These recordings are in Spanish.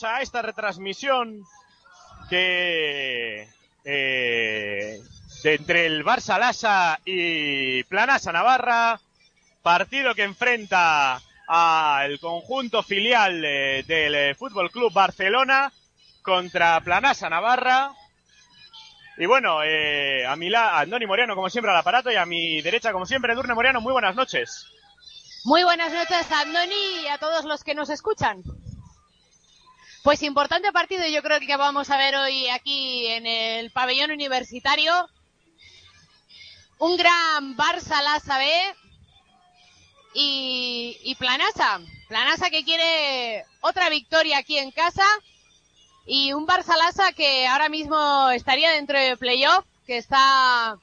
A esta retransmisión que eh, entre el Barça Lasa y Planasa Navarra, partido que enfrenta al conjunto filial eh, del eh, Fútbol Club Barcelona contra Planasa Navarra. Y bueno, a mi la Andoni Moriano, como siempre, al aparato, y a mi derecha, como siempre, Edurne Moriano, muy buenas noches. Muy buenas noches, Andoni, y a todos los que nos escuchan. Pues importante partido, yo creo que vamos a ver hoy aquí en el pabellón universitario. Un gran Barça Lasa B y, y Planasa. Planasa que quiere otra victoria aquí en casa y un Barça Lasa que ahora mismo estaría dentro de playoff, que está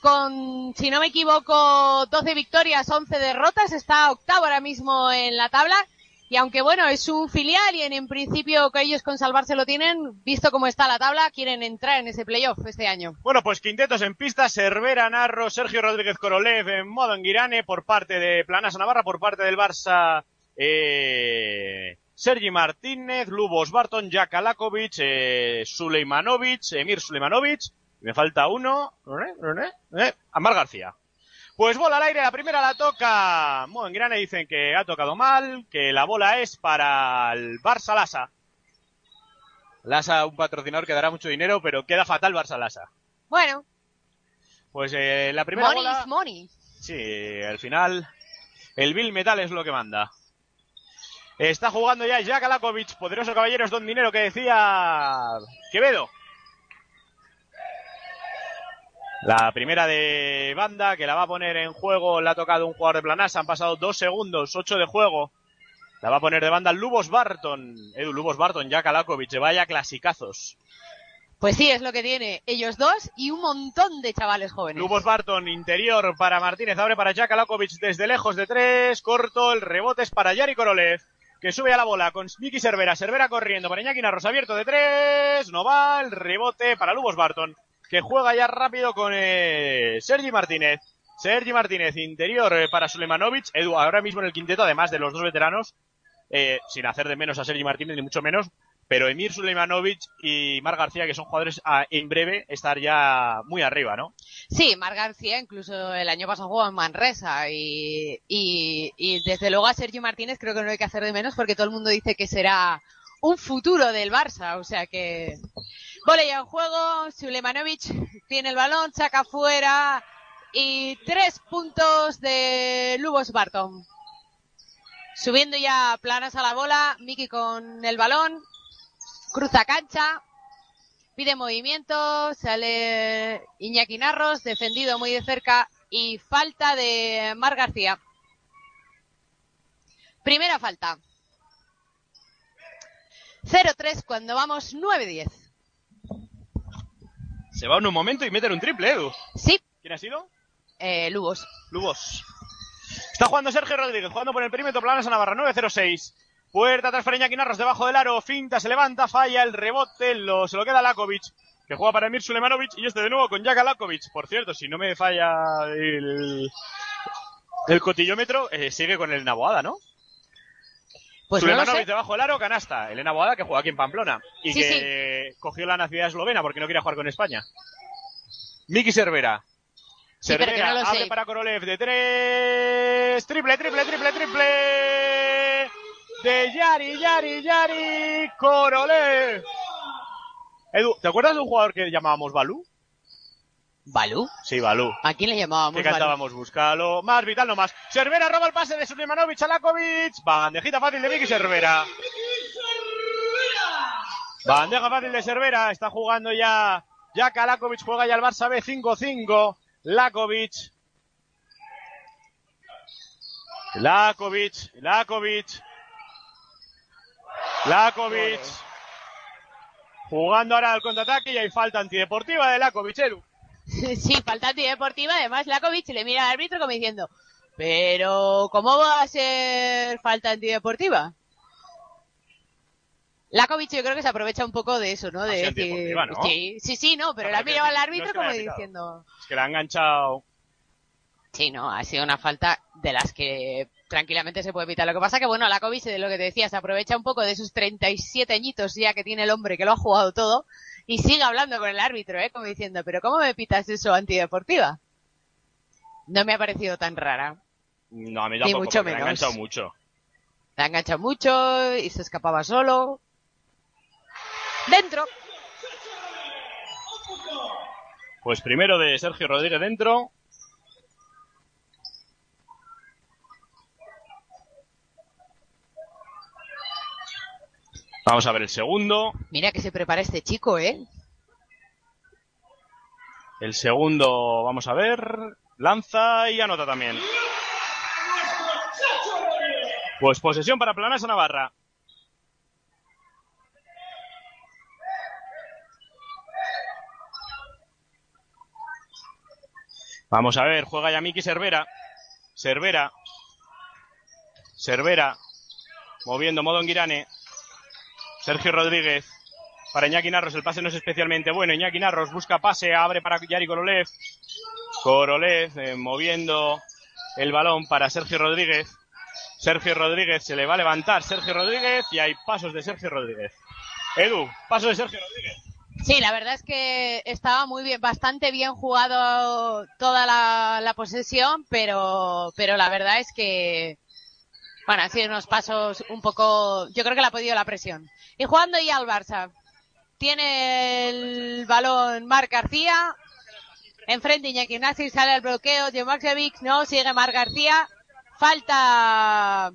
con, si no me equivoco, 12 victorias, 11 derrotas, está octavo ahora mismo en la tabla. Y aunque bueno, es un filial y en, en principio que ellos con salvarse lo tienen, visto cómo está la tabla, quieren entrar en ese playoff este año. Bueno, pues quintetos en pista, Cervera, Narro, Sergio Rodríguez Korolev en modo Enguirane por parte de Planasa Navarra, por parte del Barça, eh, Sergi Martínez, Lubos Barton, Jack Alakovic, eh, Suleimanovic, Emir Suleimanovic, me falta uno, eh, Amar García. Pues bola al aire, la primera la toca. Bueno, en Grane dicen que ha tocado mal, que la bola es para el Barça Lasa. Lasa, un patrocinador que dará mucho dinero, pero queda fatal Barça Lasa. Bueno. Pues eh, la primera money bola... is money. Sí, al final el Bill Metal es lo que manda. Está jugando ya Jack Alakovic, poderoso caballero es don dinero que decía Quevedo. La primera de banda que la va a poner en juego la ha tocado un jugador de Planasa. Han pasado dos segundos, ocho de juego. La va a poner de banda Lubos Barton. Edu, Lubos Barton, Jack Alakovic. Vaya clasicazos. Pues sí, es lo que tiene. Ellos dos y un montón de chavales jóvenes. Lubos Barton, interior para Martínez. Abre para Jack Alakovic desde lejos de tres. Corto, el rebote es para Yari Korolev. Que sube a la bola con Miki Cervera. Cervera corriendo para Iñaki Narros abierto de tres. No va. El rebote para Lubos Barton que juega ya rápido con eh, Sergi Martínez. Sergi Martínez, interior eh, para Sulemanovic. Edu, ahora mismo en el quinteto, además de los dos veteranos, eh, sin hacer de menos a Sergi Martínez, ni mucho menos, pero Emir Sulemanovic y Mar García, que son jugadores en breve estar ya muy arriba, ¿no? Sí, Mar García incluso el año pasado jugó en Manresa y, y, y desde luego a Sergio Martínez creo que no hay que hacer de menos porque todo el mundo dice que será un futuro del Barça, o sea que Voley en juego, Sulemanovic tiene el balón, saca fuera y tres puntos de Lubos Barton. Subiendo ya planas a la bola, Miki con el balón, cruza cancha, pide movimiento, sale Iñaki Narros, defendido muy de cerca y falta de Mar García. Primera falta. 0-3 cuando vamos 9-10. Se va en un momento y meten un triple, Edu. Sí. ¿Quién ha sido? Eh, Lubos. Lubos. Está jugando Sergio Rodríguez, jugando por el perímetro Planas a Navarra, 9-0-6. Puerta atrás para Iñaki Narros, debajo del aro, finta, se levanta, falla, el rebote, lo, se lo queda Lakovic, que juega para Emir Sulemanovic, y este de nuevo con Jack Lakovic. Por cierto, si no me falla el, el cotillómetro, eh, sigue con el Naboada, ¿no? Pues no lo sé. debajo del aro, canasta. Elena Boada que juega aquí en Pamplona. Y Sí, que cogió la nacionalidad eslovena porque no quería jugar con España. Miki Cervera. Sí, Cervera no abre sé. para Korolev de tres. Triple, triple, triple, triple. De Yari, Yari, Yari. Korolev. Edu, ¿te acuerdas de un jugador que llamábamos Balú? ¿Balú? Sí, Balú. ¿A quién le llamábamos Que Balú? cantábamos, búscalo. Más vital, no más. Cervera roba el pase de Sulemanovic a Lakovic. Bandejita fácil de Miki Cervera. Bandeja fácil de Cervera. Está jugando ya. Ya Lakovic juega ya el Barça B 5-5. Lakovic. Lakovic. Lakovic. Lakovic. Jugando ahora al contraataque y hay falta antideportiva de Lakovic, Edu. Sí, falta antideportiva. Además, Lakovic le mira al árbitro como diciendo, pero ¿cómo va a ser falta antideportiva? Lakovic yo creo que se aprovecha un poco de eso, ¿no? De decir, antideportiva, ¿no? sí, sí, sí, no, pero No, le ha mirado al no árbitro es que como la diciendo, Es que la ha enganchado. sí, no, ha sido una falta de las que tranquilamente se puede evitar. Lo que pasa que, bueno, la COVID, de lo que te decía, se aprovecha un poco de sus 37 añitos ya que tiene el hombre que lo ha jugado todo y sigue hablando con el árbitro, ¿eh? Como diciendo, pero ¿cómo me pitas eso antideportiva? No me ha parecido tan rara. No, a mí tampoco, mucho me ha menos. enganchado mucho. La ha enganchado mucho y se escapaba solo. Dentro. Pues primero de Sergio Rodríguez dentro. Vamos a ver el segundo. Mira que se prepara este chico, ¿eh? El segundo, vamos a ver. Lanza y anota también. Pues posesión para Planasa Navarra. Vamos a ver, juega ya Miki Cervera. Cervera. Cervera. Moviendo modo Guirane. Sergio Rodríguez. Para Iñaki Narros el pase no es especialmente bueno. Iñaki Narros busca pase, abre para Yari Korolev. Korolev eh, moviendo el balón para Sergio Rodríguez. Sergio Rodríguez se le va a levantar. Sergio Rodríguez y hay pasos de Sergio Rodríguez. Edu, paso de Sergio Rodríguez. Sí, la verdad es que estaba muy bien, bastante bien jugado toda la, la posesión, pero, pero la verdad es que, bueno, ha sido unos pasos un poco, yo creo que le ha podido la presión. Y jugando ya al Barça. Tiene el balón Marc García. Enfrente Iñaki Ignacio sale el bloqueo. Jemoxevic no, sigue Marc García. Falta.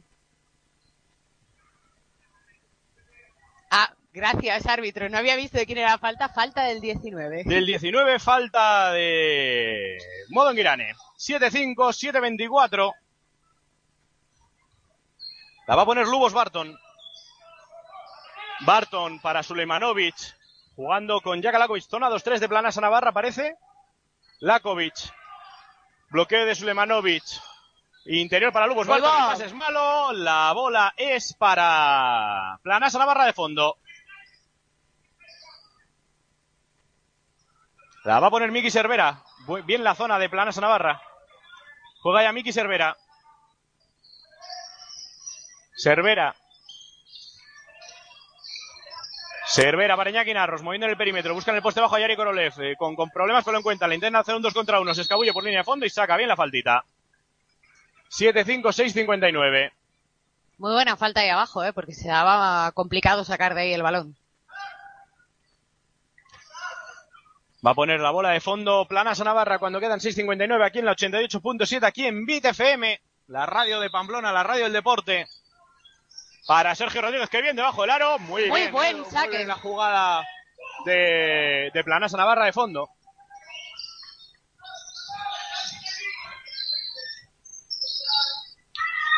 Ah, gracias árbitro. No había visto de quién era la falta. Falta del 19. Del 19 falta de Modo Guirane. 7-5, 7-24. La va a poner Lubos Barton. Barton para Sulemanovic. Jugando con Jaka Lakovic. Zona 2-3 de Planasa Navarra, parece. Lakovic. Bloqueo de Sulemanovic. Interior para Lubos Barton. El gol. pase es malo. La bola es para Planasa Navarra de fondo. La va a poner Miki Cervera. Bien la zona de Planasa Navarra. Juega ya Miki Cervera. Cervera. Cervera para Iñaki Narros, moviendo en el perímetro, buscan el poste bajo a Yari Korolev, eh, con, con problemas pero lo encuentra, le intentan hacer un 2 contra 1, se escabulle por línea de fondo y saca bien la faltita. 7-5, 6-59. Muy buena falta ahí abajo, ¿eh? Porque se daba complicado sacar de ahí el balón. Va a poner la bola de fondo Planasa Navarra cuando quedan 6.59 aquí en la 88.7, aquí en Bit FM, la radio de Pamplona, la radio del deporte. Para Sergio Rodríguez, que bien debajo del aro. Muy, Muy bien, buen muy saque. bien la jugada de, de Planasa Navarra de fondo.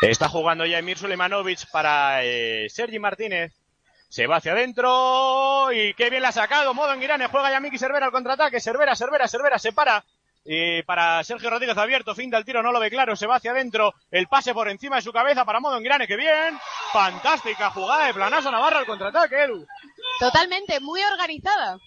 Está jugando ya Emir Sulemanovic para eh, Sergi Martínez. Se va hacia adentro y qué bien la ha sacado. Modo en Guirane juega ya Miki Cervera al contraataque. Cervera, Cervera, Cervera se para. Y para Sergio Rodríguez abierto, fin del tiro, no lo ve claro, se va hacia adentro, el pase por encima de su cabeza para Modo en Guirane, que bien, fantástica jugada de Planazo Navarra al contraataque, Edu. Totalmente, muy organizada.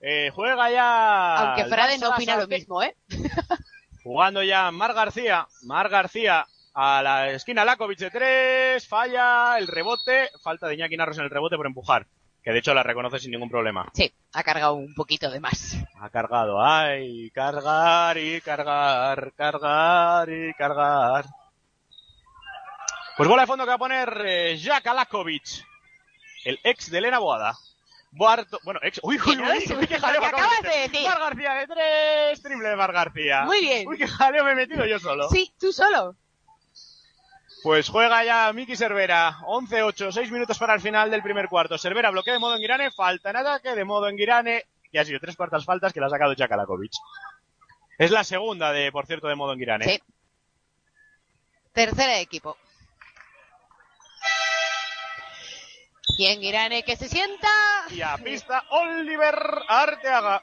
Eh, juega ya. Aunque Frade no opina lo mismo, ¿eh? Jugando ya Mar García, Mar García a la esquina Lakovic de tres, falla el rebote, falta de Iñaki Narros en el rebote por empujar, que de hecho la reconoce sin ningún problema. Sí, ha cargado un poquito de más. Ha cargado, ay, cargar y cargar, cargar y cargar. Pues bola de fondo que va a poner eh, Jack Alakovic, el ex de Elena Boada. Barto, bueno, ex, uy, uy, uy, es uy, qué jaleo me acabas de decir. Mar García de tres, triple de Mar García. Muy bien. Uy, qué jaleo me he metido yo solo. Sí, tú solo. Pues juega ya Miki Cervera, 11-8, 6 minutos para el final del primer cuarto. Cervera bloquea de modo en Girane, falta en ataque de modo en Girane, y ha sido tres cuartas faltas que le ha sacado Jack Alakovic. Es la segunda de, por cierto, de modo en Girane. Sí. Tercera de equipo. Y en Irane que se sienta. Y a pista Oliver Arteaga.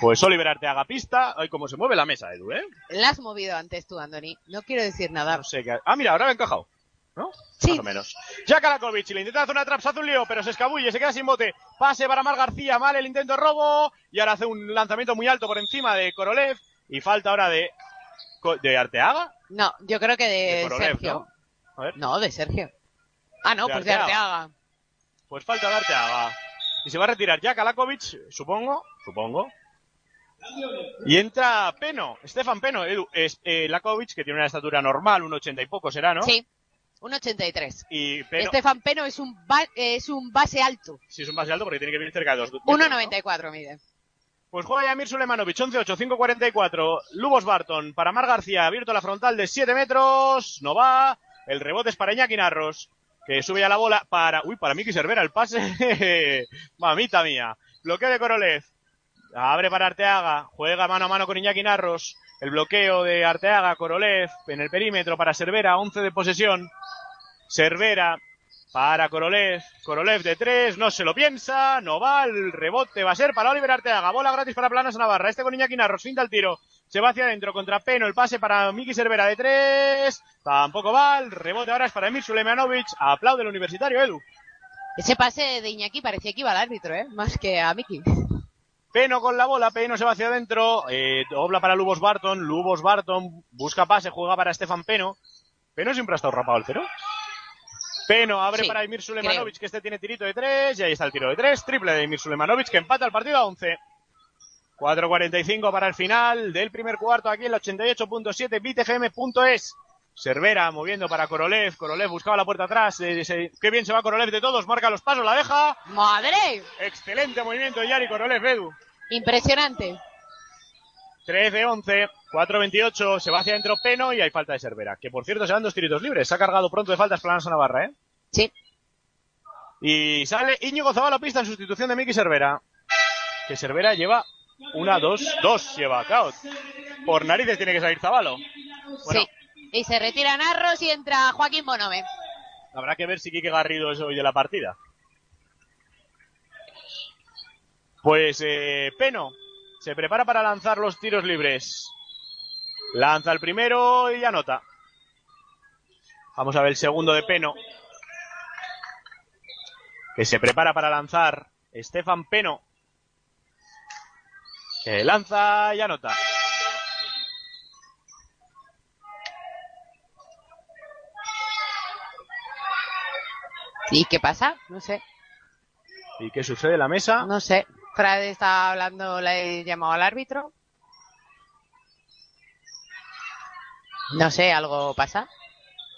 Pues Oliver Arteaga pista. Ay, cómo se mueve la mesa, Edu, ¿eh? La has movido antes tú, Andoni. No quiero decir nada. No sé qué. Ah, mira, ahora me ha encajado. ¿No? Sí. Más o menos. Jack Alakovic le intenta hacer una trap, hace un lío, pero se escabulle, se queda sin bote. Pase para Mar García, mal el intento de robo. Y ahora hace un lanzamiento muy alto por encima de Korolev. Y falta ahora de, de Arteaga. No, yo creo que de, De Korolev, Sergio. ¿no? A ver. No, de Sergio. Ah, no, De pues de Arteaga. Pues falta de Arteaga. Y se va a retirar ya Kalakovic, supongo. Supongo. Y entra Peno, Stefan Peno, Edu, es eh, Lakovic, que tiene una estatura normal, un 80 y poco será, ¿no? Sí, un 83. Y Peno, Estefan Peno es un, ba- es un base alto. si es un base alto porque tiene que venir cerca de dos. metros, ¿no? 1,94 mide. Pues juega Yamir Sulemanovic, 11-8, 5-44. Lubos Barton para Mar García, abierto la frontal de 7 metros. No va. El rebote es para Iñaki Narros, que sube ya la bola para. Uy, para Miki Cervera, el pase. Mamita mía. Bloqueo de Korolev. Abre para Arteaga. Juega mano a mano con Iñaki Narros. El bloqueo de Arteaga, Korolev en el perímetro para Cervera, 11 de posesión. Cervera para Korolev. Korolev de tres, no se lo piensa, no va, el rebote va a ser para Oliver Arteaga. Bola gratis para Planas Navarra. Este con Iñaki Narros, finta el tiro. Se va hacia adentro contra Peno, el pase para Miki Cervera de tres. Tampoco va, el rebote ahora es para Emir Sulemanovic. Aplaude el universitario, Edu. Ese pase de Iñaki parecía que iba al árbitro, ¿eh? Más que a Miki. Peno con la bola, Peno se va hacia adentro, eh, dobla para Lubos Barton, Lubos Barton busca pase, juega para Stefan Peno. Peno siempre ha estado rapado al cero. Peno abre Sí, para Emir Sulemanovic, que este tiene tirito de tres, y ahí está el tiro de tres, triple de Emir Sulemanovic, que empata el partido a 11. 4.45 para el final del primer cuarto aquí en el 88.7 bitgm.es. Cervera moviendo para Korolev, Korolev buscaba la puerta atrás, eh, se- qué bien se va Korolev de todos, marca los pasos, la deja. ¡Madre! Excelente movimiento de Yari Korolev, Edu. Impresionante. 13-11, 4-28, se va hacia adentro Peno y hay falta de Cervera. Que por cierto se dan dos tiritos libres. Se ha cargado pronto de faltas Planas a Navarra, ¿eh? Sí. Y sale Íñigo Zabala pista en sustitución de Miki Cervera. Que Cervera lleva una, dos, dos lleva, claro. Por narices tiene que salir Zabalo. Bueno, Sí. Y se retiran Arros y entra Joaquín Bonome. habrá que ver si Quique Garrido es hoy de la partida. Pues eh, Peno se prepara para lanzar los tiros libres. Lanza el primero y anota. Vamos a ver el segundo de Peno. Que se prepara para lanzar Estefan Peno. Que lanza y anota. ¿Y qué pasa? No sé. ¿Y qué sucede en la mesa? No sé. Frade está hablando, le he llamado al árbitro. No sé, algo pasa.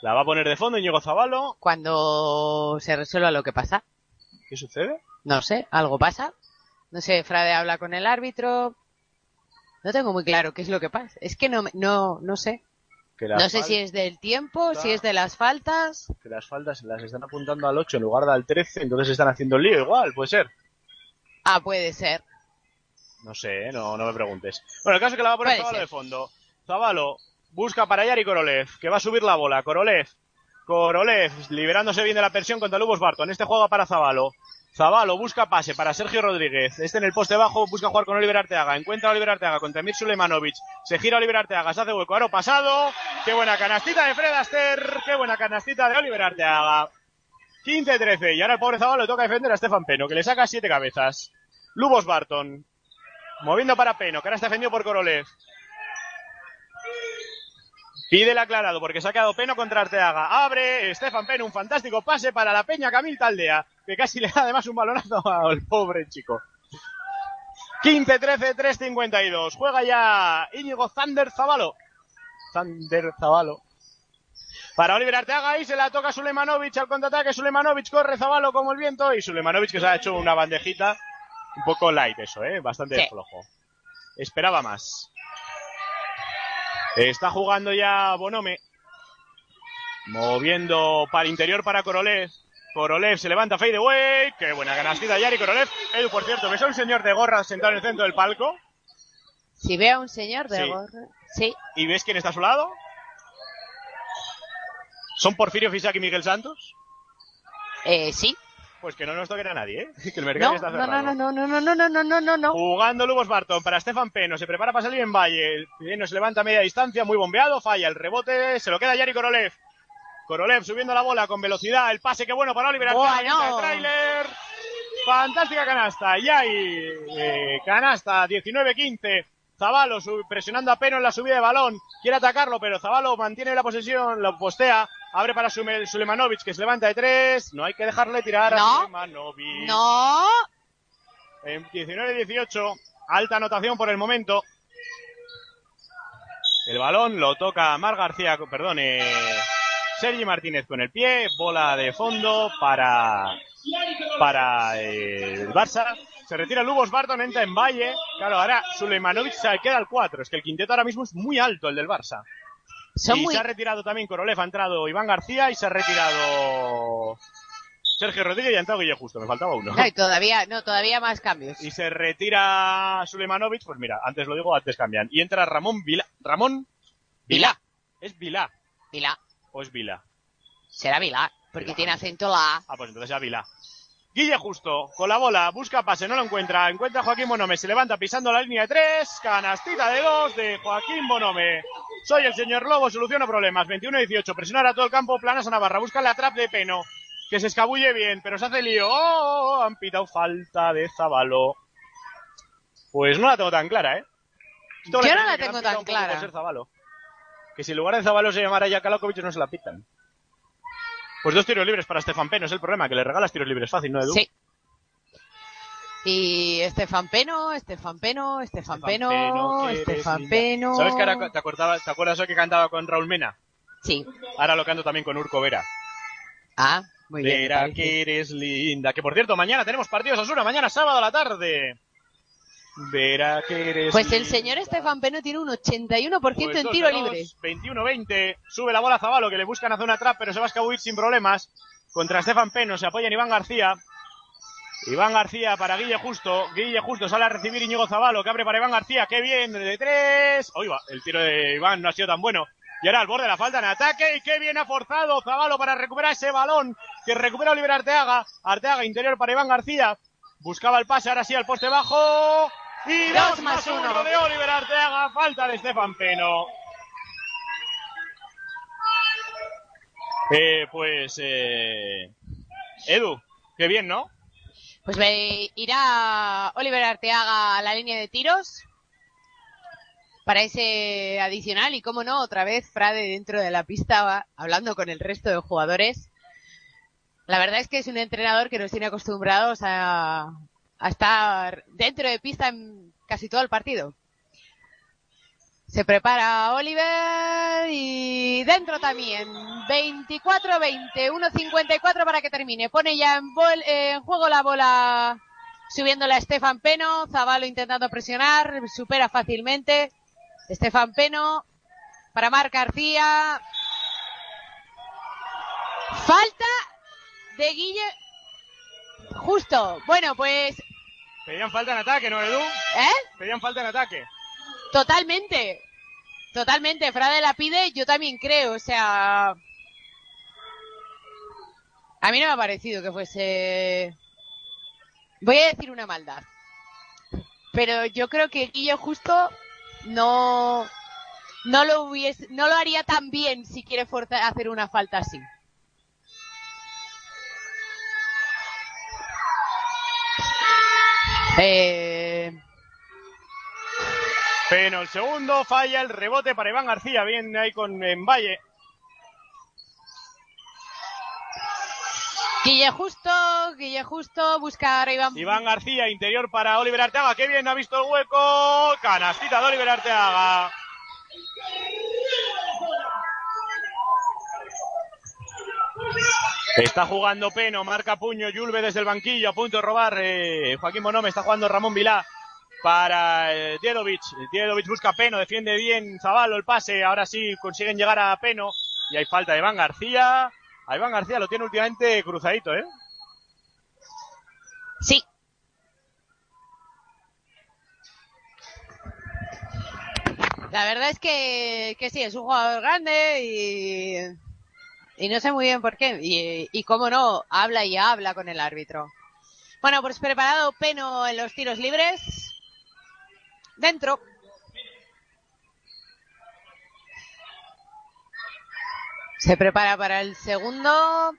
La va a poner de fondo Íñigo Zabalo. Cuando se resuelva lo que pasa. ¿Qué sucede? No sé, algo pasa. No sé, Frade habla con el árbitro. No tengo muy claro qué es lo que pasa. Es que no, no, no sé. Que No sé si es del tiempo, si es de las faltas. que las faltas las están apuntando al 8 en lugar del 13, entonces están haciendo el lío igual, puede ser. Ah, puede ser. No sé, ¿eh? no, no me preguntes. Bueno, el caso es que la va a poner ser. de fondo. Zabalo busca para Yari Korolev, que va a subir la bola. Korolev, Korolev, liberándose bien de la presión contra Lubos Barton. Este juega para Zabalo. Zabalo busca pase para Sergio Rodríguez. Este en el poste bajo busca jugar con Oliver Arteaga. Encuentra a Oliver Arteaga contra Emir. Se gira Oliver Arteaga, se hace hueco. Aro pasado. Qué buena canastita de Fred Aster. Qué buena canastita de Oliver Arteaga. 15-13. Y ahora el pobre Zabalo le toca defender a Stefan Peno, que le saca siete cabezas. Lubos Barton. Moviendo para Peno, que ahora está defendido por Korolev. Pide el aclarado porque se ha quedado Peno contra Arteaga. Abre Estefan Peno, un fantástico pase para la Peña Camil Taldea, que casi le da además un balonazo al pobre chico. 15-13, 3-52. Juega ya Íñigo Zander Zavalo. Zander Zavalo. Para Oliver Arteaga y se la toca Sulemanovic al contraataque. Sulemanovic corre Zavalo como el viento y Sulemanovic que se ha hecho una bandejita un poco light eso, ¿eh? Bastante Sí. flojo. Esperaba más. Está jugando ya Bonome. Moviendo para interior para Korolev. Korolev se levanta fade away. Qué buena canastita Yari Korolev. Edu, por cierto, ¿ves a un señor de gorra sentado en el centro del palco? Si ve a un señor de Sí. gorra. Sí. ¿Y ves quién está a su lado? ¿Son Porfirio Fisac y Miguel Santos? Eh, sí. Pues que no nos toquen a nadie, ¿eh? Que el mercado No, está cerrado. no, no, no, no, no, no, no, no, no, no. Jugando Lubos Barton para Stefan Peno. Se prepara para salir en Valle. Peno se levanta a media distancia, muy bombeado. Falla el rebote. Se lo queda Yari Korolev. Korolev subiendo la bola con velocidad. El pase que bueno para Oliver. Bueno. tráiler. Fantástica canasta. Y ahí, eh, canasta 19-15. Zabalo presionando a Peno en la subida de balón. Quiere atacarlo, pero Zabalo mantiene la posesión, lo postea. Abre para Sulemanovic, que se levanta de tres. No hay que dejarle tirar no. a Sulemanovic. No. En 19-18. Alta anotación por el momento. El balón lo toca Mar García, perdón, eh, Sergi Martínez con el pie. Bola de fondo para, para eh, el Barça. Se retira Lubos Barton, entra en Valle. Claro, ahora Sulemanovic se queda al 4. Es que el quinteto ahora mismo es muy alto, el del Barça. y se ha retirado también Korolev, ha entrado Iván García y se ha retirado Sergio Rodríguez y ha entrado Guille Justo, me faltaba uno. No, todavía, no, todavía más cambios. Y se retira Sulemanovic, pues mira, antes lo digo, antes cambian. Y entra Ramón Vila. Ramón Vila. Es Vila. Vila. ¿O es Vila? Será Vila, porque tiene acento la A. Ah, pues entonces es Vila. Guille Justo, con la bola, busca pase, no lo encuentra. Encuentra a Joaquín Bonome, se levanta pisando la línea de tres. Canastita de dos de Joaquín Bonome. Soy el señor Lobo, soluciono problemas. 21-18, presionar a todo el campo, planas a Navarra. Busca la trap de Peno, que se escabulle bien, pero se hace lío. ¡Oh! Han pitado falta de Zabalo. Pues no la tengo tan clara, ¿eh? Yo no la tengo tan clara. Que si en lugar de Zabalo se llamara ya Kalakovic no se la pitan. Pues dos tiros libres para Estefan Peno, es el problema, que le regalas tiros libres fácil, ¿no, Edu? Sí. Y Estefan Peno, Estefan Peno, Estefan Peno, Estefan Peno. ¿Sabes que ahora te, acordabas, te acuerdas que cantaba con Raúl Mena? Sí. Ahora lo canto también con Urco Vera. Ah, muy bien. Vera, que eres linda. Que por cierto, mañana tenemos partidos a Osuna, mañana sábado a la tarde. Verá que eres. Pues el señor Estefan Peno tiene un 81% pues en tiro libre. 21-20. Sube la bola a Zabalo que le buscan hacer una trap, pero se va a escabullir sin problemas. Contra Estefan Peno se apoya en Iván García. Iván García para Guille Justo. Guille Justo sale a recibir Iñigo Zabalo que abre para Iván García. ¡Qué bien! De tres. Oiga, el tiro de Iván no ha sido tan bueno. Y ahora al borde de la falta en ataque. Y qué bien ha forzado Zabalo para recuperar ese balón. Que recupera Oliver Arteaga. Arteaga interior para Iván García. Buscaba el pase, ahora sí al poste bajo. Y dos, más uno. de Oliver Arteaga. Falta de Estefan Peno. Eh, pues, eh, Edu, qué bien, ¿no? Pues irá Oliver Arteaga a la línea de tiros para ese adicional y, como no, otra vez Frade dentro de la pista hablando con el resto de jugadores. La verdad es que es un entrenador que nos tiene acostumbrados a, a estar dentro de pista en casi todo el partido. Se prepara Oliver y dentro también. 24-20, 1-54 para que termine. Pone ya en, juego la bola subiéndola a Stefan Peno. Zavalo intentando presionar, supera fácilmente. Estefan Peno para Marc García. Falta de Guille. Justo. Bueno, pues Pedían falta en ataque, ¿no, Edu? ¿Eh? Pedían falta en ataque. Totalmente. Totalmente. Frade la pide, yo también creo. O sea. A mí no me ha parecido que fuese. Voy a decir una maldad. Pero yo creo que Guillo justo no. No lo hubiese, no lo haría tan bien si quiere forzar, hacer una falta así. Eh... Peno el segundo, falla el rebote para Iván García, bien ahí con en Valle. Guille Justo, Guille Justo, busca a Iván. Iván García, interior para Oliver Arteaga, qué bien ha visto el hueco. Canastita de Oliver Arteaga. Está jugando Peno, marca puño, Yulbe desde el banquillo, a punto de robar. Eh, Joaquín Bonome está jugando Ramón Vilá para eh, Diedovic. Diedovic busca Peno, defiende bien Zavalo el pase. Ahora sí consiguen llegar a Peno. Y hay falta de Iván García. Iván García lo tiene últimamente cruzadito, ¿eh? Sí. La verdad es que, que sí, es un jugador grande y y no sé muy bien por qué. Y, cómo no, habla y habla con el árbitro. Bueno, pues preparado Peno en los tiros libres. Dentro. Se prepara para el segundo.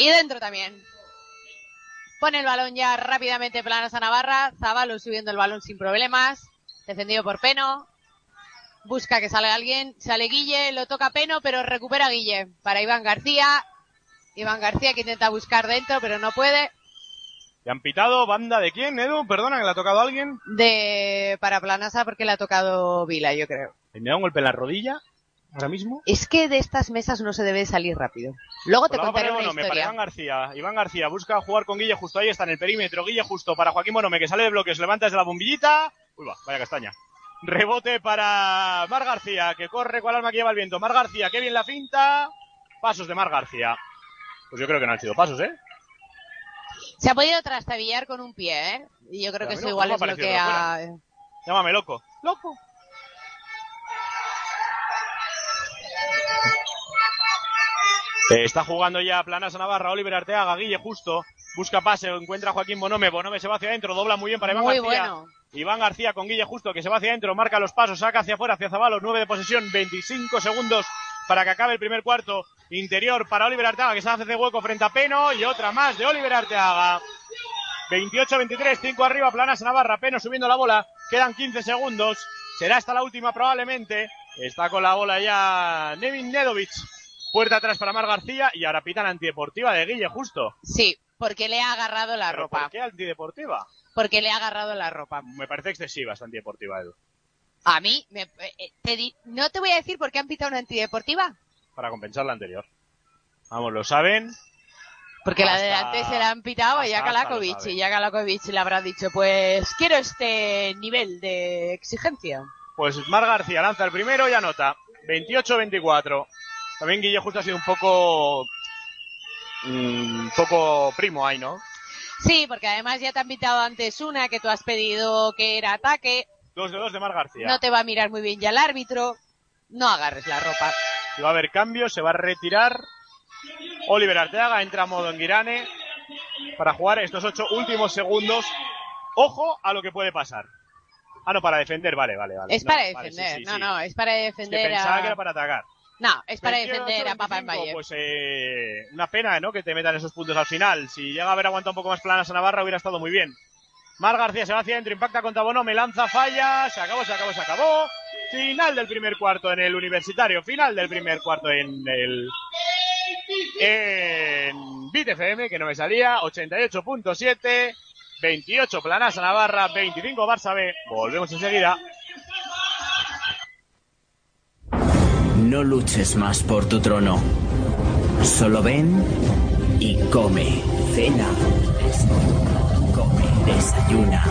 Y dentro también. Pone el balón ya rápidamente planas a Navarra. Zavalo subiendo el balón sin problemas. Defendido por Peno. Busca que sale alguien. Sale Guille, lo toca Peno, pero recupera Guille. Para Iván García. Iván García que intenta buscar dentro, pero no puede. ¿Le han pitado banda de quién, Edu? Perdona, que le ha tocado a alguien. De para Planasa porque le ha tocado Vila, yo creo. ¿Le da un golpe en la rodilla? Ahora mismo. Es que de estas mesas no se debe salir rápido. Luego te Pues contaré para una Bonome, para historia. Iván García. Iván García busca jugar con Guille justo ahí, está en el perímetro. Guille justo para Joaquín Bonome, que sale de bloques, levanta desde la bombillita. Uy, va, vaya castaña. Rebote para Mar García, que corre con el alma que lleva el viento. Mar García, qué bien la finta. Pasos de Mar García. Pues yo creo que no han sido pasos, ¿eh? Se ha podido trastabillar con un pie, ¿eh? Y yo creo Pero que eso no- igual no es lo que ha... Llámame loco. Loco. Eh, está jugando ya Planas a Navarra, Oliver Arteaga, Guille justo, busca pase, encuentra a Joaquín Bonome, Bonome se va hacia adentro, dobla muy bien para Iván Muy García. bueno. Iván García con Guille justo, que se va hacia adentro, marca los pasos, saca hacia afuera, hacia Zabalo, 9 de posesión, 25 segundos para que acabe el primer cuarto. Interior para Oliver Arteaga, que se hace de hueco frente a Peno, y otra más de Oliver Arteaga. 28-23, 5 arriba, Planas Navarra, Peno subiendo la bola, quedan 15 segundos, será esta la última probablemente, está con la bola ya Nevin Nedovic, puerta atrás para Mar García, y ahora pitan antideportiva de Guille justo. Sí, porque le ha agarrado la ¿Pero ropa. ¿Por qué antideportiva? Porque le ha agarrado la ropa. Me parece excesiva esta antideportiva, Edu, A mí, me, eh, te di- no te voy a decir por qué han pitado una antideportiva. para compensar la anterior. Vamos, lo saben, Porque la de antes se la han pitado a hasta- Jaka hasta lo Lakovic sabe. y Jaka Lakovic le habrá dicho, pues quiero este nivel de exigencia. Pues Mar García lanza el primero y anota. 28-24. También Guille justo ha sido un poco... Un poco primo ahí, ¿no? Sí, porque además ya te han pitado antes una que tú has pedido que era ataque, Dos de dos de Mar García. no te va a mirar muy bien ya el árbitro, no agarres la ropa. Si va a haber cambio, se va a retirar. Oliver Arteaga entra a modo en Guirane para jugar estos ocho últimos segundos. Ojo a lo que puede pasar. Ah, no, para defender, vale, vale, vale. Es No, para vale, defender, sí, sí, no, sí. no, es para Es que defender pensaba a... que era para atacar. No, es para 28, defender a Papa en 25, Valle. Pues eh, una pena, ¿no? Que te metan esos puntos al final. Si llega a haber aguantado un poco más planas a Navarra hubiera estado muy bien. Mar García se va hacia adentro, impacta contra Bonome, lanza falla, se acabó, se acabó, se acabó. Final del primer cuarto en el universitario, final del primer cuarto en el en Beat FM, que no me salía, 88.7, 28 Planasa Navarra, 25 Barça B. Volvemos enseguida. No luches más por tu trono. Solo ven y come. Cena. Come. Desayuna.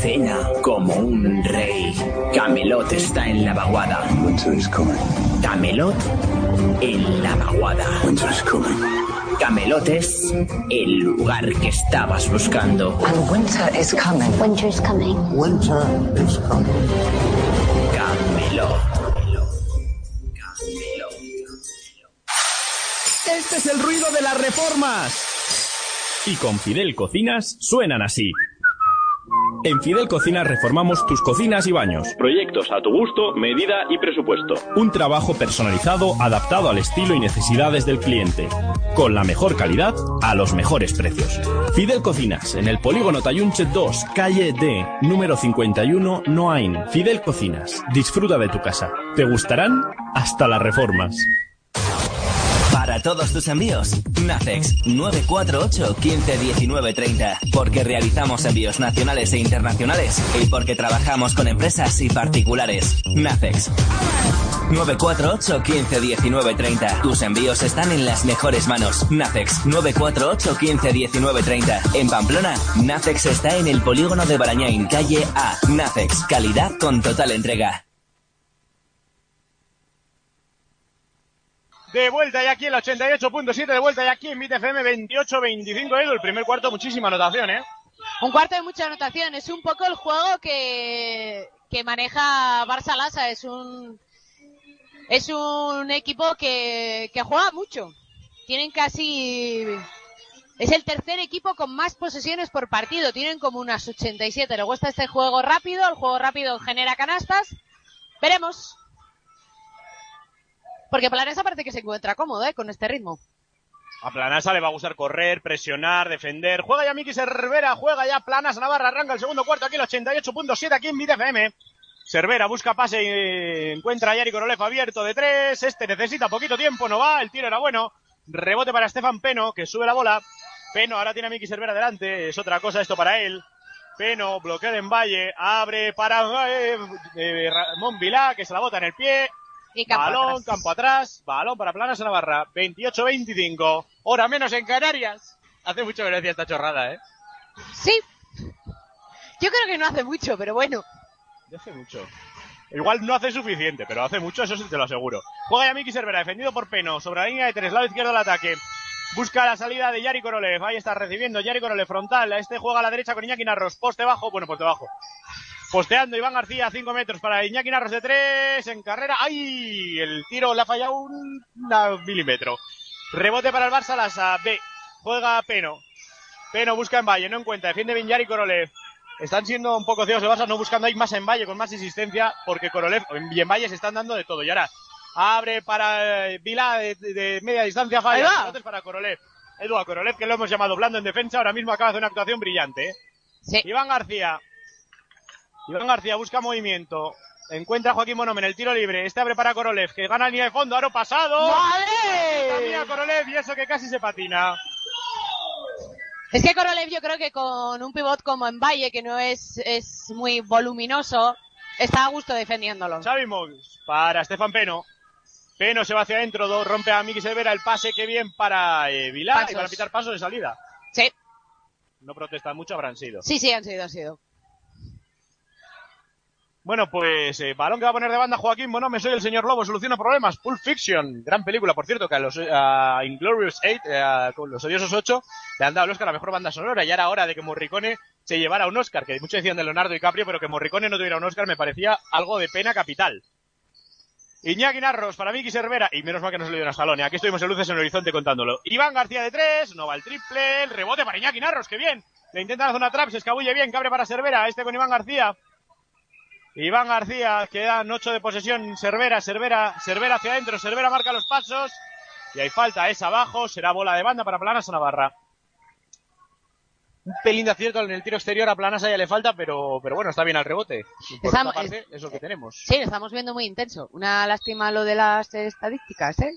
Cena como un rey. Camelot está en la vaguada. Winter is coming. Camelot en la vaguada. Winter is coming. Camelot es el lugar que estabas buscando. And winter is coming. Winter's coming. Winter is coming. Camelot. Este es el ruido de las reformas. Y con Fidel Cocinas suenan así. En Fidel Cocinas reformamos tus cocinas y baños. Proyectos a tu gusto, medida y presupuesto. Un trabajo personalizado adaptado al estilo y necesidades del cliente. Con la mejor calidad a los mejores precios. Fidel Cocinas, en el polígono Tayunche 2, calle D, número 51, Noain. Fidel Cocinas, disfruta de tu casa. Te gustarán hasta las reformas. Para todos tus envíos, Nacex 948 15 19 30. Porque realizamos envíos nacionales e internacionales y porque trabajamos con empresas y particulares. Nacex 948 15 19 30. Tus envíos están en las mejores manos. Nacex 948 15 19 30. En Pamplona, Nacex está en el polígono de Barañain, calle A. Nacex, calidad con total entrega. De vuelta ya aquí en la 88.7, de vuelta ya aquí en Beat FM 28-25 Edu. El primer cuarto, muchísima anotación, ¿eh? Un cuarto de mucha anotación. Es un poco el juego que, que maneja Barça Lassa. Es un, es un equipo que, que juega mucho. Tienen casi, es el tercer equipo con más posesiones por partido. Tienen como unas 87. Le gusta este juego rápido. El juego rápido genera canastas. Veremos. Porque Planesa parece que se encuentra cómodo, ¿eh? Con este ritmo. A Planasa le va a gustar correr, presionar, defender. Juega ya Miki Cervera, juega ya Planasa Navarra, arranca el segundo cuarto aquí el 88.7 aquí en Vida FM. Cervera busca pase y encuentra a Yari Korolev abierto de tres. Este necesita poquito tiempo, no va, el tiro era bueno. Rebote para Estefan Peno, que sube la bola. Peno ahora tiene a Miki Cervera delante, es otra cosa esto para él. Peno, bloquea en Valle, abre para eh, eh, Ramón Vilá, que se la bota en el pie. Y campo balón, atrás. campo atrás, balón para Planas Navarra, 28-25, hora menos en Canarias. Hace mucho que no decía esta chorrada, ¿eh? Sí. Yo creo que no hace mucho, pero bueno. Hace mucho. Igual no hace suficiente, pero hace mucho, eso sí te lo aseguro. Juega ya Miki Cervera, defendido por Peno, sobre la línea de tres, lado izquierdo del ataque. Busca la salida de Yari Korolev, ahí está recibiendo Yari Korolev frontal, este juega a la derecha con Iñaki Narros, poste bajo, bueno, poste bajo. Posteando Iván García, 5 metros para Iñaki Narros de 3 en carrera. ¡Ay! El tiro le ha fallado un milímetro. Rebote para el Barça, Lasa. B. Juega Peno. Peno busca en Valle, no encuentra. Defiende bien Yari Korolev. Están siendo un poco ciegos el Barça, no buscando ahí más en Valle, con más insistencia, porque Korolev y en Valle se están dando de todo. Y ahora abre para eh, Vila de, de- media distancia, falla. Rebotes para Korolev. Edu a Korolev, que lo hemos llamado blando en defensa, ahora mismo acaba de hacer una actuación brillante. ¿eh? Sí. Iván García. Iván García busca movimiento. Encuentra a Joaquín Bonome en el tiro libre. Este abre para Korolev, que gana línea de fondo. Aro pasado. Camina ¡Madre! Korolev y eso que casi se patina. Es que Korolev yo creo que con un pivot como en Valle, que no es, es muy voluminoso, está a gusto defendiéndolo. Xavi para Estefan Peno. Peno se va hacia adentro, rompe a Miki Severa el pase, que bien para eh, Vilar y para pitar pasos de salida. Sí, No protestan mucho, habrán sido. sí, sí, han sido, han sido. Bueno, pues eh, balón que va a poner de banda Joaquín Bonome, soy el señor Lobo, soluciona problemas. Pulp Fiction, gran película, por cierto, que a los a Inglorious 8, eh, con los odiosos 8, le han dado el Oscar a la mejor banda sonora. Y era hora de que Morricone se llevara un Oscar, que muchos decían de Leonardo DiCaprio, pero que Morricone no tuviera un Oscar me parecía algo de pena capital. Iñaki Narros para Miki Cervera, y menos mal que no se le dio una salón, aquí estuvimos en luces en el horizonte contándolo. Iván García de tres, no va el triple, el rebote para Iñaki Narros, que bien. Le intenta la zona trap, se escabulle bien, que abre para Cervera, este con Iván García. Iván García, quedan ocho de posesión, Cervera, Cervera, Cervera hacia adentro, Cervera marca los pasos. Y hay falta, es abajo, será bola de banda para Planasa Navarra. Un pelín de acierto en el tiro exterior a Planasa ya le falta, pero, pero bueno, está bien al rebote. Por Estamos- parte, es lo que tenemos. Sí, lo estamos viendo muy intenso. Una lástima lo de las estadísticas, ¿eh?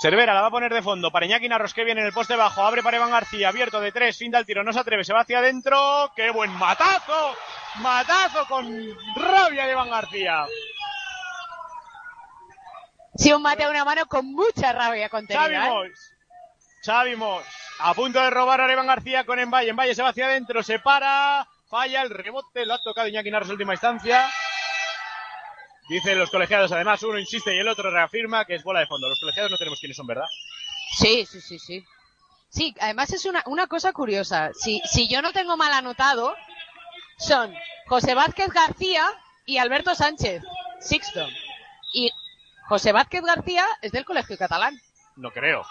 Cervera la va a poner de fondo. Para Iñaki Narros que viene en el poste bajo, abre para Iván García, abierto de tres, fin del tiro, no se atreve, se va hacia adentro, qué buen matazo, matazo con rabia de Iván García. Sí, un mate a una mano con mucha rabia Xavi contenida, ¿eh? Mois, Xavi Mois, a punto de robar a Iván García con Envalle, Envalle se va hacia adentro, se para, falla el rebote, lo ha tocado Iñaki Narros en última instancia. Dicen los colegiados, además, uno insiste y el otro reafirma que es bola de fondo. Los colegiados no tenemos quiénes son, ¿verdad? Sí, sí, sí, sí. Sí, además es una, una cosa curiosa. Si, si yo no tengo mal anotado, son José Vázquez García y Alberto Sánchez, Sixto. Y José Vázquez García es del Colegio Catalán. No creo.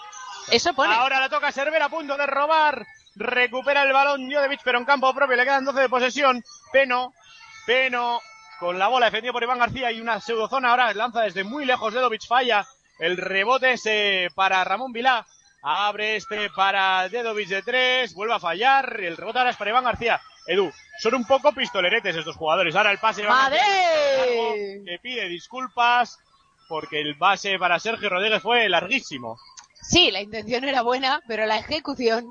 Eso pone. Ahora la toca Cervera a punto de robar. Recupera el balón Jodevich, pero en campo propio. Le quedan 12 de posesión. Peno. Peno con la bola defendido por Iván García y una pseudozona. Ahora lanza desde muy lejos. Dedovic falla. El rebote es eh, para Ramón Vilá. Abre este para Dedovic de tres. Vuelve a fallar. El rebote ahora es para Iván García. Edu, son un poco pistoleretes estos jugadores. Ahora el pase de Iván que pide disculpas porque el base para Sergio Rodríguez fue larguísimo. Sí, la intención era buena, pero la ejecución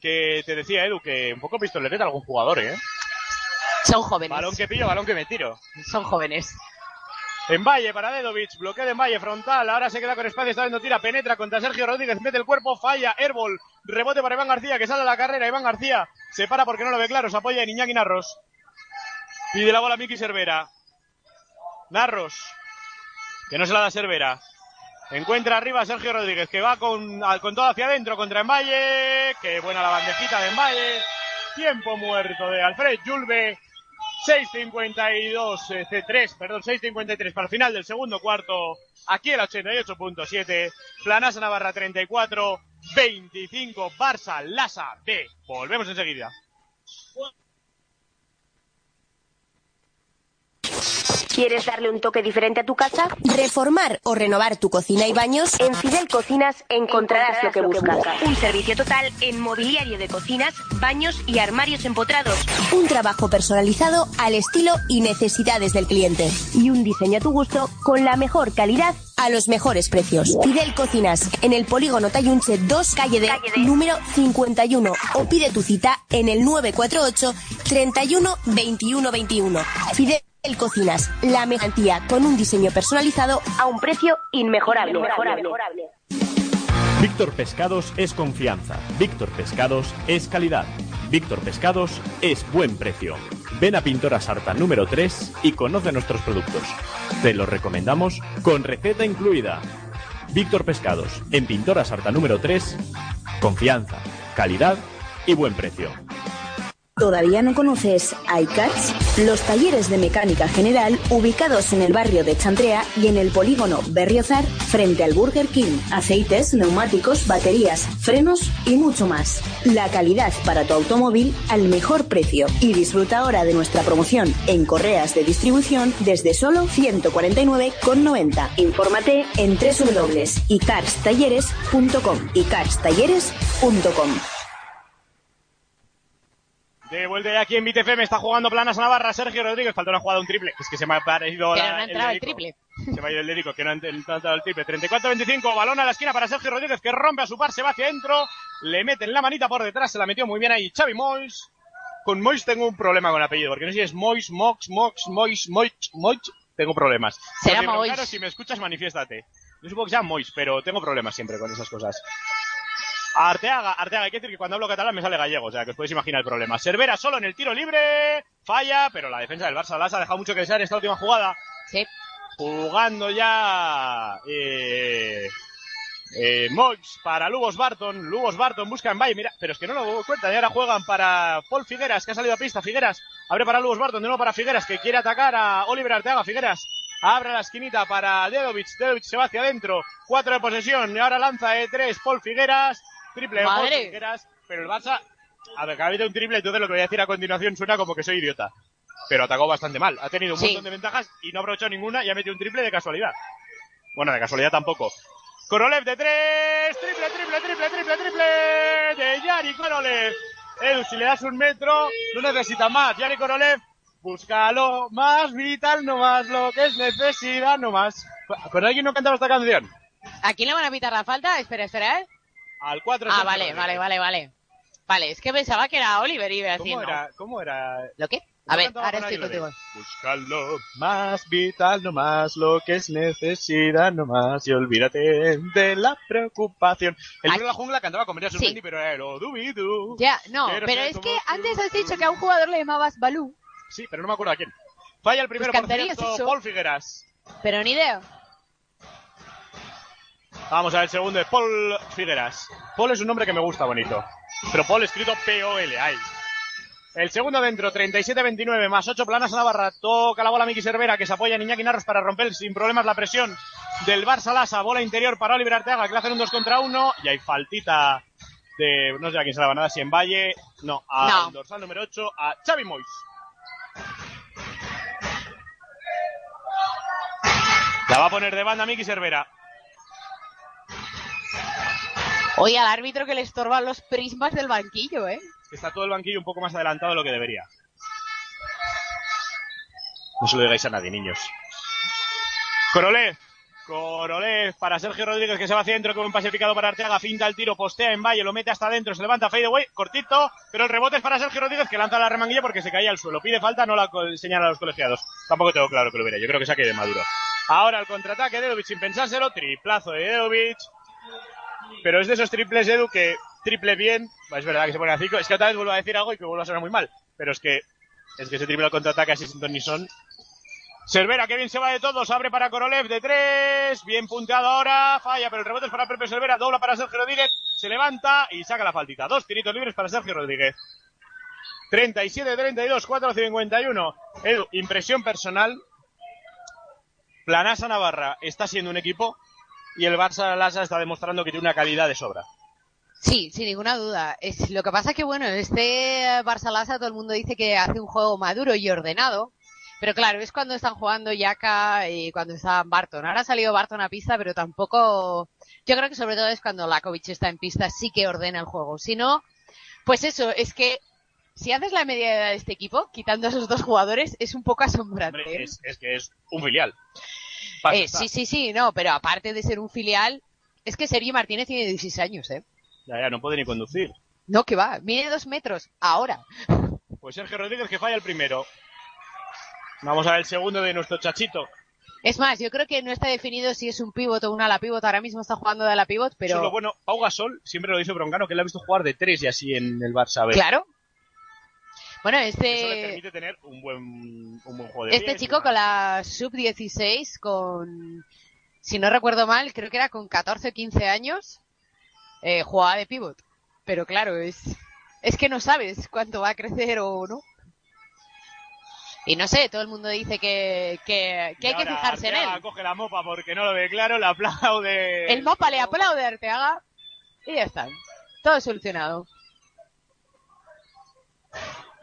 que te decía Edu que un poco pistolereta algún jugador, ¿eh? Son jóvenes. Balón que pillo, balón que me tiro. Son jóvenes. En Valle para Dedovic, bloqueo de Valle frontal, ahora se queda con espacio, está dando tira, penetra contra Sergio Rodríguez, mete el cuerpo, falla, airball, rebote para Iván García, que sale a la carrera, Iván García se para porque no lo ve claro, se apoya en Iñaki Narros. Pide la bola a Miki Cervera. Narros, que no se la da Cervera. Encuentra arriba a Sergio Rodríguez, que va con, con todo hacia adentro contra Emballe. Qué buena la bandejita de Emballe. Tiempo muerto de Alfred Julve. 6.52, eh, C3, perdón, 6.53 para el final del segundo cuarto. Aquí el 88.7. Planasa Navarra 34, 25, Barça, Lasa B. Volvemos enseguida. ¿Quieres darle un toque diferente a tu casa? ¿Reformar o renovar tu cocina y baños? En Fidel Cocinas encontrarás lo que buscas. Un servicio total en mobiliario de cocinas, baños y armarios empotrados. Un trabajo personalizado al estilo y necesidades del cliente. Y un diseño a tu gusto con la mejor calidad a los mejores precios. Fidel Cocinas, en el polígono Tayunche 2, calle de, número 51. O pide tu cita en el 948 31 21 21. Fidel Cocinas, la mejantía con un diseño personalizado a un precio inmejorable. Víctor Pescados es confianza. Víctor Pescados es calidad. Víctor Pescados es buen precio. Ven a Pintora Sarta número 3 y conoce nuestros productos. Te los recomendamos con receta incluida. Víctor Pescados, en Pintora Sarta número 3, confianza, calidad y buen precio. ¿Todavía no conoces iCarts? Los talleres de mecánica general ubicados en el barrio de Chantrea y en el polígono Berriozar frente al Burger King. Aceites, neumáticos, baterías, frenos y mucho más. La calidad para tu automóvil al mejor precio. Y disfruta ahora de nuestra promoción en correas de distribución desde solo 149,90. Infórmate en www.icarstalleres.com. icarstalleres.com. De vuelta ya aquí en BTF me está jugando Planas Navarra, Sergio Rodríguez, falta una jugada, un triple. Es que se me ha parecido Pero la- no ha entrado el dedico. triple. Se me ha ido el dedico, que no ha entrado el triple. 34-25, balón a la esquina para Sergio Rodríguez, que rompe a su par, se va hacia adentro, le meten la manita por detrás, se la metió muy bien ahí Xavi Mois. Con Mois tengo un problema con el apellido, porque no sé si es Mois, Mox, Mox, Mois, Moich, Moich, tengo problemas. Será Mois. Claro, si me escuchas, manifiéstate. Yo supongo que sea Mois, pero tengo problemas siempre con esas cosas. Arteaga, Arteaga, hay que decir que cuando hablo catalán me sale gallego, o sea que os podéis imaginar el problema. Cervera solo en el tiro libre, falla, pero la defensa del Barça las ha dejado mucho que desear esta última jugada. Sí. Jugando ya eh, eh, Moix para Lugos Barton. Lugos Barton busca en Valle, mira, pero es que no lo cuentan. Y ahora juegan para Paul Figueras, que ha salido a pista. Figueras abre para Lugos Barton, de nuevo para Figueras, que quiere atacar a Oliver Arteaga. Figueras abre la esquinita para Dedovic. Dedovic se va hacia adentro. Cuatro de posesión. Y ahora lanza de tres Paul Figueras. Triple Madre. Figueras. Pero el Barça, a ver, que ha habido un triple, entonces lo que voy a decir a continuación suena como que soy idiota. Pero atacó bastante mal. Ha tenido un Sí. montón de ventajas y no ha aprovechado ninguna y ha metido un triple de casualidad. Bueno, de casualidad tampoco. Korolev de tres. Triple, triple, triple, triple, triple. De Yari Korolev. Edu, si le das un metro, no necesita más. Yari Korolev busca lo más vital, no más lo que es necesidad, no más. ¿Con alguien no cantaba esta canción? ¿A quién le van a pitar la falta? Espera, espera, ¿eh? Al 4 Ah, vale, vale, vale, vale. Vale, es que pensaba que era Oliver y iba a decir, ¿Cómo no. era? ¿Cómo era? ¿Lo qué? A ver, ahora estoy lo contigo. de, Busca lo más vital, no más lo que es necesidad, no más y olvídate de la preocupación. El libro de la jungla cantaba con María Sí. Suspendi, pero era el Odubidu. Ya, no, pero es que tú. antes has dicho que a un jugador le llamabas Balú, Sí, pero no me acuerdo a quién. Falla el primero, Pues por cantarías cierto, eso. Paul Figueras. pero ni idea. Vamos a ver el segundo de Paul Figueras. Paul es un nombre que me gusta bonito. Pero Paul escrito P-O-L, ahí. El segundo dentro, 37-29, más 8 planas a Navarra. Toca la bola Miki Cervera, que se apoya en Iñaki Narros para romper sin problemas la presión del Barça Lasa. Bola interior para Oliver Arteaga, que le hacen un 2 contra 1. Y hay faltita de, no sé a quién se la van a dar, si en Valle. No, al No. dorsal número 8, a Xavi Mois. La va a poner de banda Miki Cervera. Oye, al árbitro que le estorban los prismas del banquillo, ¿eh? Está todo el banquillo un poco más adelantado de lo que debería. No se lo digáis a nadie, niños. Corolev. Corolev para Sergio Rodríguez que se va hacia adentro con un pase para Arteaga. Finta el tiro, postea en Valle, lo mete hasta adentro, se levanta fadeaway, cortito, pero el rebote es para Sergio Rodríguez que lanza la remanguilla porque se caía al suelo. Pide falta, no la señala a los colegiados. Tampoco tengo claro que lo hubiera. Yo creo que saque de Maduro. Ahora el contraataque de Dedovic sin pensárselo, triplazo de Dedovic. Pero es de esos triples Edu que triple bien, es verdad que se pone a 5, es que otra vez vuelvo a decir algo y que vuelvo a sonar muy mal, pero es que es que ese triple al contraataque así sin ton ni son. Cervera, que bien se va de todos, abre para Korolev de 3, bien punteado ahora, falla, pero el rebote es para Pepe Cervera, dobla para Sergio Rodríguez, se levanta y saca la faltita. Dos tiritos libres para Sergio Rodríguez. 37-32, 4-51. Edu, impresión personal. Planasa Navarra está siendo un equipo y el Barça Lasa está demostrando que tiene una calidad de sobra. Sí, sin ninguna duda. Es, lo que pasa es que, bueno, este Barça Lasa todo el mundo dice que hace un juego maduro y ordenado, Pero claro, es cuando están jugando Yaka y cuando está Barton. Ahora ha salido Barton a pista, pero tampoco... Yo creo que sobre todo es cuando Lakovic está en pista, sí que ordena el juego. Si no, pues eso, es que si haces la media edad de este equipo, quitando a esos dos jugadores, es un poco asombrante. Hombre, ¿eh? es, es que es un filial. Eh, sí, sí, sí, no, pero aparte de ser un filial, es que Sergi Martínez tiene 16 años, ¿eh? Ya, ya, no puede ni conducir. No, que va, mide dos metros, ahora. Pues Sergio Rodríguez que falla el primero. Vamos a ver el segundo de nuestro chachito. Es más, yo creo que no está definido si es un pivot o un ala pivot. Ahora mismo está jugando de ala pivot, Eso es lo pero bueno. Pau Gasol siempre lo dice Broncano que le ha visto jugar de tres y así en el Barça. A ver. claro. Bueno, Eso le este, permite tener un buen, un buen juego de este pies, chico con la sub-16, con, si no recuerdo mal, creo que era con 14 o 15 años, eh, jugaba de pivot. Pero claro, es, es que no sabes cuánto va a crecer o no. Y no sé, todo el mundo dice que, que, hay que fijarse en él. coge la mopa porque no lo ve claro, le aplaude. El Mopa le aplaude a Arteaga y ya está. Todo solucionado.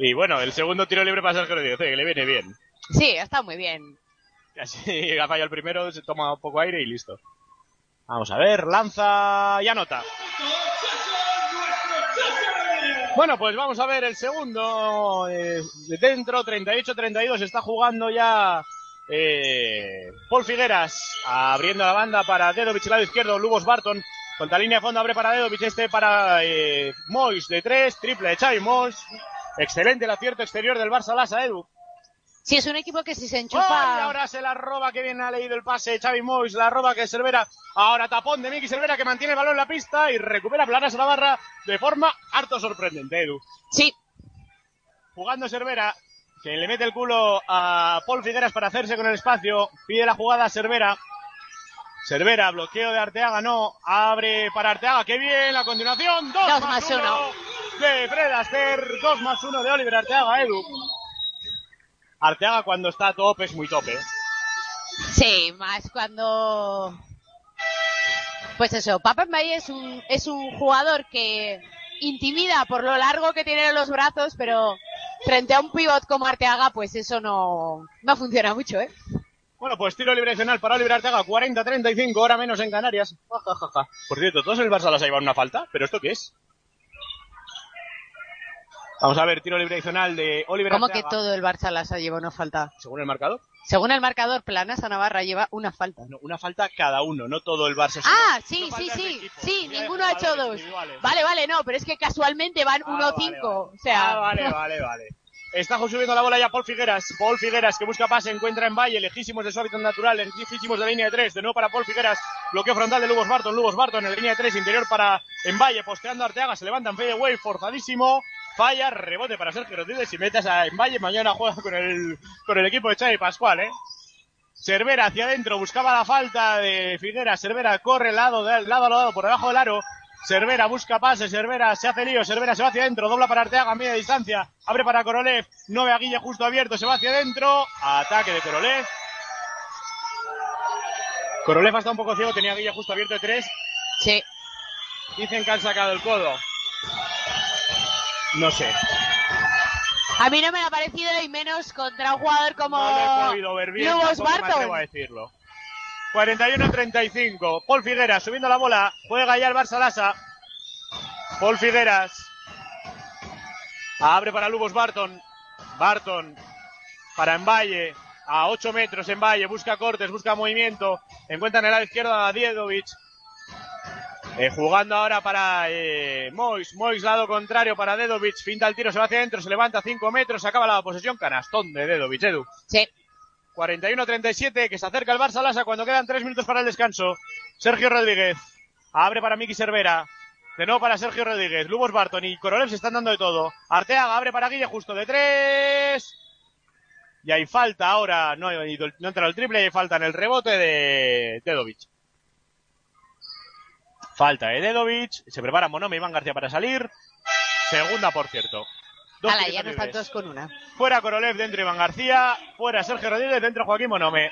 Y bueno, el segundo tiro libre para Sergio Rodríguez, eh, que le viene bien. Sí, está muy bien. Así ha fallado el primero, se toma un poco aire y listo. Vamos a ver, lanza y anota. Bueno, pues vamos a ver el segundo. eh, de dentro, 38-32, está jugando ya eh, Paul Figueras, abriendo la banda para Dedovic, lado izquierdo, Lubos Barton. Contra línea de fondo abre para Dedovic, este para eh, Mois de 3, triple de Xavi Mois. Excelente el acierto exterior del Barça Lasa, Edu. Sí, es un equipo que si se enchufa... ahora se la roba, que bien ha leído el pase Xavi Mois, la roba que Cervera, ahora tapón de Miki Cervera que mantiene el balón en la pista y recupera Planas la barra de forma harto sorprendente, Edu. Sí, Jugando Cervera, que le mete el culo a Paul Figueras para hacerse con el espacio, pide la jugada a Cervera. Cervera, bloqueo de Arteaga, no, abre para Arteaga, qué bien, a continuación, dos, Dos más más uno uno. De Fred Astaire, dos más uno de Oliver Arteaga, Edu. Arteaga cuando está a tope es muy tope. sí, más cuando... Pues eso, Papa Mbaye es un, es un jugador que intimida por lo largo que tiene los brazos, pero frente a un pivot como Arteaga, pues eso no, no funciona mucho, ¿eh? Bueno, pues tiro libre adicional para Oliver Arteaga, 40-35, hora menos en Canarias. Ja, ja, ja, ja. Por cierto, todos en el Barça las ha llevado una falta, pero ¿esto qué es? Vamos a ver, tiro libre adicional de Oliver que Arteaga. todo el Barça las ha llevado una falta. Según el marcador. Según el marcador, Planasa Navarra lleva una falta. No, una falta cada uno, no todo el Barça. Ah, sí, sí, sí, sí, ninguno ha hecho dos. Vale, vale, no, pero es que casualmente van Ah, 1-5, vale, o sea... Ah, vale, vale, vale. Está subiendo la bola ya Paul Figueras. Paul Figueras que busca pase, encuentra en Valle, lejísimos de su hábitat natural, lejísimos de la línea de tres. De nuevo para Paul Figueras. Bloqueo frontal de Lubos Barton. Lubos Barton en la línea de tres, interior para en Valle, posteando Arteaga. Se levanta en fadeaway, forzadísimo. Falla, rebote para Sergio Rodríguez. Si metes a en Valle, mañana juega con el, con el equipo de Xavi Pascual, eh. Cervera hacia adentro, buscaba la falta de Figueras. Cervera corre lado, de, lado a lado por debajo del aro. Cervera busca pase, Cervera se hace lío, Cervera se va hacia adentro, dobla para Arteaga a media distancia, abre para Korolev, no ve a Guille justo abierto, se va hacia adentro, ataque de Korolev. Korolev está un poco ciego, tenía Guille justo abierto de tres, Sí, dicen que han sacado el codo. No sé, a mí no me ha parecido y menos contra un jugador como no he podido ver bien, Lubos tampoco me a Barton. decirlo. 41-35, Paul Figueras subiendo la bola, juega ya el Barça Lasa. Paul Figueras. Abre para Lubos Barton. Barton para Envalle. A 8 metros Envalle. Busca cortes, busca movimiento. Encuentra en el lado izquierdo a Diedovic. Eh, jugando ahora para eh, Mois. Mois lado contrario para Dedovic. Finta el tiro, se va hacia adentro, se levanta 5 metros. Acaba la posesión. Canastón de Dedovic, Edu. Sí, 41-37, que se acerca el Barça Lasa cuando quedan 3 minutos para el descanso. Sergio Rodríguez. Abre para Miki Cervera. De nuevo para Sergio Rodríguez. Lubos Barton y Korolev se están dando de todo. Arteaga abre para Guille justo de 3. Y hay falta ahora. No, entra el triple y hay falta en el rebote de Dedovic. Falta de Dedovic. Se prepara Monome Iván García para salir. Segunda, por cierto. Dos Ala, ya con una. Fuera Korolev, dentro Iván García. Fuera Sergio Rodríguez, dentro Joaquín Monome.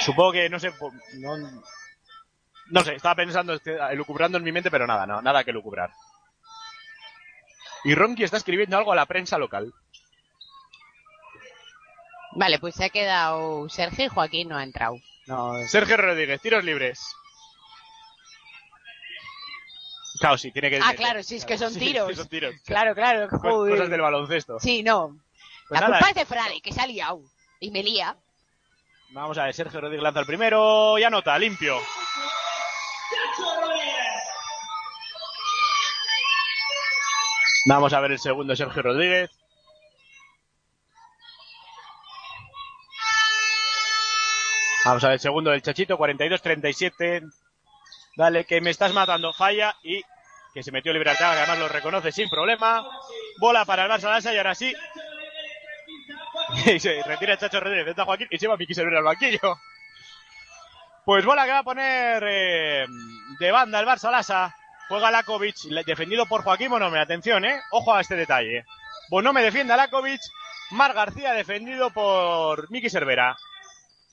Supongo que, no sé, no, no sé, estaba pensando, este, elucubrando en mi mente, pero nada, no, nada que lucubrar. Y Ronqui está escribiendo algo a la prensa local. Vale, pues se ha quedado Sergio y Joaquín no ha entrado. No. Sergio Rodríguez, tiros libres. Claro, sí, tiene que Ah, claro, sí, es que son tiros. sí, son tiros. Claro, claro. Joder. Cosas del baloncesto. Sí, no. Pues la nada, culpa es de Frade, que se ha liado. Y me lía. Vamos a ver, Sergio Rodríguez lanza el primero y anota, limpio. Vamos a ver el segundo, Sergio Rodríguez. Vamos a ver el segundo del Chachito, 42-37. Dale, que me estás matando, falla y que se metió Libertad, que además lo reconoce sin problema. Bola para el Barça Lasa y ahora sí. Y se retira el Chacho Rodríguez, entra Joaquín y se va Miki Servir al banquillo. Pues bola que va a poner eh, de banda el Barça Lasa. Juega Lakovic, defendido por Joaquín Bonome. Atención, eh. Ojo a este detalle. Bonome defiende a Lakovic. Mar García defendido por Miki Cervera.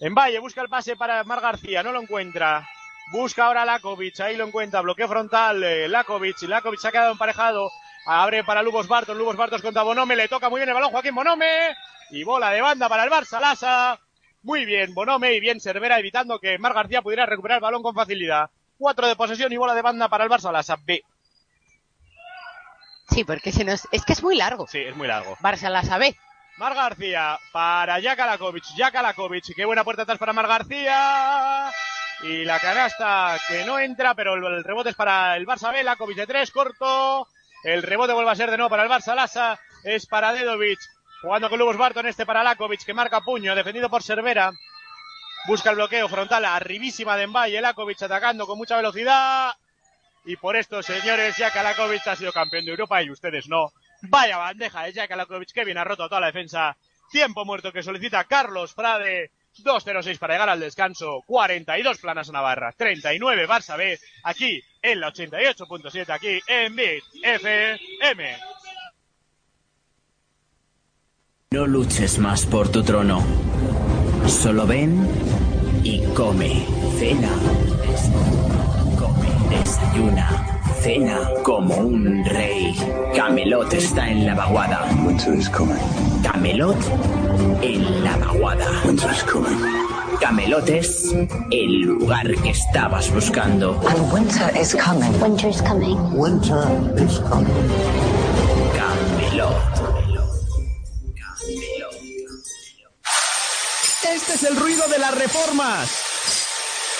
En Valle busca el pase para Mar García, no lo encuentra. Busca ahora Lakovic, ahí lo encuentra. Bloqueo frontal, eh, Lakovic. Lakovic se ha quedado emparejado. Abre para Lubos Bartos, Lubos Bartos contra Bonome. Le toca muy bien el balón Joaquín Bonome. Y bola de banda para el Barça Lasa. Muy bien, Bonome y bien Cervera evitando que Mar García pudiera recuperar el balón con facilidad. Cuatro de posesión y bola de banda para el Barça Lasa. B. Sí, porque se nos... es que es muy largo. Sí, es muy largo. Barça la sabe. Mar García para Jaka Lakovic. Jaka Lakovic. Qué buena puerta atrás para Mar García. Y la canasta que no entra, pero el, rebote es para el Barça B. Lakovic de tres, corto. El rebote vuelve a ser de nuevo para el Barça Lasa. Es para Dedovic. Jugando con Lubos Barton, este para Lakovic, que marca puño, defendido por Cervera. Busca el bloqueo frontal, arribísima de Mbaye. Lakovic atacando con mucha velocidad. Y por esto, señores, Jaka Lakovic ha sido campeón de Europa y ustedes no. Vaya bandeja de Jaka Lakovic, que bien ha roto toda la defensa. Tiempo muerto que solicita Carlos Frade. 2-0-6 para llegar al descanso. 42 Planas a Navarra. 39 Barça B. Aquí en la 88.7. Aquí en Big FM. No luches más por tu trono. Solo ven y come. Cena. Come. Desayuna. Cena como un rey. Camelot está en la vaguada. Winter is coming. Camelot en la vaguada. Winter is coming. Camelot es el lugar que estabas buscando. And winter is coming. Winter is coming. Winter is coming. Camelot. Este es el ruido de las reformas.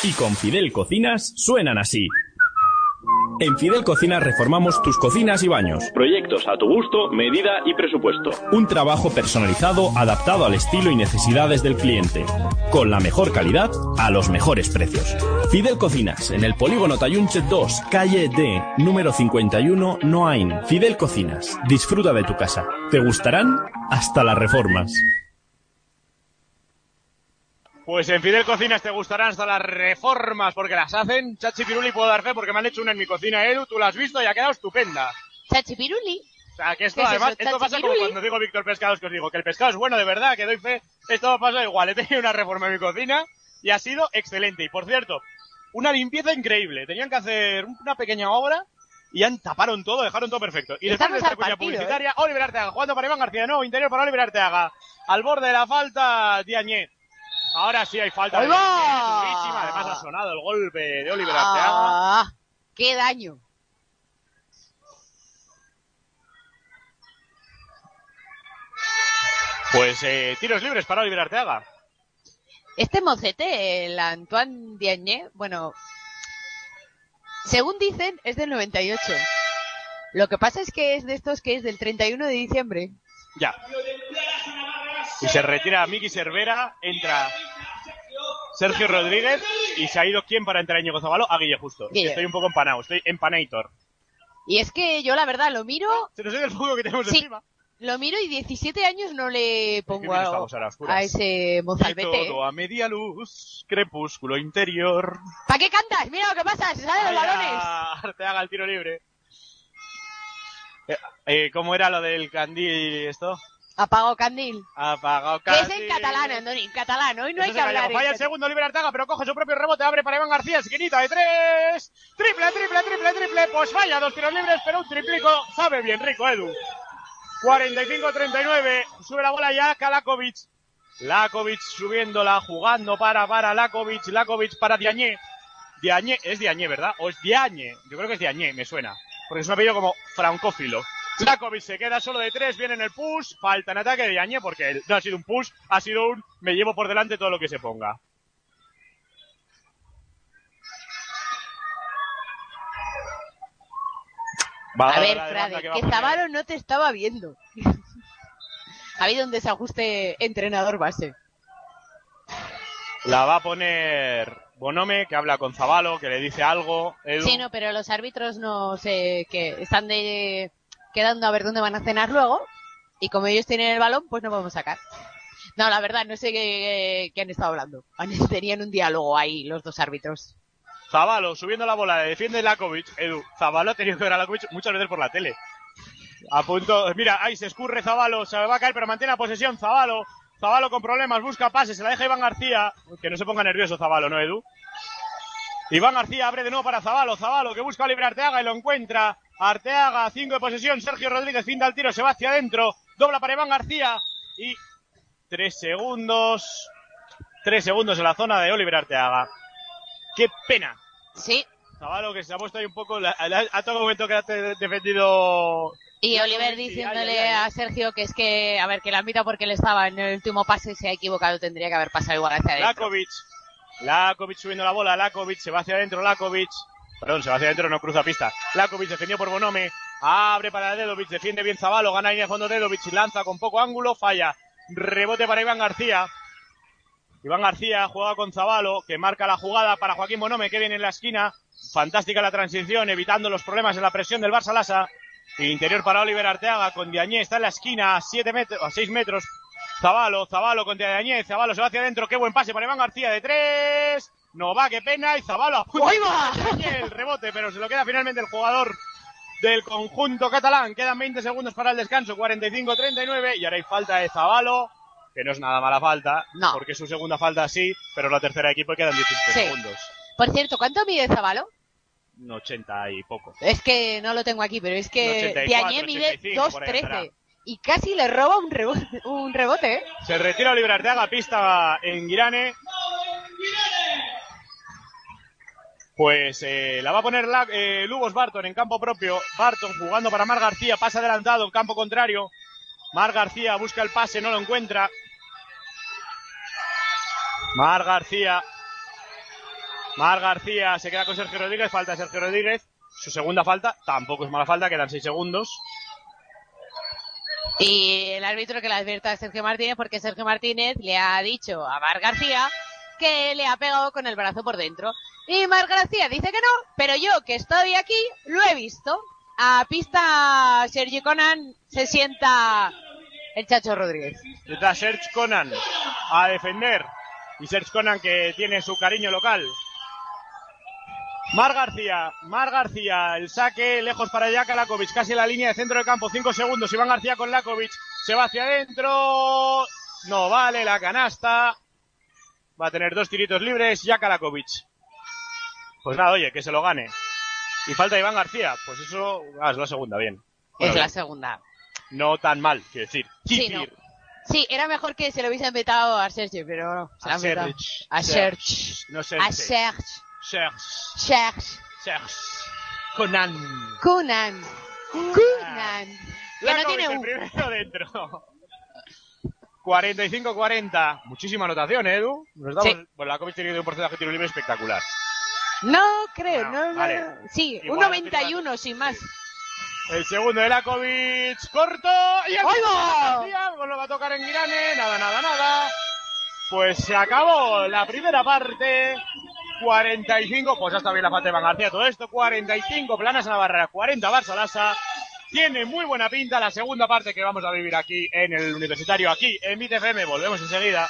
Y con Fidel Cocinas suenan así. En Fidel Cocinas reformamos tus cocinas y baños. Proyectos a tu gusto, medida y presupuesto. Un trabajo personalizado adaptado al estilo y necesidades del cliente. Con la mejor calidad a los mejores precios. Fidel Cocinas, en el polígono Tayunche 2, calle D, número 51, Noain. Fidel Cocinas, disfruta de tu casa. Te gustarán hasta las reformas. Pues en Fidel Cocinas te gustarán hasta las reformas porque las hacen. Chachi Piruli puedo dar fe porque me han hecho una en mi cocina, Edu. Tú la has visto y ha quedado estupenda. Chachipiruli. O sea, que esto ¿Qué es además, esto pasa como cuando digo Víctor Pescados que os digo que el pescado es bueno de verdad, que doy fe. Esto pasa igual. He tenido una reforma en mi cocina y ha sido excelente. Y por cierto, una limpieza increíble. Tenían que hacer una pequeña obra y han taparon todo, dejaron todo perfecto. Y después de Estamos esta cuña partido, publicitaria, Oliver Arteaga jugando para Iván García nuevo, interior para Oliver Arteaga. Al borde de la falta, Diañé. Ahora sí hay falta. ¡Ahí va! Además ha sonado el golpe de Oliver Arteaga. Ah, ¡Qué daño! Pues eh, tiros libres para Oliver Arteaga. Este mocete, el Antoine Diagne, bueno, según dicen, es del 98. Lo que pasa es que es de estos que es del 31 de diciembre. Ya. Y se retira Miki Cervera, entra Sergio Rodríguez y se ha ido quién para entrar Íñigo Zabalo a Guille Justo. Guille. Estoy un poco empanado, estoy empanator. Y es que yo la verdad lo miro, Se nos ido el fuego que tenemos Sí. encima. lo miro y 17 años no le pongo a, ese Y mozalbete. todo a media luz, crepúsculo interior. ¿Para qué cantas? Mira lo que pasa, se salen los balones. Arteaga el tiro libre. Eh, eh, ¿Cómo era lo del candil y esto? Apago candil. Apagado Que es en catalán, Andoni, en catalán. Hoy no hay que hablar. Falla el segundo, libre Artaga, pero coge su propio rebote, abre para Iván García, esquinita de tres. Triple, triple, triple, triple. Pues falla, dos tiros libres, pero un triplico. Sabe bien rico, Edu. 45-39. Sube la bola ya Kalakovic. Lakovic subiéndola, jugando para, para Lakovic. Lakovic para Diañé. Diañé, es Diañé, ¿verdad? O es Diañé. Yo creo que es Diañé, me suena. Porque es un apellido como francófilo. Lakovic se queda solo de tres, viene en el push, falta en ataque de Diañé porque no ha sido un push, ha sido un me llevo por delante todo lo que se ponga. Va A ver, Frade, que. Zavalo no te estaba viendo. ha habido un desajuste entrenador base. La va a poner Bonome, que habla con Zavalo, que le dice algo. Edu. Sí, no, pero los árbitros no sé, que están de quedando a ver dónde van a cenar luego. Y como ellos tienen el balón, pues no podemos sacar. No, la verdad, no sé qué, qué han estado hablando. Tenían un diálogo ahí los dos árbitros. Zavalo subiendo la bola, defiende Lakovic. Edu, Zavalo ha tenido que ver a Lakovic muchas veces por la tele. A punto, mira, ahí se escurre Zavalo, se va a caer, pero mantiene la posesión Zavalo. Zavalo con problemas, busca pases, se la deja Iván García. Que no se ponga nervioso Zavalo, ¿no, Edu? Iván García abre de nuevo para Zavalo, Zavalo que busca libre a Arteaga y lo encuentra. Arteaga, 5 de posesión, Sergio Rodríguez finta el tiro, se va hacia adentro, dobla para Iván García y 3 segundos. 3 segundos en la zona de Oliver Arteaga. Qué pena. Sí. Zavalo que se ha puesto ahí un poco, la- la- todo momento que ha defendido Y Oliver diciéndole ay, ay, ay. a Sergio que es que, a ver, que la admita porque él estaba en el último pase, se ha equivocado, tendría que haber pasado igual hacia adentro. Lakovic. Lakovic subiendo la bola, Lakovic se va hacia adentro, Lakovic. Perdón, se va hacia adentro, no cruza pista. Lakovic defendió por Bonome, abre para Dedovic, defiende bien Zavalo, gana línea fondo Dedovic, lanza con poco ángulo, falla. Rebote para Iván García. Iván García juega con Zavalo, que marca la jugada para Joaquín Bonome, que viene en la esquina. Fantástica la transición, evitando los problemas en la presión del Barça Lasa. Interior para Oliver Arteaga, con Diañé está en la esquina a 7 metros, a 6 metros. Zavalo, Zavalo con Diañé, Zavalo se va hacia adentro, qué buen pase para Iván García de 3. No va, qué pena, y Zavalo a punto ¡Ahí de va! El rebote, pero se lo queda finalmente el jugador del conjunto catalán. Quedan 20 segundos para el descanso, 45-39, y ahora hay falta de Zavalo, que no es nada mala falta, No. porque es su segunda falta sí, pero la tercera de equipo quedan 17 Sí. segundos. Por cierto, ¿cuánto mide Zavalo? Un 80 y poco. Es que no lo tengo aquí, pero es que 84, Diagne mide 85, por ahí andará. 2.13 y casi le roba un rebote, un rebote, ¿eh? Se retira Oliver Arteaga, pista en Girane. Pues eh, la va a poner la, eh, Lubos Barton en campo propio. Barton jugando para Mar García, pasa adelantado en campo contrario. Mar García busca el pase, no lo encuentra. Mar García. Mar García se queda con Sergio Rodríguez, falta Sergio Rodríguez. Su segunda falta, tampoco es mala falta, quedan 6 segundos. Y el árbitro que le advierta a Sergio Martínez porque Sergio Martínez le ha dicho a Mar García que le ha pegado con el brazo por dentro. Y Mar García dice que no, pero yo que estoy aquí lo he visto. A pista Sergio Conan se sienta el Chacho Rodríguez. Está Serge Conan a defender. Y Serge Conan que tiene su cariño local. Mar García, Mar García, el saque lejos para Jaka Lakovic, casi la línea de centro de campo, 5 segundos, Iván García con Lakovic, se va hacia adentro, no vale la canasta, va a tener dos tiritos libres, Jaka Lakovic. Pues nada, oye, que se lo gane. Y falta Iván García, pues eso, ah, es la segunda, bien. Bueno, es la bien. segunda. No tan mal, quiero decir. Sí, no. Sí, era mejor que se lo hubiesen vetado a Sergio, pero no. Se A. Serge. A Serge. No A Serge. Serge. Serge. Serge. Serge. Conan. Kunan. Kunan. Que no tiene un... primero dentro. 45-40. Muchísima anotación, ¿eh, Edu. Nos damos... Sí. Bueno, Lakovic tiene un porcentaje de tiro libre espectacular. No creo, Bueno, no, no, vale. no. Sí, un Igual 91 sin más. El segundo de Lakovic, corto. Y el lo va a tocar en Girane. Nada, nada, nada. Pues se acabó la primera parte. 45, pues ya está bien la falta de Van García. Todo esto, 45 planas a Navarra, 40 Barça Lassa. Tiene muy buena pinta la segunda parte que vamos a vivir aquí en el Universitario, aquí en MITFM. Volvemos enseguida.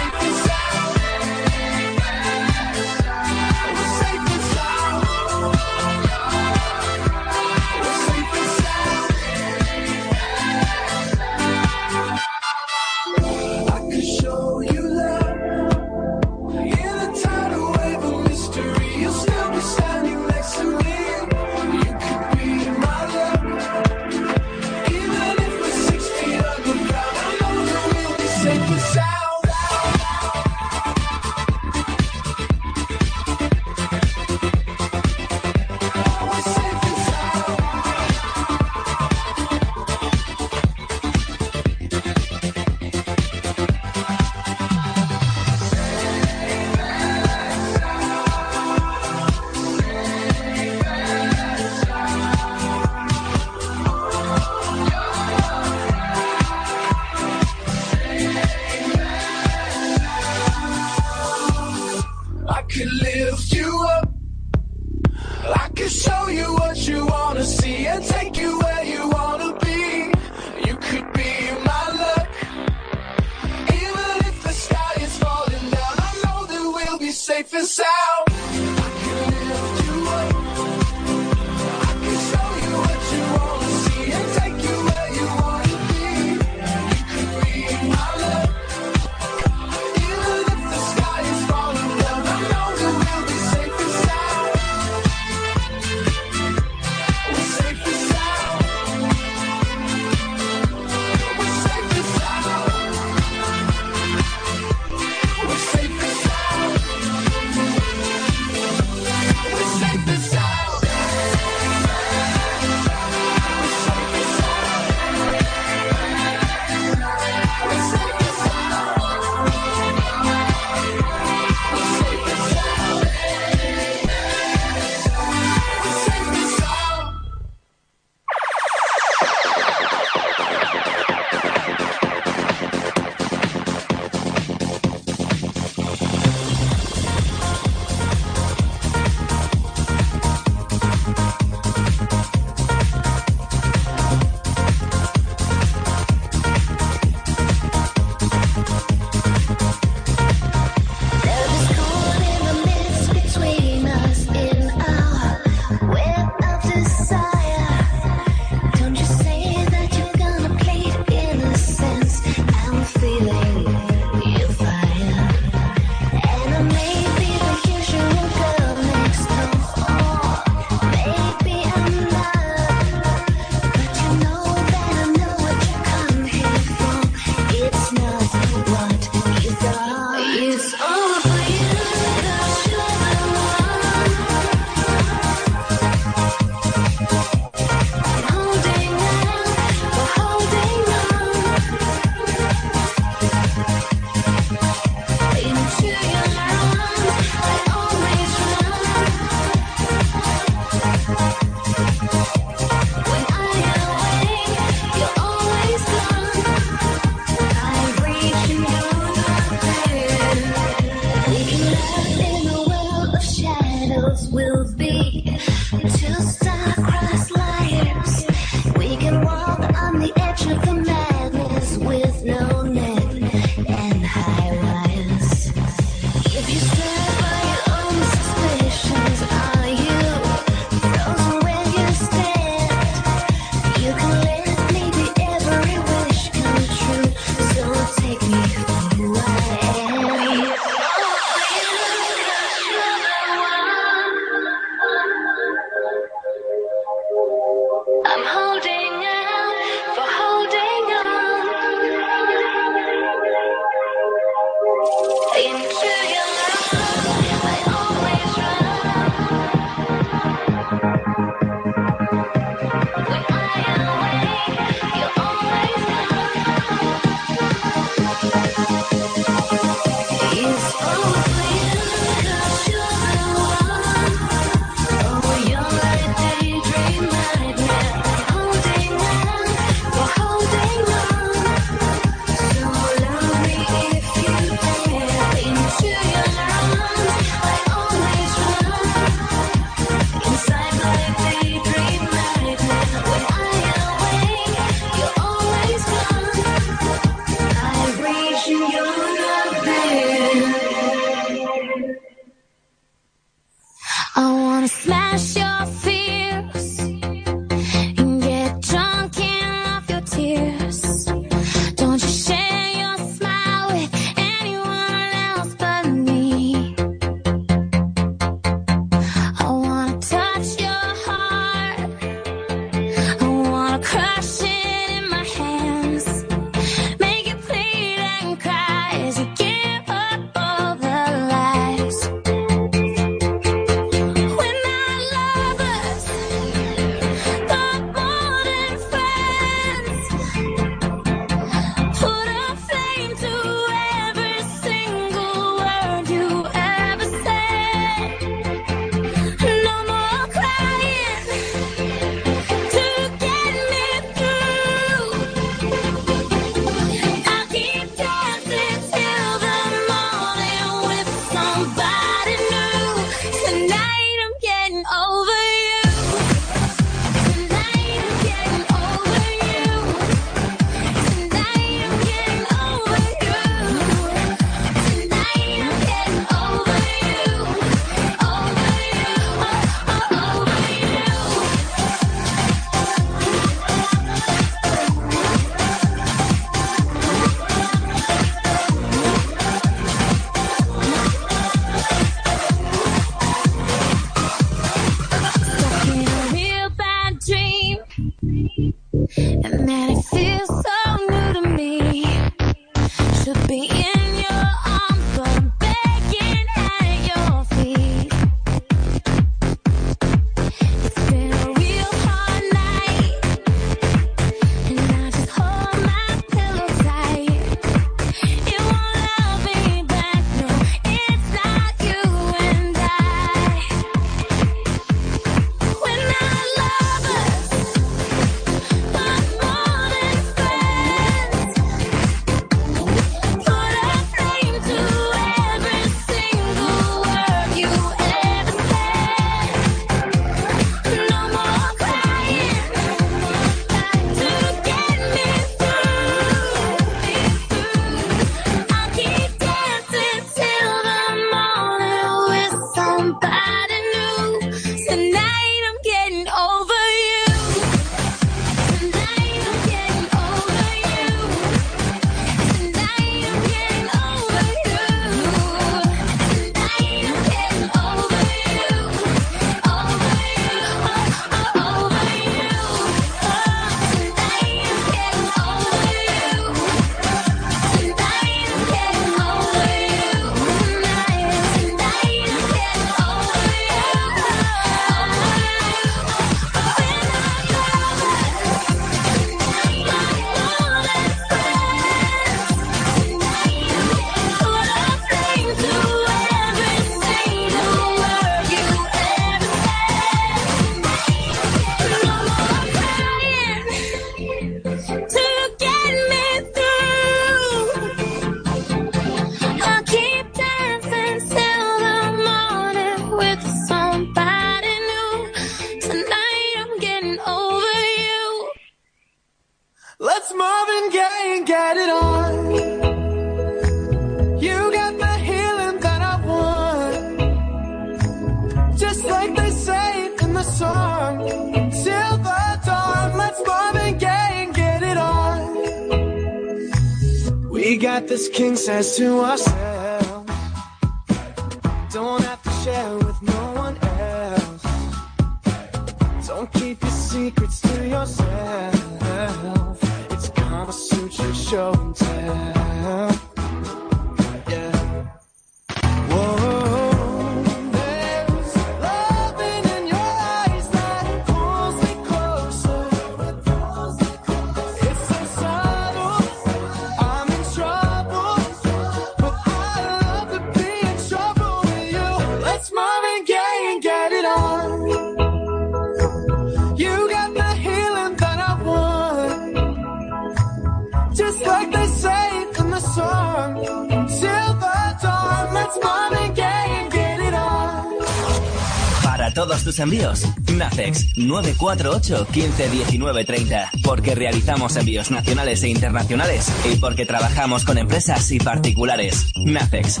Envíos, Nafex 948 15 19 30. Porque realizamos envíos nacionales e internacionales y porque trabajamos con empresas y particulares. Nafex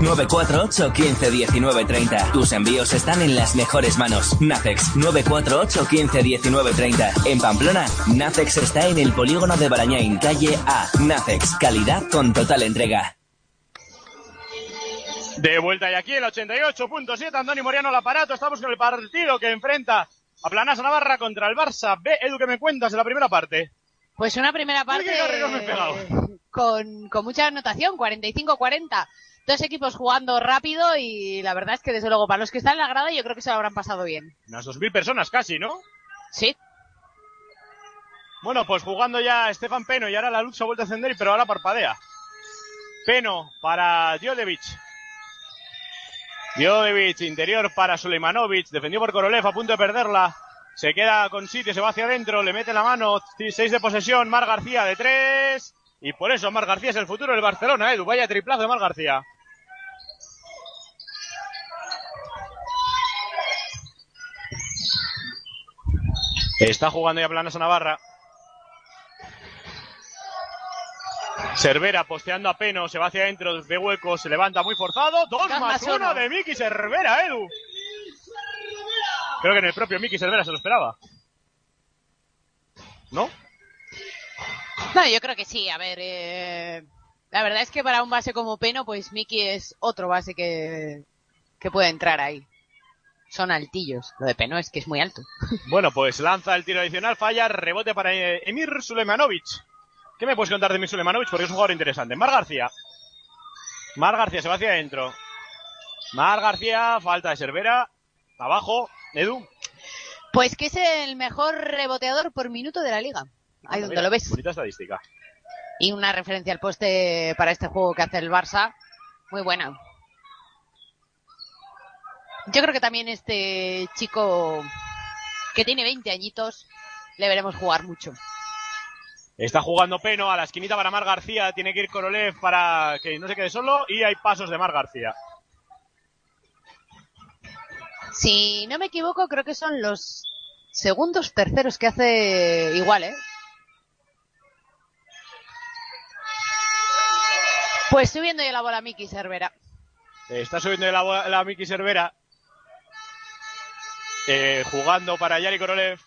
948 15 19 30. Tus envíos están en las mejores manos. Nafex 948 15 19 30. En Pamplona, Nafex está en el polígono de Barañain, calle A. Nafex, calidad con total entrega. 8.7, Andoni Moriano al aparato. Estamos con el partido que enfrenta a Planasa Navarra contra el Barça. Ve, Edu, que me cuentas de la primera parte. Pues una primera parte con, con mucha anotación, 45-40. Dos equipos jugando rápido y la verdad es que desde luego para los que están en la grada yo creo que se lo habrán pasado bien. Unas 2.000 personas casi, ¿no? Sí. Bueno, pues jugando ya Estefan Peno y ahora la luz se ha vuelto a encender, pero ahora parpadea. Peno para Djodjevic. Djodjevic, interior para Suleimanovic, defendido por Korolev, a punto de perderla. Se queda con sitio, se va hacia adentro, le mete la mano, 6 de posesión, Mar García de 3. Y por eso Mar García es el futuro del Barcelona, Edu. Vaya triplazo de Mar García. Está jugando ya Planasa Navarra. Cervera posteando a Peno, se va hacia adentro, ve hueco, se levanta muy forzado. Dos más uno uno. de Miki Cervera, Edu. Creo que en el propio Miki Cervera se lo esperaba. ¿No? No, yo creo que sí. A ver, eh, la verdad es que para un base como Peno, pues Miki es otro base que, que puede entrar ahí. son altillos. Lo de Peno es que es muy alto. Bueno, pues lanza el tiro adicional, falla, rebote para eh, Emir Sulemanovic. ¿Qué me puedes contar de Emir Sulemanovic? Porque es un jugador interesante. Mar García. Mar García se va hacia adentro. Mar García, falta de Cervera. Abajo, Edu. Pues que es el mejor reboteador por minuto de la liga. Ahí donde Mira, lo ves. Bonita estadística. Y una referencia al poste para este juego que hace el Barça. Muy buena. Yo creo que también este chico que tiene 20 añitos le veremos jugar mucho. Está jugando Peno a la esquinita para Mar García. Tiene que ir Korolev para que no se quede solo. Y hay pasos de Mar García. Si no me equivoco, creo que son los segundos, terceros que hace igual, ¿eh? Pues subiendo ya la bola Miki Cervera. Está subiendo la, bola- la Miki Cervera. Eh, jugando para Yari Korolev.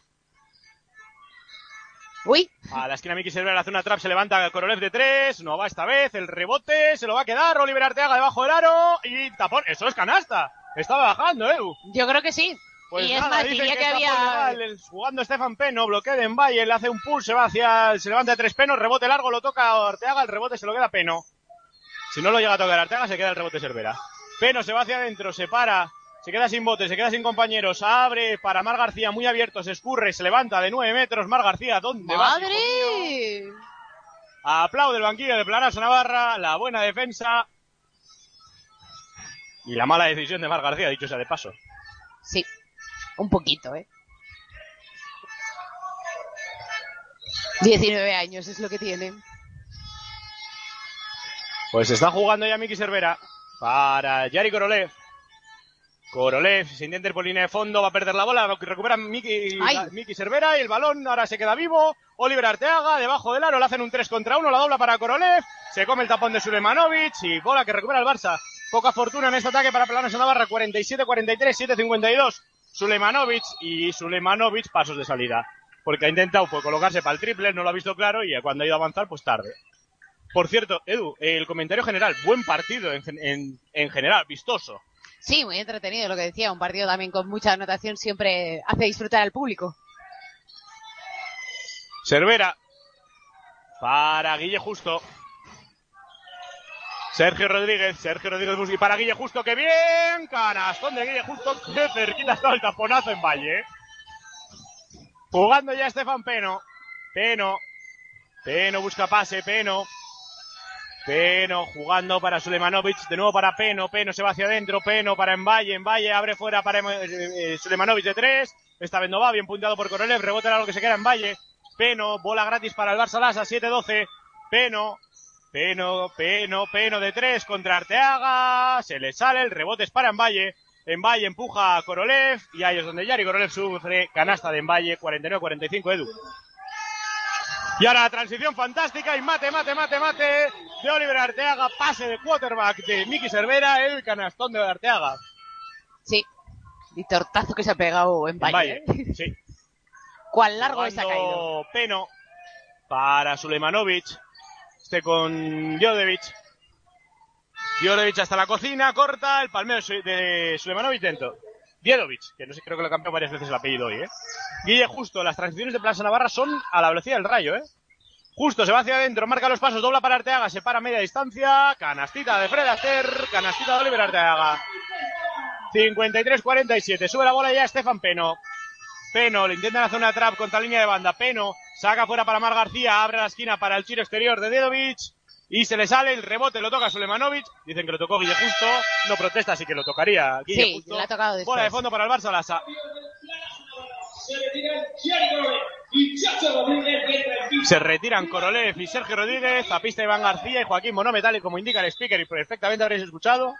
Uy, A la esquina Miki Cervera hace una trap, se levanta Korolev de tres, no va esta vez, el rebote se lo va a quedar, Oliver Arteaga debajo del aro y tapón, eso es canasta. Estaba bajando, Edu. yo creo que sí. Pues y es nada, más, dicen diría que, está había... Jugando Stefan Peno, bloquea de Valle, le hace un pull, se va hacia, se levanta de tres Penos, rebote largo, lo toca Arteaga, el rebote se lo queda Peno. Si no lo llega a tocar Arteaga, se queda el rebote Cervera. Peno se va hacia adentro, se para, se queda sin bote, se queda sin compañeros, abre para Mar García, muy abierto, se escurre, se levanta de nueve metros, Mar García, ¿dónde mío? ¡Madre! Aplaude el banquillo de Planaso Navarra, la buena defensa y la mala decisión de Mar García, dicho sea de paso. Sí, un poquito, ¿eh? 19 años es lo que tiene. Pues está jugando ya Miki Cervera para Yari Korolev. Korolev se intenta ir por línea de fondo, va a perder la bola, recupera Miki. Miki Cervera y el balón ahora se queda vivo. Oliver Arteaga debajo del aro, le hacen un 3 contra 1, la dobla para Korolev, se come el tapón de Sulemanovic y bola que recupera el Barça. Poca fortuna en este ataque para Planos Navarra, 47-43, 7-52. Sulemanovic y Sulemanovic pasos de salida. Porque ha intentado pues, colocarse para el triple, no lo ha visto claro y cuando ha ido a avanzar, pues tarde. Por cierto, Edu, el comentario general, buen partido en, en- en general, vistoso. Sí, muy entretenido lo que decía. Un partido también con mucha anotación siempre hace disfrutar al público. Cervera para Guille Justo. Sergio Rodríguez, Sergio Rodríguez bus- y para Guille Justo, que bien, canastón de Guille Justo, que cerquita está el taponazo en Valle. Jugando ya Estefan Peno, Peno, Peno busca pase, Peno, Peno jugando para Sulemanovic, de nuevo para Peno, Peno se va hacia adentro, Peno para Envalle, Envalle abre fuera para eh, eh, Sulemanovic de tres, esta vez no va, bien punteado por Korolev, rebote a lo que se queda en Valle, Peno, bola gratis para el Barça Lasa, 7-12, Peno, Peno, Peno, Peno de tres contra Arteaga, se le sale, el rebote es para Envalle, Envalle empuja a Korolev y ahí es donde Yari Korolev sufre canasta de Envalle, 49-45 Edu. Y ahora la transición fantástica y mate, mate, mate, mate de Oliver Arteaga, pase de quarterback de Miki Cervera, el canastón de Arteaga. Sí. Y tortazo que se ha pegado en En Valle. Valle, ¿eh? sí. Cuán largo se ha caído. Peno para Sulemanovic. Este con Djodevic. Djodevic hasta la cocina, corta el palmeo de Su- de Sulemanovic dentro. Diedovic, que no sé, creo que lo ha cambiado varias veces el apellido hoy, ¿eh? Guille Justo, las transiciones de Plaza Navarra son a la velocidad del rayo, ¿eh? Justo se va hacia adentro, marca los pasos, dobla para Arteaga, se para a media distancia, canastita de Fred Astaire, canastita de Oliver Arteaga. 53-47, sube la bola ya Estefan Peno. Peno, le intentan hacer una trap contra línea de banda. Peno saca fuera para Mar García, abre la esquina para el tiro exterior de Dedovic y se le sale el rebote, lo toca Sulemanovic. Dicen que lo tocó Guille Justo, no protesta, así que lo tocaría Guille Sí, Justo. lo ha tocado después. Bola de fondo para el Barça Lasa. Se retiran Korolev y Sergio Rodríguez a pista Iván García y Joaquín Monome, tal y como indica el speaker y perfectamente habréis escuchado.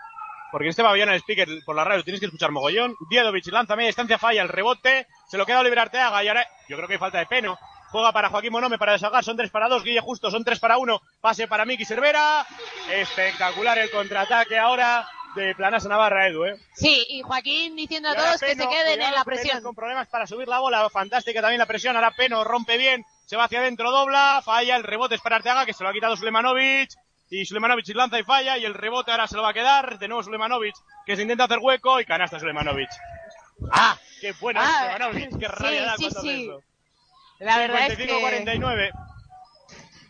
Porque en este pabellón el speaker por la radio tienes que escuchar mogollón. Diedovic lanza media distancia, falla el rebote. Se lo queda Oliver Arteaga y ahora yo creo que hay falta de peno. Juega para Joaquín Monome para deshagar. Son 3 para 2. Guille Justo son 3 para 1. Pase para Miki Cervera. Espectacular el contraataque ahora de Planasa Navarra, Edu, ¿eh? Sí, y Joaquín diciendo a todos que se queden en la presión. Con problemas para subir la bola. Fantástica también la presión. Ahora Peno rompe bien. Se va hacia adentro, dobla. Falla. El rebote es para Arteaga que se lo ha quitado Sulemanovic. Y Sulemanovic lanza y falla. Y el rebote ahora se lo va a quedar. De nuevo Sulemanovic que se intenta hacer hueco. Y canasta Sulemanovic. ¡Ah! ¡Qué bueno Ah, es Ivanovic! ¡Qué rabia sí, da sí, eso! La verdad es que... 55-49.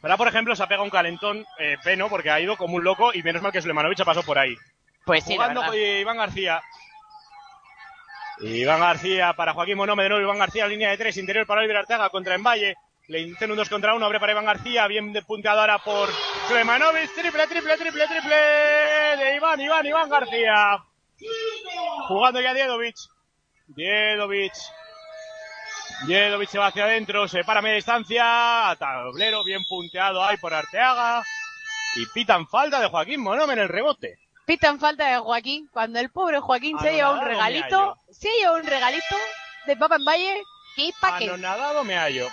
Ahora, por ejemplo, se ha pegado un calentón eh, peno porque ha ido como un loco y menos mal que Sulemanovic ha pasado por ahí. Pues sí, Jugando con Iván García. Iván García para Joaquín Monome de nuevo. Iván García, línea de tres, interior para Oliver Arteaga contra Envalle. Le intentan un 2 contra 1, abre para Iván García, bien de punteado ahora por Sulemanovic. Triple, triple, triple, triple de Iván, Iván, Iván García. Jugando ya Diedovic. Diedovic. Diedovic se va hacia adentro, se para a media distancia. Tablero bien punteado ahí por Arteaga. Y pitan falta de Joaquín Monome en el rebote. Pitan falta de Joaquín, cuando el pobre Joaquín se lleva un regalito, se lleva un regalito de Papa en Valle, que pa' que Anonadado me hallo.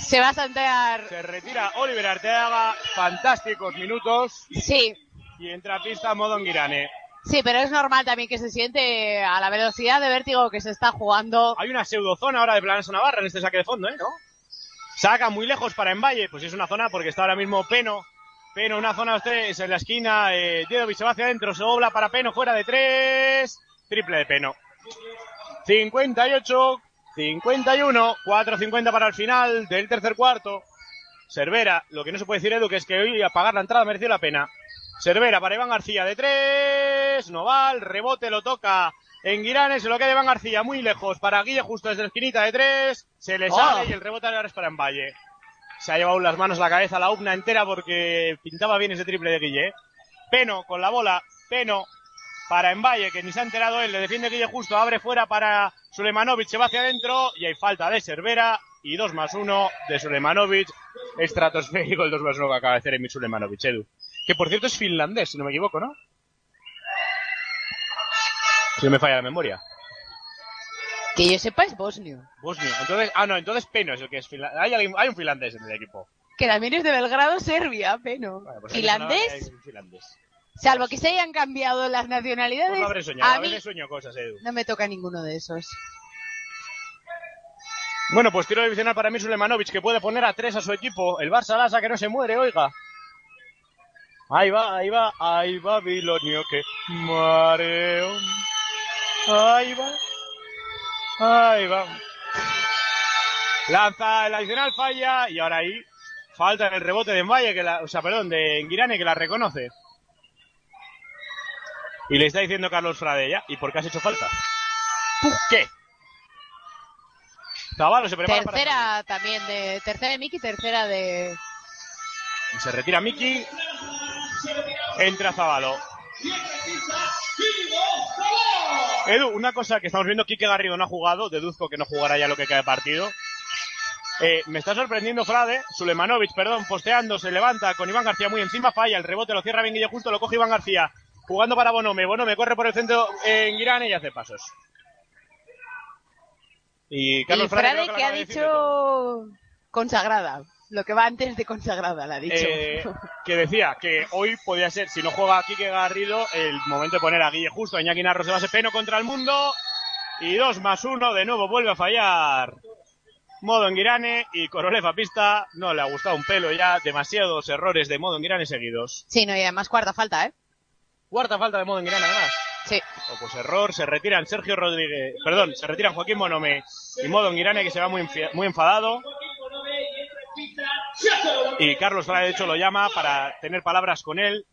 se va a saltar. Se retira Oliver Arteaga, fantásticos minutos. Sí, Y entra a pista Modo Girane. sí, pero es normal también que se siente a la velocidad de vértigo que se está jugando. Hay una pseudozona ahora de Planas Navarra en este saque de fondo, ¿eh? ¿No? Saca muy lejos para Envalle, pues es una zona porque está ahora mismo Peno. Peno, una zona tres en la esquina. Eh, Diedovic se va hacia adentro, se dobla para Peno, fuera de tres. Triple de Peno. 58, 51, 4.50 para el final del tercer cuarto. Cervera, lo que no se puede decir Edu, que es que hoy apagar la entrada mereció la pena. Cervera para Iván García de tres, no va, el rebote lo toca en Guiranes, se lo queda Iván García muy lejos para Guille justo desde la esquinita de tres, se le Oh. sale y el rebote ahora es para Envalle. Se ha llevado las manos a la cabeza la UPNA entera porque pintaba bien ese triple de Guille. ¿eh? Peno con la bola, Peno para Envalle, que ni se ha enterado él, le defiende Guille justo, abre fuera para Sulemanovic, se va hacia adentro y hay falta de Cervera y 2 más 1 de Sulemanovic, estratosférico el 2 más 1 que acaba de hacer Emil Sulemanovic, Edu. Que por cierto es finlandés, si no me equivoco, ¿no? Si no me falla la memoria. Que yo sepa es bosnio. Bosnia. Entonces, ah, no, entonces Peno es el que es finlandés. Hay, alguien- hay un finlandés en el equipo. Que también es de Belgrado, Serbia, pero. Vale, pues Finlandés, hay un finlandés. salvo que se hayan cambiado las Pues nacionalidades, lo habré soñado, a a mí veces sueño cosas, Edu. no me toca ninguno de esos. Bueno, pues tiro divisional para mí Sulemanovic, que puede poner a tres a su equipo. El Barça Lasa que no se muere, oiga. Ahí va, ahí va, ahí va Babilonio, que mareo. Ahí va, ahí va. Lanza el adicional, falla, y ahora ahí falta en el rebote de Envalle, que la, o sea, perdón, de Enguirane, que la reconoce. Y le está diciendo Carlos Frade ya, ¿y por qué has hecho falta? ¿Tú qué? Zavalo se prepara para Tercera también de. Tercera de Miki, tercera de. Y se retira Miki. Entra Zavalo. Edu, una cosa que estamos viendo, Quique Garrido no ha jugado, deduzco que no jugará ya lo que queda de partido. Eh, me está sorprendiendo Frade, Sulemanovic, perdón, posteando, se levanta con Iván García muy encima, falla, el rebote lo cierra bien Guille justo, lo coge Iván García, jugando para Bonome, Bonome corre por el centro en Girane y hace pasos. Y Carlos y Frade, Frade que ha de dicho. Consagrada. Lo que va antes de consagrada, la ha dicho. Eh, que decía que hoy podía ser, si no juega Quique Garrido, el momento de poner a Guille Justo, a Iñaki Narro se base peno contra el mundo. Y dos más uno, de nuevo vuelve a fallar. Modo en Girane y Korolev a pista. No le ha gustado un pelo ya. Demasiados errores de Modo en Girane seguidos. Sí, no, y además cuarta falta, ¿eh? Cuarta falta de Modo en Girane además. Sí. O pues error, se retiran Sergio Rodríguez, perdón, se retiran Joaquín Monome y Modo en Girane que se va muy, muy enfadado. Y Carlos Frade, de hecho, lo llama para tener palabras con él.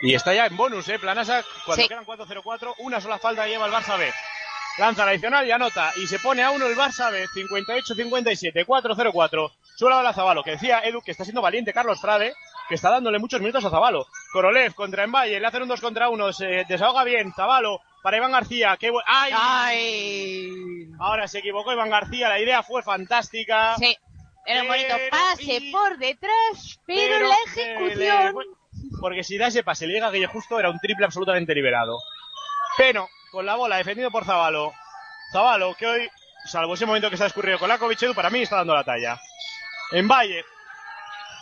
Y está ya en bonus, ¿eh? Planasa, cuando Sí. quedan 4-0-4, una sola falta lleva el Barça B. Lanza la adicional y anota. Y se pone a uno el Barça B, 58-57, 4-0-4. Suela la Zabalo, que decía Edu que está siendo valiente Carlos Frade, que está dándole muchos minutos a Zabalo. Korolev contra Envalle, le hacen un 2 contra 1, se desahoga bien. Zabalo para Iván García, qué bu- ¡Ay! ¡Ay! Ahora se equivocó Iván García, la idea fue fantástica. Sí. Era un bonito Pero- pase y- por detrás, pero, Pero, la ejecución. le porque si da ese pase le llega a Guille Justo, era un triple absolutamente liberado. Peno, con la bola, defendido por Zabalo. Zabalo, que hoy, salvo ese momento que se ha escurrido con Lakovic, Edu, para mí está dando la talla. En Valle,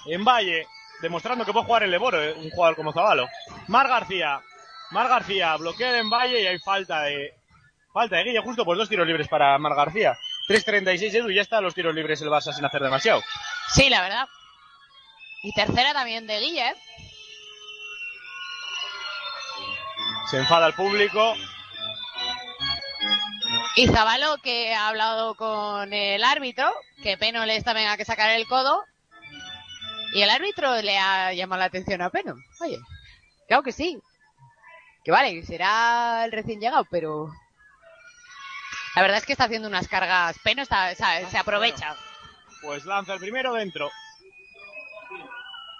en Valle, demostrando que puede jugar el Leboro, eh, un jugador como Zabalo. Mar García, Mar García, bloquea en Valle y hay falta de, falta de Guille Justo, pues dos tiros libres para Mar García. 3.36 Edu, y ya está los tiros libres el Barça sin hacer demasiado. Sí, la verdad. Y tercera también de Guille, ¿eh? Se enfada el público. Y Zabalo, que ha hablado con el árbitro, que Peno le está venga que sacar el codo. Y el árbitro le ha llamado la atención a Peno. Oye, claro que sí. Que vale, será el recién llegado, pero... La verdad es que está haciendo unas cargas. Peno está, se, se aprovecha. Pues lanza el primero dentro.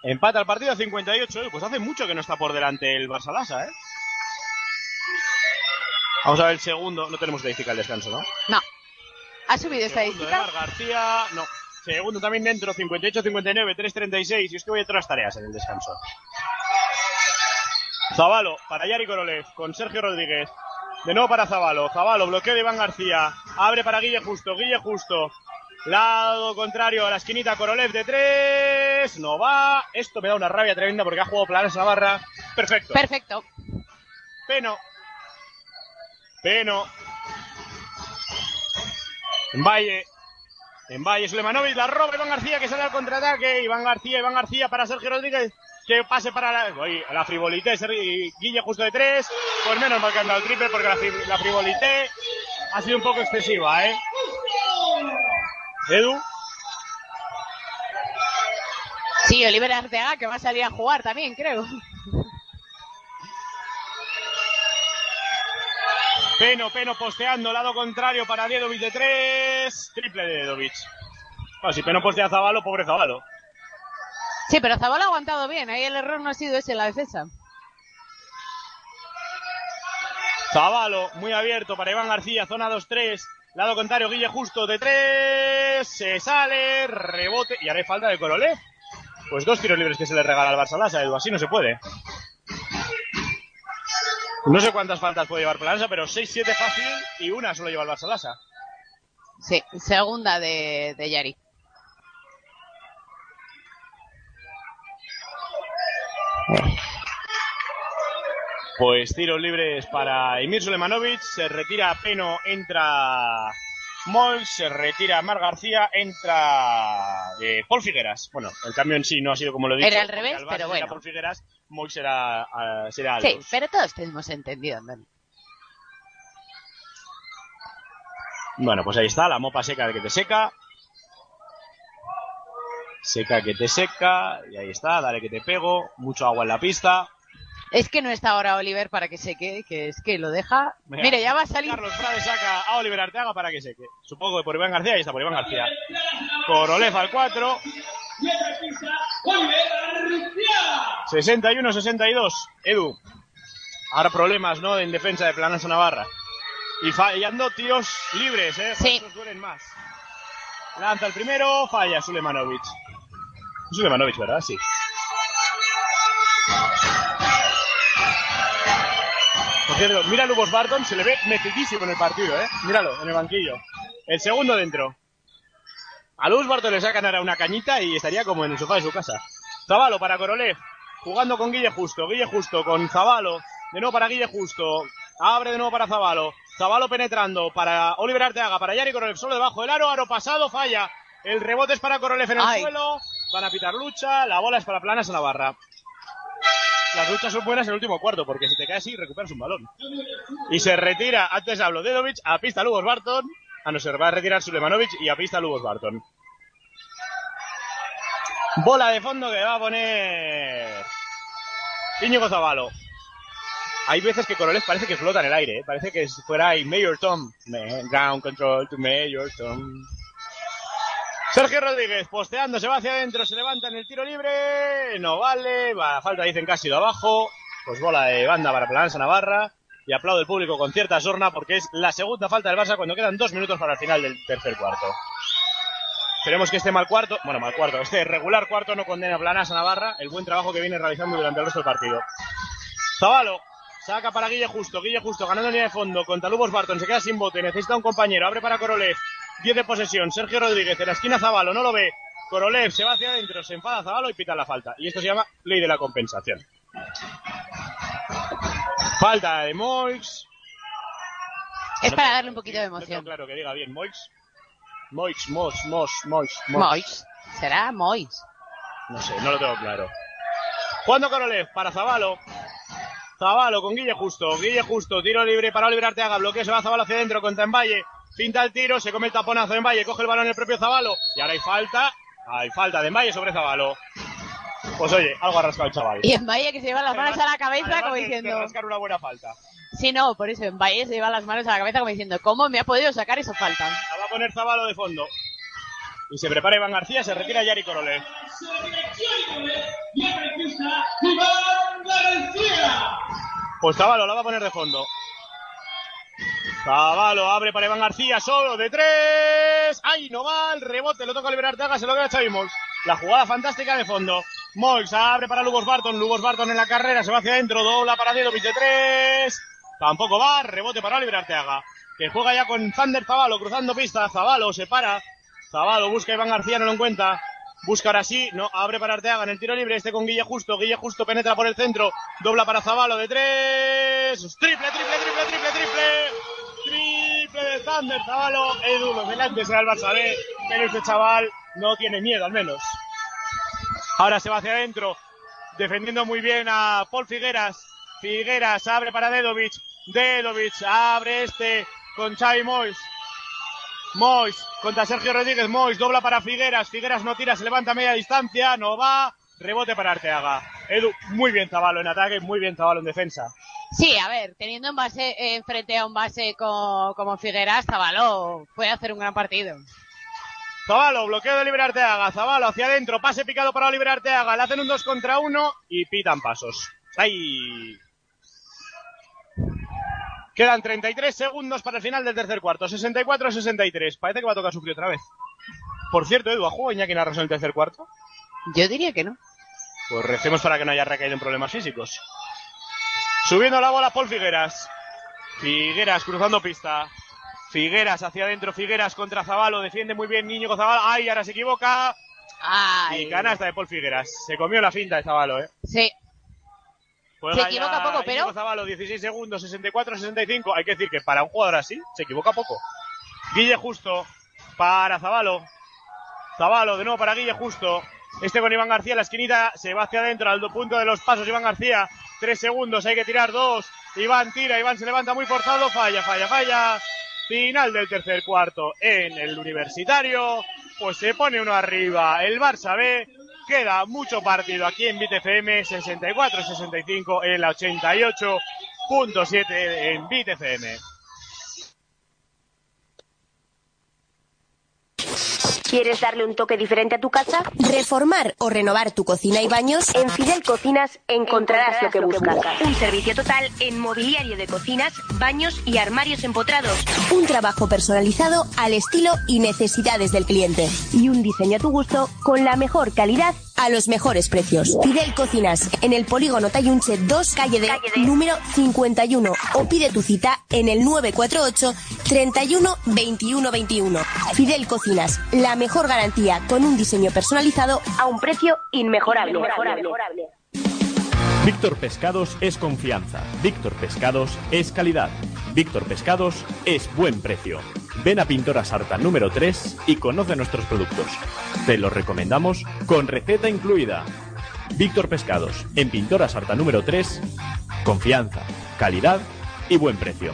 Empata el partido a 58. eh, Pues hace mucho que no está por delante el Barça Lasa, ¿eh? Vamos a ver el segundo. No tenemos estadística al descanso, ¿no? No. ¿Ha subido estadística? Mar García. No. Segundo también dentro. 58-59. 3-36. Y es que voy a otras tareas en el descanso. Zabalo para Yari Korolev con Sergio Rodríguez. De nuevo para Zabalo. Zabalo, bloqueo de Iván García. Abre para Guille Justo. Guille Justo. Lado contrario a la esquinita Korolev de tres. No va. Esto me da una rabia tremenda porque ha jugado Planes Navarra. Perfecto. Perfecto. Peno. Peno. En Valle. En Valle, Sulemanovic la roba Iván García que sale al contraataque. Iván García, Iván García para Sergio Rodríguez. Que pase para la, oye, la frivolité. Guille justo de tres. Pues menos marcando al triple porque la, la frivolité ha sido un poco excesiva, ¿eh? Edu. Sí, Oliver Arteaga, que va a salir a jugar también, creo. Peno, Peno posteando, lado contrario para Dedovic de tres. Triple de Dedovic. Bueno, si Peno postea a Zabalo, pobre Zabalo. Sí, pero Zabala ha aguantado bien. Ahí el error no ha sido ese en la defensa. Zabalo, muy abierto para Iván García, zona 2-3. Lado contrario, Guille Justo de 3. Se sale, rebote. Y haré falta de Korolev. Pues dos tiros libres que se le regala al Barça Lasa, Edu. Así no se puede. No sé cuántas faltas puede llevar Planasa, pero 6-7 fácil y una solo lleva el Barça Lasa. Sí, segunda de, de Yari. Pues tiros libres para Emir Sulemanovic. Se retira Peno, entra Moll, se retira Mar García, entra eh, Paul Figueras. Bueno, el cambio en sí no ha sido como lo dicho. Era al revés, Albás pero bueno. Paul Figueras, Moll será, ah, será Sí, pero todos tenemos entendido. ¿no? Bueno, pues ahí está, la mopa seca de que te seca. Seca que te seca. Y ahí está, dale que te pego. Mucho agua en la pista. Es que no está ahora Oliver para que se quede, que es que lo deja. Mire, ya va a salir. Carlos Frade saca a Oliver Arteaga para que seque. Supongo que por Iván García, ahí está por Iván García. Korolev al 4. 61-62. Edu. Ahora problemas, ¿no? En defensa de Planaso Navarra. Y fallando tiros libres, ¿eh? Sí. Duelen más. Lanza el primero, falla Sulemanovic. Sulemanovic, ¿verdad? Sí. Por cierto, mira a Lubos Barton, se le ve metidísimo en el partido, ¿eh? Míralo, en el banquillo. El segundo dentro. A Lubos Barton le sacan ahora una cañita y estaría como en el sofá de su casa. Zabalo para Korolev, jugando con Guille Justo. Guille Justo con Zabalo. De nuevo para Guille Justo. Abre de nuevo para Zabalo. Zabalo penetrando para Oliver Arteaga, para Yari Korolev, solo debajo del aro. Aro pasado, falla. El rebote es para Korolev en el Ay. suelo. Van a pitar lucha. La bola es para Planas Navarra. Las luchas son buenas en el último cuarto, porque si te caes así, recuperas un balón. Y se retira, antes hablo Dedovic, a pista Lubos Barton. A no ser, va a retirar Sulemanovic y a pista Lubos Barton. Bola de fondo que va a poner Íñigo Zabalo. Hay veces que Korolev parece que flota en el aire, ¿eh? parece que fuera Mayor Tom. Me- Ground control to Mayor Tom. Sergio Rodríguez posteando, se va hacia adentro, se levanta en el tiro libre, no vale, va, falta dicen ha sido abajo, pues bola de banda para Plananza Navarra y aplaude el público con cierta sorna porque es la segunda falta del Barça cuando quedan dos minutos para el final del tercer cuarto. Esperemos que este mal cuarto, bueno, mal cuarto, este regular cuarto no condena a Planasa Navarra el buen trabajo que viene realizando durante el resto del partido. Zabalo, saca para Guille Justo, Guille Justo ganando línea de fondo contra Lubos Barton, se queda sin bote, necesita un compañero, abre para Korolev, 10 de posesión, Sergio Rodríguez en la esquina Zabalo, no lo ve, Korolev se va hacia adentro, se enfada Zabalo y pita la falta. Y esto se llama ley de la compensación. Falta de Moix. Es para darle un poquito de No emoción. claro que diga bien Moix. Moix, Moix, Moix, Moix, Mois. Será Mois. No sé, no lo tengo claro. Jugando Korolev para Zabalo. Zabalo con Guille Justo. Guille Justo, tiro libre para Oliver Arteaga. Bloqueo, se va Zabalo hacia adentro contra Envalle. Pinta el tiro, se come el taponazo de Envalle. Coge el balón el propio Zabalo. Y ahora hay falta. Hay falta de Envalle sobre Zabalo. Pues oye, algo ha rascado el chaval. Y en Valle que se lleva las manos a la cabeza como diciendo... rascar una buena falta. Sí, no, por eso Valle se lleva las manos a la cabeza como diciendo, ¿cómo me ha podido sacar esa falta? La va a poner Zabalo de fondo. Y se prepara Iván García, se retira Yari Corole. Pues Zabalo la va a poner de fondo. Zabalo abre para Iván García, solo de tres. ¡Ay, no va! El rebote lo toca Oliver Arteaga, se lo queda Xavi Mols. La jugada fantástica de fondo. Mols abre para Lugos Barton. Lugos Barton en la carrera, se va hacia adentro, dobla para Dedovic de tres. Tampoco va, rebote para Oliver Arteaga. Que juega ya con Thunder Zabalo, cruzando pista. Zabalo se para. Zabalo busca a Iván García, no lo encuentra. Busca ahora sí, no, abre para Arteaga en el tiro libre, este con Guille Justo, Guille Justo penetra por el centro, dobla para Zabalo de tres, triple, triple, triple, triple, triple, triple de Thunder, Zabalo, Edu, los delante será el Barça pero este chaval no tiene miedo al menos. Ahora se va hacia adentro, defendiendo muy bien a Paul Figueras, Figueras abre para Dedovic, Dedovic abre este con Xavi Mois, Mois contra Sergio Rodríguez. Mois dobla para Figueras. Figueras no tira, se levanta a media distancia. No va. Rebote para Arteaga. Edu, muy bien Zabalo en ataque, muy bien Zabalo en defensa. Sí, a ver, teniendo en base, eh, frente a un base co- como Figueras, Zabalo puede hacer un gran partido. Zabalo, bloqueo de Oliver Arteaga. Zabalo hacia adentro, pase picado para Oliver Arteaga. Le hacen un 2 contra 1 y pitan pasos. ¡Ay! Quedan 33 segundos para el final del tercer cuarto. 64-63. Parece que va a tocar sufrir otra vez. Por cierto, Edu, ¿ha jugado Iñaki Narroso en el tercer cuarto? Yo diría que no. Pues recemos para que no haya recaído en problemas físicos. Subiendo la bola Paul Figueras. Figueras cruzando pista. Figueras hacia adentro, Figueras contra Zabalo, defiende muy bien Niño Zabalo. ¡Ay, ahora se equivoca! Ay. Y canasta de Paul Figueras. Se comió la finta de Zabalo, ¿eh? Sí. Juega Se equivoca poco, pero- Íñigo Zabalo, 16 segundos, 64-65. Hay que decir que para un jugador así, se equivoca poco. Guille Justo para Zabalo. Zabalo de nuevo para Guille Justo. Este con Iván García, la esquinita se va hacia adentro al punto de los pasos. Iván García, tres segundos, hay que tirar dos. Iván tira, Iván se levanta muy forzado, falla, falla, falla. Final del tercer cuarto en el universitario. Pues se pone uno arriba el Barça B. Queda mucho partido aquí en BTFM, 64-65 en la 88.7 en BTFM. ¿Quieres darle un toque diferente a tu casa? ¿Reformar o renovar tu cocina y baños? En Fidel Cocinas encontrarás lo que buscas. Un servicio total en mobiliario de cocinas, baños y armarios empotrados. Un trabajo personalizado al estilo y necesidades del cliente. Y un diseño a tu gusto con la mejor calidad a los mejores precios. Fidel Cocinas en el polígono Tayunche 2, calle de número 51 o pide tu cita en el 948 31 21 21. Fidel Cocinas, la mejor garantía con un diseño personalizado a un precio inmejorable. Víctor Pescados es confianza. Víctor Pescados es calidad. Víctor Pescados es buen precio. Ven a Pintora Sarta número 3 y conoce nuestros productos. Te los recomendamos con receta incluida. Víctor Pescados, en Pintora Sarta número 3, confianza, calidad y buen precio.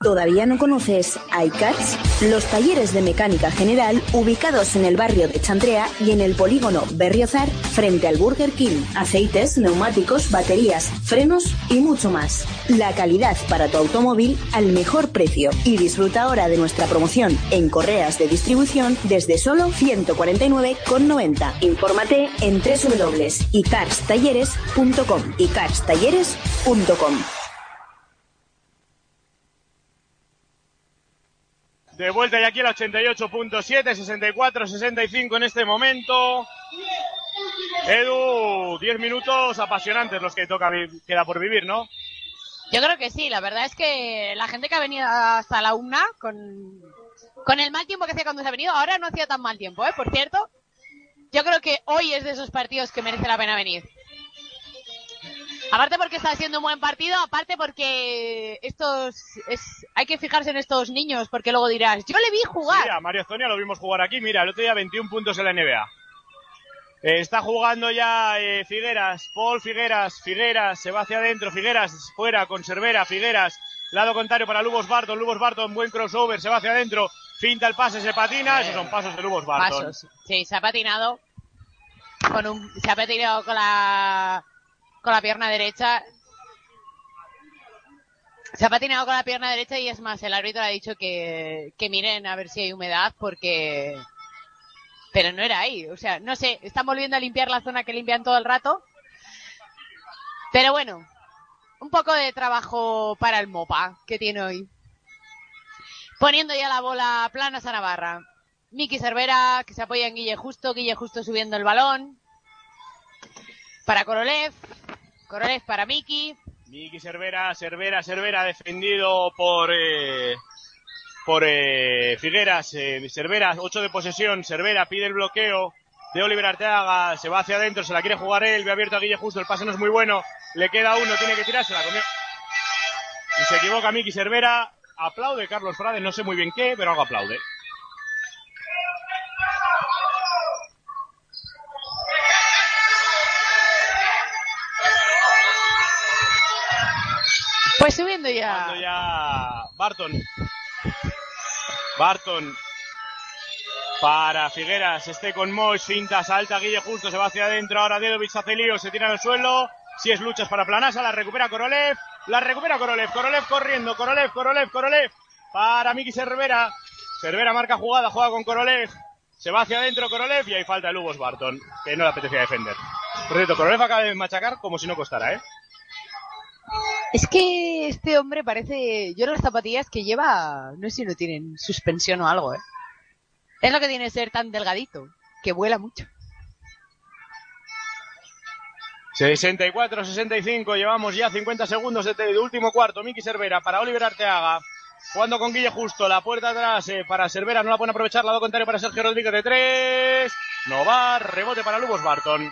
¿Todavía no conoces iCars? Los talleres de mecánica general ubicados en el barrio de Chantrea y en el polígono Berriozar frente al Burger King. Aceites, neumáticos, baterías, frenos y mucho más. La calidad para tu automóvil al mejor precio. Y disfruta ahora de nuestra promoción en correas de distribución desde solo 149,90. Infórmate en www.icarstalleres.com. icarstalleres.com. De vuelta y aquí la 88.7, 64, 65 en este momento. Edu, 10 minutos apasionantes los que toca queda por vivir, ¿no? Yo creo que sí, la verdad es que la gente que ha venido hasta la una con, con el mal tiempo que hacía cuando se ha venido, ahora no hacía tan mal tiempo, ¿eh? Por cierto, yo creo que hoy es de esos partidos que merece la pena venir. Aparte porque está haciendo un buen partido, aparte porque estos es, hay que fijarse en estos niños porque luego dirás, yo le vi jugar. Sí, a Mario Zonia lo vimos jugar aquí. Mira, el otro día 21 puntos en la NBA. Eh, Está jugando ya eh, Figueras, Paul Figueras, Figueras, se va hacia adentro, Figueras fuera con Cervera, Figueras, lado contrario para Lubos Barton, Lubos Barton, buen crossover, se va hacia adentro, finta el pase, se patina, esos son pasos de Lubos Barton. Pasos. Sí, se ha patinado con un, se ha patinado con la, con la pierna derecha. Se ha patinado con la pierna derecha y es más, el árbitro ha dicho que, miren a ver si hay humedad porque, pero no era ahí. O sea, no sé, están volviendo a limpiar la zona que limpian todo el rato. Pero bueno, un poco de trabajo para el Mopa que tiene hoy. Poniendo ya la bola plana a Navarra. Miki Cervera, que se apoya en Guille Justo, Guille Justo subiendo el balón. Para Korolev. Korolev para Miki. Miki Cervera, Cervera, Cervera defendido por eh, por eh, Figueras, eh, Cervera, 8 de posesión, Cervera pide el bloqueo de Oliver Arteaga, se va hacia adentro, se la quiere jugar él, ve abierto a Guille Justo, el pase no es muy bueno, le queda uno, tiene que tirarse, la comió. Y se equivoca Miki Cervera, aplaude Carlos Frade, no sé muy bien qué, pero algo aplaude. Pues subiendo ya. Cuando ya Barton. Barton. Para Figueras, este con Mois, finta, salta Guille justo, se va hacia adentro, ahora Dedovic hace lío, se tira al suelo, si es luchas para Planasa, la recupera Korolev, la recupera Korolev, Korolev corriendo, Korolev, Korolev, Korolev, para Miki Cervera, Cervera marca jugada, juega con Korolev, se va hacia adentro Korolev y ahí falta el Lubos Barton, que no le apetecía defender. Por cierto, Korolev acaba de machacar como si no costara, ¿eh? Es que este hombre parece. Yo las zapatillas que lleva. No sé si no tienen suspensión o algo, ¿eh? Es lo que tiene ser tan delgadito. Que vuela mucho. 64-65, llevamos ya 50 segundos de, de último cuarto. Miki Cervera para Oliver Arteaga. Jugando con Guille Justo, la puerta atrás eh, para Cervera, no la pueden aprovechar, lado contrario para Sergio Rodríguez de tres. No va, rebote para Lubos Barton.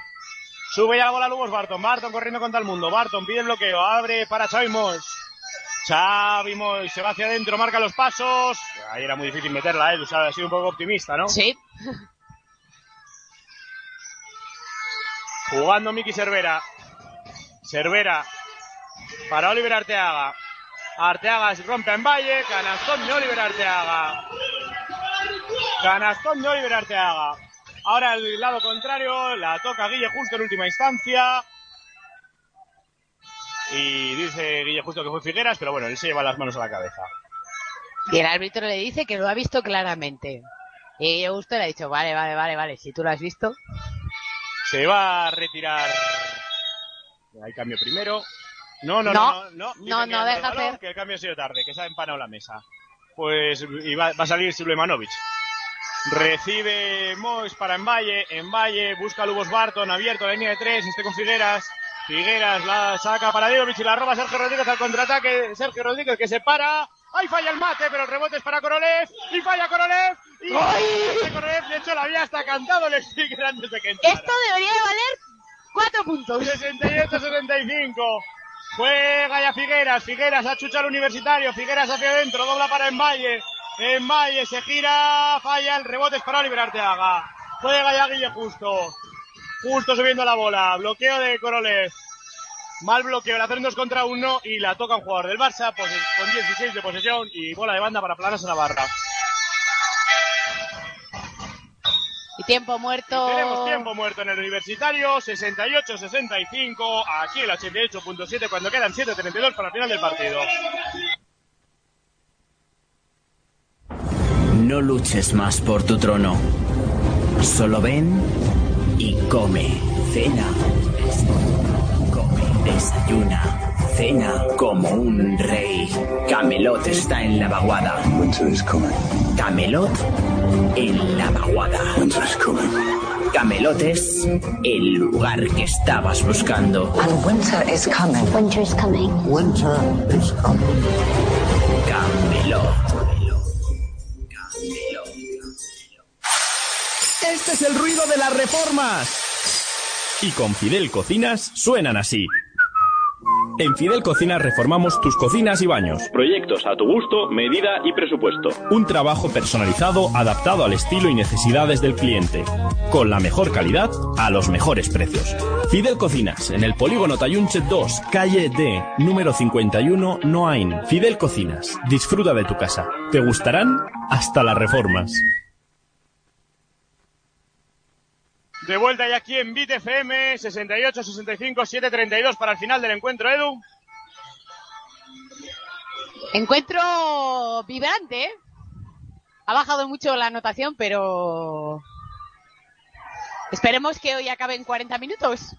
Sube ya la bola Lubos Barton, Barton corriendo contra el mundo, Barton pide el bloqueo, abre para Xavi Mois. Xavi Mois se va hacia adentro, marca los pasos. Ahí era muy difícil meterla, eh, ha sido un poco optimista, ¿no? Sí. Jugando Miki Cervera. Cervera para Oliver Arteaga. Arteaga se rompe en Valle. Canastón de Oliver Arteaga. Canastón de Oliver Arteaga. Ahora el lado contrario. La toca Guille Justo en última instancia. Y dice Guille Justo que fue Figueras, pero bueno, él se lleva las manos a la cabeza. Y el árbitro le dice que lo ha visto claramente. Y yo justo le ha dicho, vale, vale, vale, vale, si tú lo has visto. Se va a retirar. Hay cambio primero. No, no, No, no, no. no, no, deja hacer. Que el cambio ha sido tarde, que se ha empanado la mesa. Pues y va, va a salir Silvemanovic. Recibe Mois para Envalle. Envalle busca a Lubos Barton, abierto, línea de tres, este con Figueras. Figueras la saca para Diovic y la roba Sergio Rodríguez al contraataque. Sergio Rodríguez que se para. Ahí falla el mate, pero el rebote es para Korolev. Y falla Korolev. Y este Korolev, de hecho, la había hasta cantado el sticker antes de que entrara. Esto debería de valer cuatro puntos. 68-75. Juega ya Figueras. Figueras a Chucha al Universitario. Figueras hacia adentro. Dobla para Envalle. Envalle se gira. Falla. El rebote es para Oliver Arteaga. Juega ya Guille Justo. Justo subiendo la bola. Bloqueo de Coroles. Mal bloqueo. La hacen dos contra uno. Y la toca un jugador del Barça. pues, con 16 de posesión. Y bola de banda para Planas Navarra. Y tiempo muerto. Tenemos tiempo muerto en el universitario, 68-65, aquí el 88.7 cuando quedan 7.32 para el final del partido. No luches más por tu trono. Solo ven y come. Cena. Come. Desayuna. Cena como un rey. Camelot está en la vaguada. Winter is coming. Camelot en la vaguada. Winter is coming. Camelot es el lugar que estabas buscando. And winter is coming. Winter is coming. Winter is coming. Camelot. Este es el ruido de las reformas. Y con Fidel Cocinas suenan así. En Fidel Cocinas reformamos tus cocinas y baños. Proyectos a tu gusto, medida y presupuesto. Un trabajo personalizado adaptado al estilo y necesidades del cliente. Con la mejor calidad a los mejores precios. Fidel Cocinas, en el polígono Tayunche 2, calle D, número 51, Noain. Fidel Cocinas, disfruta de tu casa. Te gustarán hasta las reformas. De vuelta ya aquí en Bit FM, 68, 65, 732 para el final del encuentro, Edu. Encuentro vibrante. ¿eh? Ha bajado mucho la anotación, pero esperemos que hoy acabe en 40 minutos.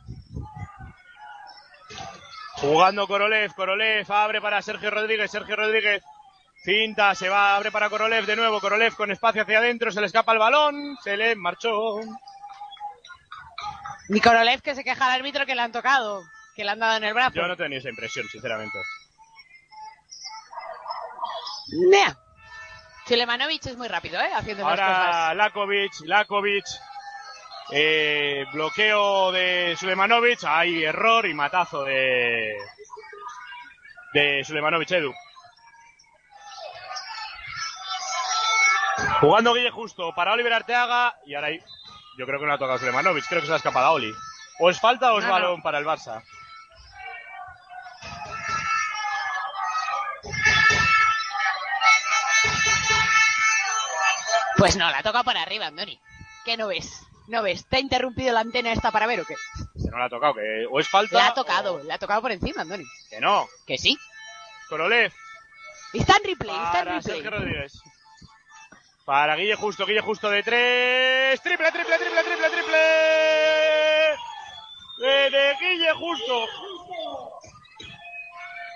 Jugando Korolev, Korolev abre para Sergio Rodríguez, Sergio Rodríguez cinta, se va, abre para Korolev de nuevo, Korolev con espacio hacia adentro, se le escapa el balón, se le marchó. Nikorolev que se queja al árbitro que le han tocado, que le han dado en el brazo. Yo no tenía esa impresión, sinceramente. Nea. Sulemanovic es muy rápido, ¿eh? Haciendo las Ahora cosas. Lakovic, Lakovic, eh, bloqueo de Sulemanovic, hay error y matazo de de Sulemanovic Edu. Jugando Guille Justo para Oliver Arteaga y ahora ahí, yo creo que no ha tocado Sulemanovic, creo que se ha escapado a Oli. O es falta o es No, no. balón para el Barça. Pues no, la toca por arriba, Andoni. ¿Qué no ves? ¿No ves? ¿Te ha interrumpido la antena esta para ver o qué? Que no la ha tocado, que o es falta. La ha tocado, la ha tocado por encima, Andoni. o- Que no. Que sí. Korolev Está en replay, está en para replay. Sergio Rodríguez. Para Guille Justo, Guille Justo de tres. Triple, triple, triple, triple, triple. De, de Guille Justo.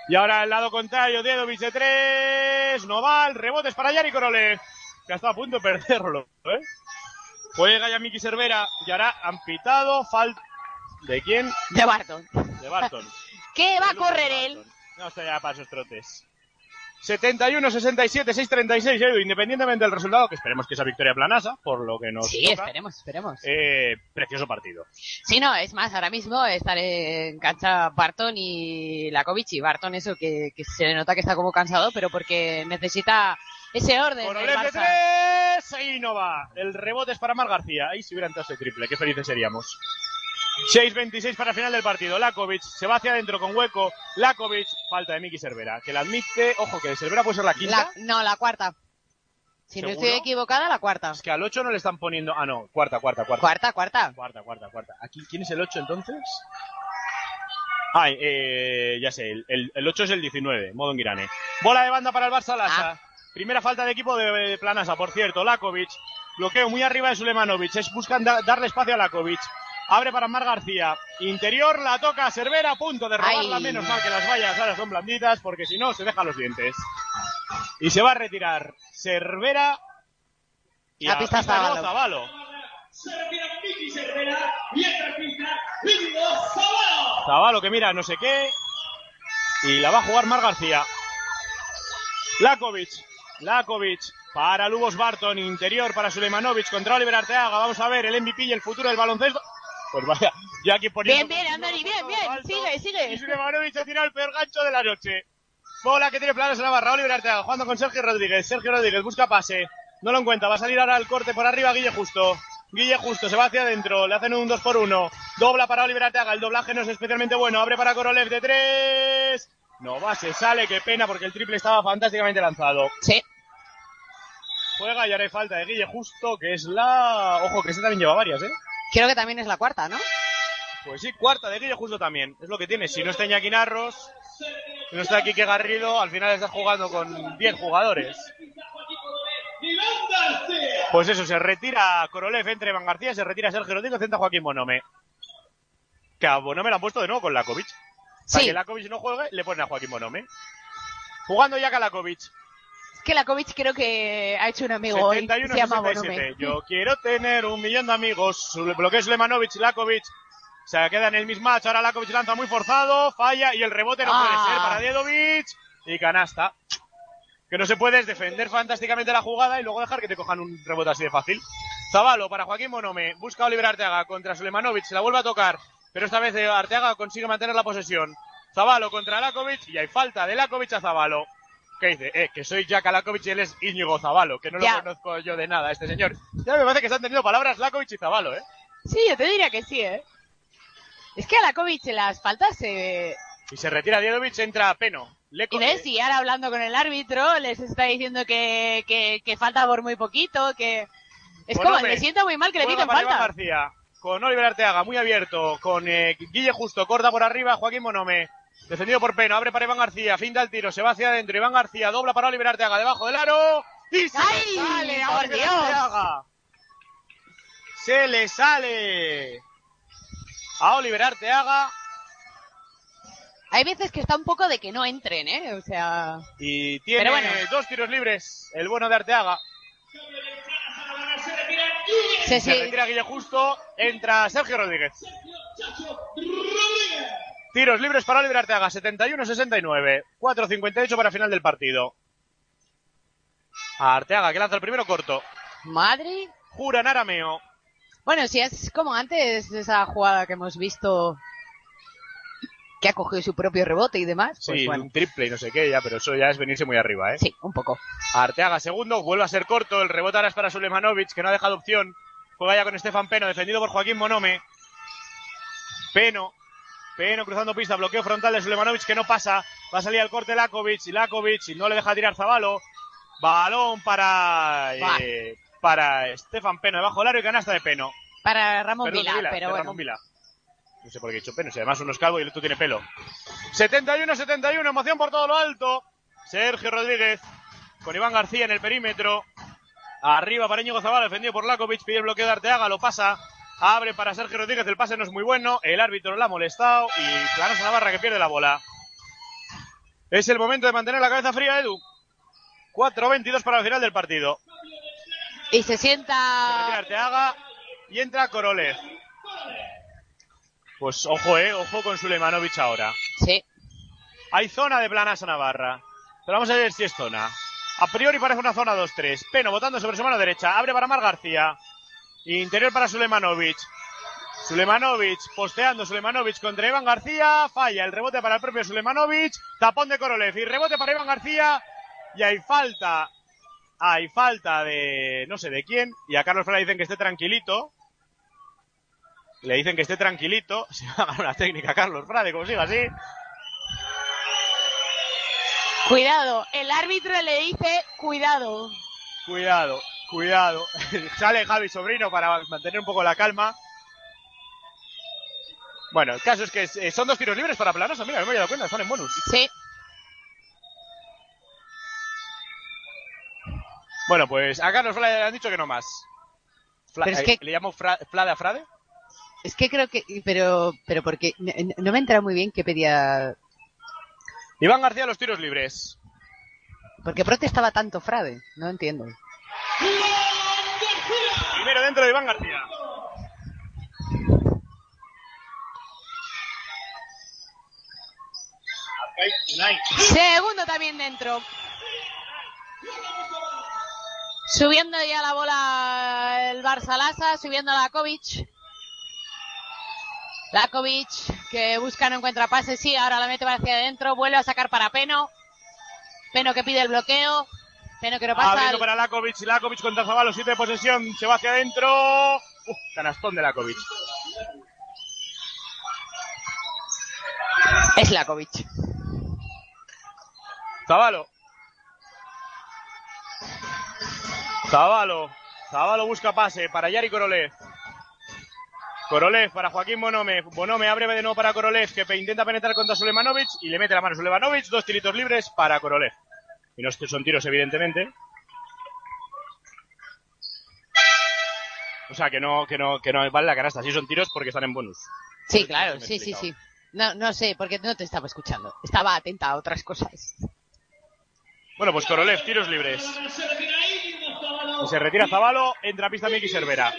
Y ahora al lado contrario, Dedovic de tres. Noval, rebotes para Yari Korolev. Que ha estado a punto de perderlo, ¿eh? Juega ya Miki Cervera. Y ahora han pitado. Falta. ¿De quién? De Barton. De Barton. ¿Qué va a correr él? No estoy ya para esos trotes. 71, 67, 6, 36, Edu, independientemente del resultado, que esperemos que sea victoria planasa, por lo que nos Sí, toca. esperemos, esperemos. Eh, precioso partido. Sí, no, es más, ahora mismo están en cancha Barton y Lakovic y Barton eso que, que se le nota que está como cansado, pero porque necesita ese orden de Barça. tres, ahí no va. El rebote es para Mar García. Ahí si hubiera entrado ese triple, qué felices seríamos. 6-26 para final del partido. Lakovic se va hacia adentro con hueco. Lakovic, falta de Miki Cervera, que la admite. Ojo, que Cervera puede ser la quinta. La- no, la cuarta. Si no estoy equivocada, la cuarta. Es que al 8 no le están poniendo. Ah, no, cuarta, cuarta, cuarta. Cuarta, cuarta. Cuarta, cuarta, cuarta. Aquí, ¿quién es el 8 entonces? Ah, eh, ya sé, el, el, el 8 es el 19, modo Girane. Bola de banda para el Barça Lasa. Primera falta de equipo de, de Planasa, por cierto. Lakovic. Bloqueo muy arriba de Sulemanovic. Es, buscan da- darle espacio a Lakovic. Abre para Mar García. Interior la toca Cervera a punto de robarla. Ay. Menos mal que las vallas ahora son blanditas porque si no se deja los dientes. Y se va a retirar Cervera. Y A pista Zabalo. Zabalo. Zabalo que mira no sé qué. Y la va a jugar Mar García. Lakovic. Lakovic. Para Lubos Barton. Interior para Sulemanovic. Contra Oliver Arteaga. Vamos a ver el MVP y el futuro del baloncesto. Pues vaya, yo aquí poniendo... Bien, bien, Andoni, bien, bien. Sigue, Y sigue. Sulemanovic ha tirado el peor gancho de la noche. Bola que tiene planos en la barra. Oliver Arteaga jugando con Sergio Rodríguez. Sergio Rodríguez busca pase. No lo encuentra. Va a salir ahora al corte por arriba Guille Justo. Guille Justo se va hacia adentro. Le hacen un 2 por 1 Dobla para Oliver Arteaga. El doblaje no es especialmente bueno. Abre para Korolev de 3. No va, se sale. Qué pena porque el triple estaba fantásticamente lanzado. Sí. Juega y ahora hay falta de Guille Justo, que es la... Ojo, que ese también lleva varias, ¿eh? Creo que también es la cuarta, ¿no? Pues sí, cuarta de Guille Justo también. Es lo que tiene. Si no está Iñaki Narros, si no está Quique Garrido, al final estás jugando con 10 jugadores. Pues eso, se retira Korolev entre Van García, se retira Sergio Rodríguez, centra Joaquín Bonome. Que a Bonome lo han puesto de nuevo con Lakovic. Para Sí. que Lakovic no juegue, le ponen a Joaquín Bonome. Jugando ya Kalakovic. Que Lakovic creo que ha hecho un amigo hoy. 71 Se llama 67. Bonome. Yo quiero tener un millón de amigos. Bloqueo Sulemanovic, Lakovic. Se queda en el mismatch. Ahora Lakovic lanza muy forzado. Falla y el rebote no Ah. puede ser para Dedovic. Y canasta. Que no se puede es defender fantásticamente la jugada y luego dejar que te cojan un rebote así de fácil. Zabalo para Joaquín Monome. Busca Oliver Arteaga contra Sulemanovic. Se la vuelve a tocar. Pero esta vez eh, Arteaga consigue mantener la posesión. Zabalo contra Lakovic y hay falta de Lakovic a Zabalo. ¿Qué dice? Eh, que soy Jack Lakovic y él es Íñigo Zabalo, que no lo Ya. conozco yo de nada, este señor. Ya me parece que se han tenido palabras Lakovic y Zabalo, ¿eh? Sí, yo te diría que sí, ¿eh? Es que a Lakovic en las faltas se... Y se retira Diedovic, entra Peno. Le Y ves, y ahora hablando con el árbitro, les está diciendo que, que, que falta por muy poquito, que... Es como, Bonome. me siento muy mal que le piten falta. García, con Oliver Arteaga, muy abierto, con eh, Guille Justo, corta por arriba, Joaquín Monome, defendido por Peno, abre para Iván García, finta el tiro, se va hacia adentro, Iván García, dobla para Oliver Arteaga, debajo del aro, y se ¡Ay, le sale a por Oliver Dios! Arteaga. Se le sale a Oliver Arteaga Hay veces que está un poco de que no entren, ¿eh? O sea... y tiene Pero bueno. dos tiros libres, el bueno de Arteaga. Sí, Se sí. retira Guille Justo, entra Sergio Rodríguez. Tiros libres para Oliver Arteaga, 71-69. 4-58 para final del partido. A Arteaga que lanza el primero corto. Madre. Juran Arameo. Bueno, si es como antes de esa jugada que hemos visto que ha cogido su propio rebote y demás, pues sí, bueno. un triple y no sé qué ya, pero eso ya es venirse muy arriba, ¿eh? Sí, un poco. Arteaga segundo, vuelve a ser corto, el rebote ahora es para Sulemanovic, que no ha dejado opción. Juega ya con Estefan Peno, defendido por Joaquín Monome. Peno, Peno cruzando pista, bloqueo frontal de Sulemanovic que no pasa. Va a salir al corte Lakovic, y Lakovic y no le deja tirar Zabalo. Balón para, eh, para Estefan Peno debajo del aro y canasta de Peno. Para Ramón Perdón, Vila, Vila, pero bueno. Ramón Vila. No sé por qué he dicho Peno, si además uno es calvo y el otro tiene pelo. 71-71, emoción por todo lo alto. Sergio Rodríguez con Iván García en el perímetro. Arriba para Íñigo Zabala, defendido por Lakovic, pide el bloqueo de Arteaga, lo pasa. Abre para Sergio Rodríguez, el pase no es muy bueno. El árbitro lo ha molestado y Planosa Navarra que pierde la bola. Es el momento de mantener la cabeza fría, Edu. 4-22 para el final del partido. Y se Se sienta... Arteaga y entra Korolev. Pues ojo, eh, ojo con Sulemanovic ahora. Sí. Hay zona de Planasa Navarra. Pero vamos a ver si es zona. A priori parece una zona 2-3. Peno botando sobre su mano derecha. Abre para Mar García. Interior para Sulemanovic. Sulemanovic posteando Sulemanovic contra Iván García. Falla el rebote para el propio Sulemanovic. Tapón de Korolev. Y rebote para Iván García. Y hay falta. Hay falta de no sé de quién. Y a Carlos Frade dicen que esté tranquilito. Le dicen que esté tranquilito. Se va a ganar una técnica Carlos Frade, como siga así. Cuidado, el árbitro le dice cuidado. Cuidado, cuidado. Sale Javi Sobrino para mantener un poco la calma. Bueno, el caso es que eh, son dos tiros libres para Planosa. Mira, no me había dado cuenta, están en bonus. Sí. Bueno, pues a Carlos Frade le han dicho que no más. Fla- Pero es eh, que- ¿Le llamo fra- Flade a Frade? Es que creo que... Pero, pero porque... No, no me entra muy bien que pedía... Iván García los tiros libres. ¿Por qué protestaba tanto Frade? No entiendo. Primero dentro de Iván García. Segundo también dentro. Subiendo ya la bola el Barça Lasa, subiendo Lakovic. Lakovic que busca no encuentra pase, sí, ahora la mete hacia adentro, vuelve a sacar para Peno. Peno que pide el bloqueo. Peno que no pasa. Abriendo al- para Lakovic. Lakovic contra Zabalo, siete de posesión. Se va hacia adentro. Uf, canastón de Lakovic. Es Lakovic. Zabalo. Zabalo. Zabalo busca pase para Yari Korolev. Korolev para Joaquín Bonome. Bonome abre de nuevo para Korolev que intenta penetrar contra Sulemanovic y le mete la mano a Sulemanovic. Dos tiritos libres para Korolev. Y no son tiros, evidentemente. O sea, que no, que no, que no vale la canasta. Sí son tiros porque están en bonus. Sí, claro, sí, sí, sí. No, no sé, porque no te estaba escuchando. Estaba atenta a otras cosas. Bueno, pues Korolev, tiros libres. Y se retira Zabalo, entra a pista Miki Cervera.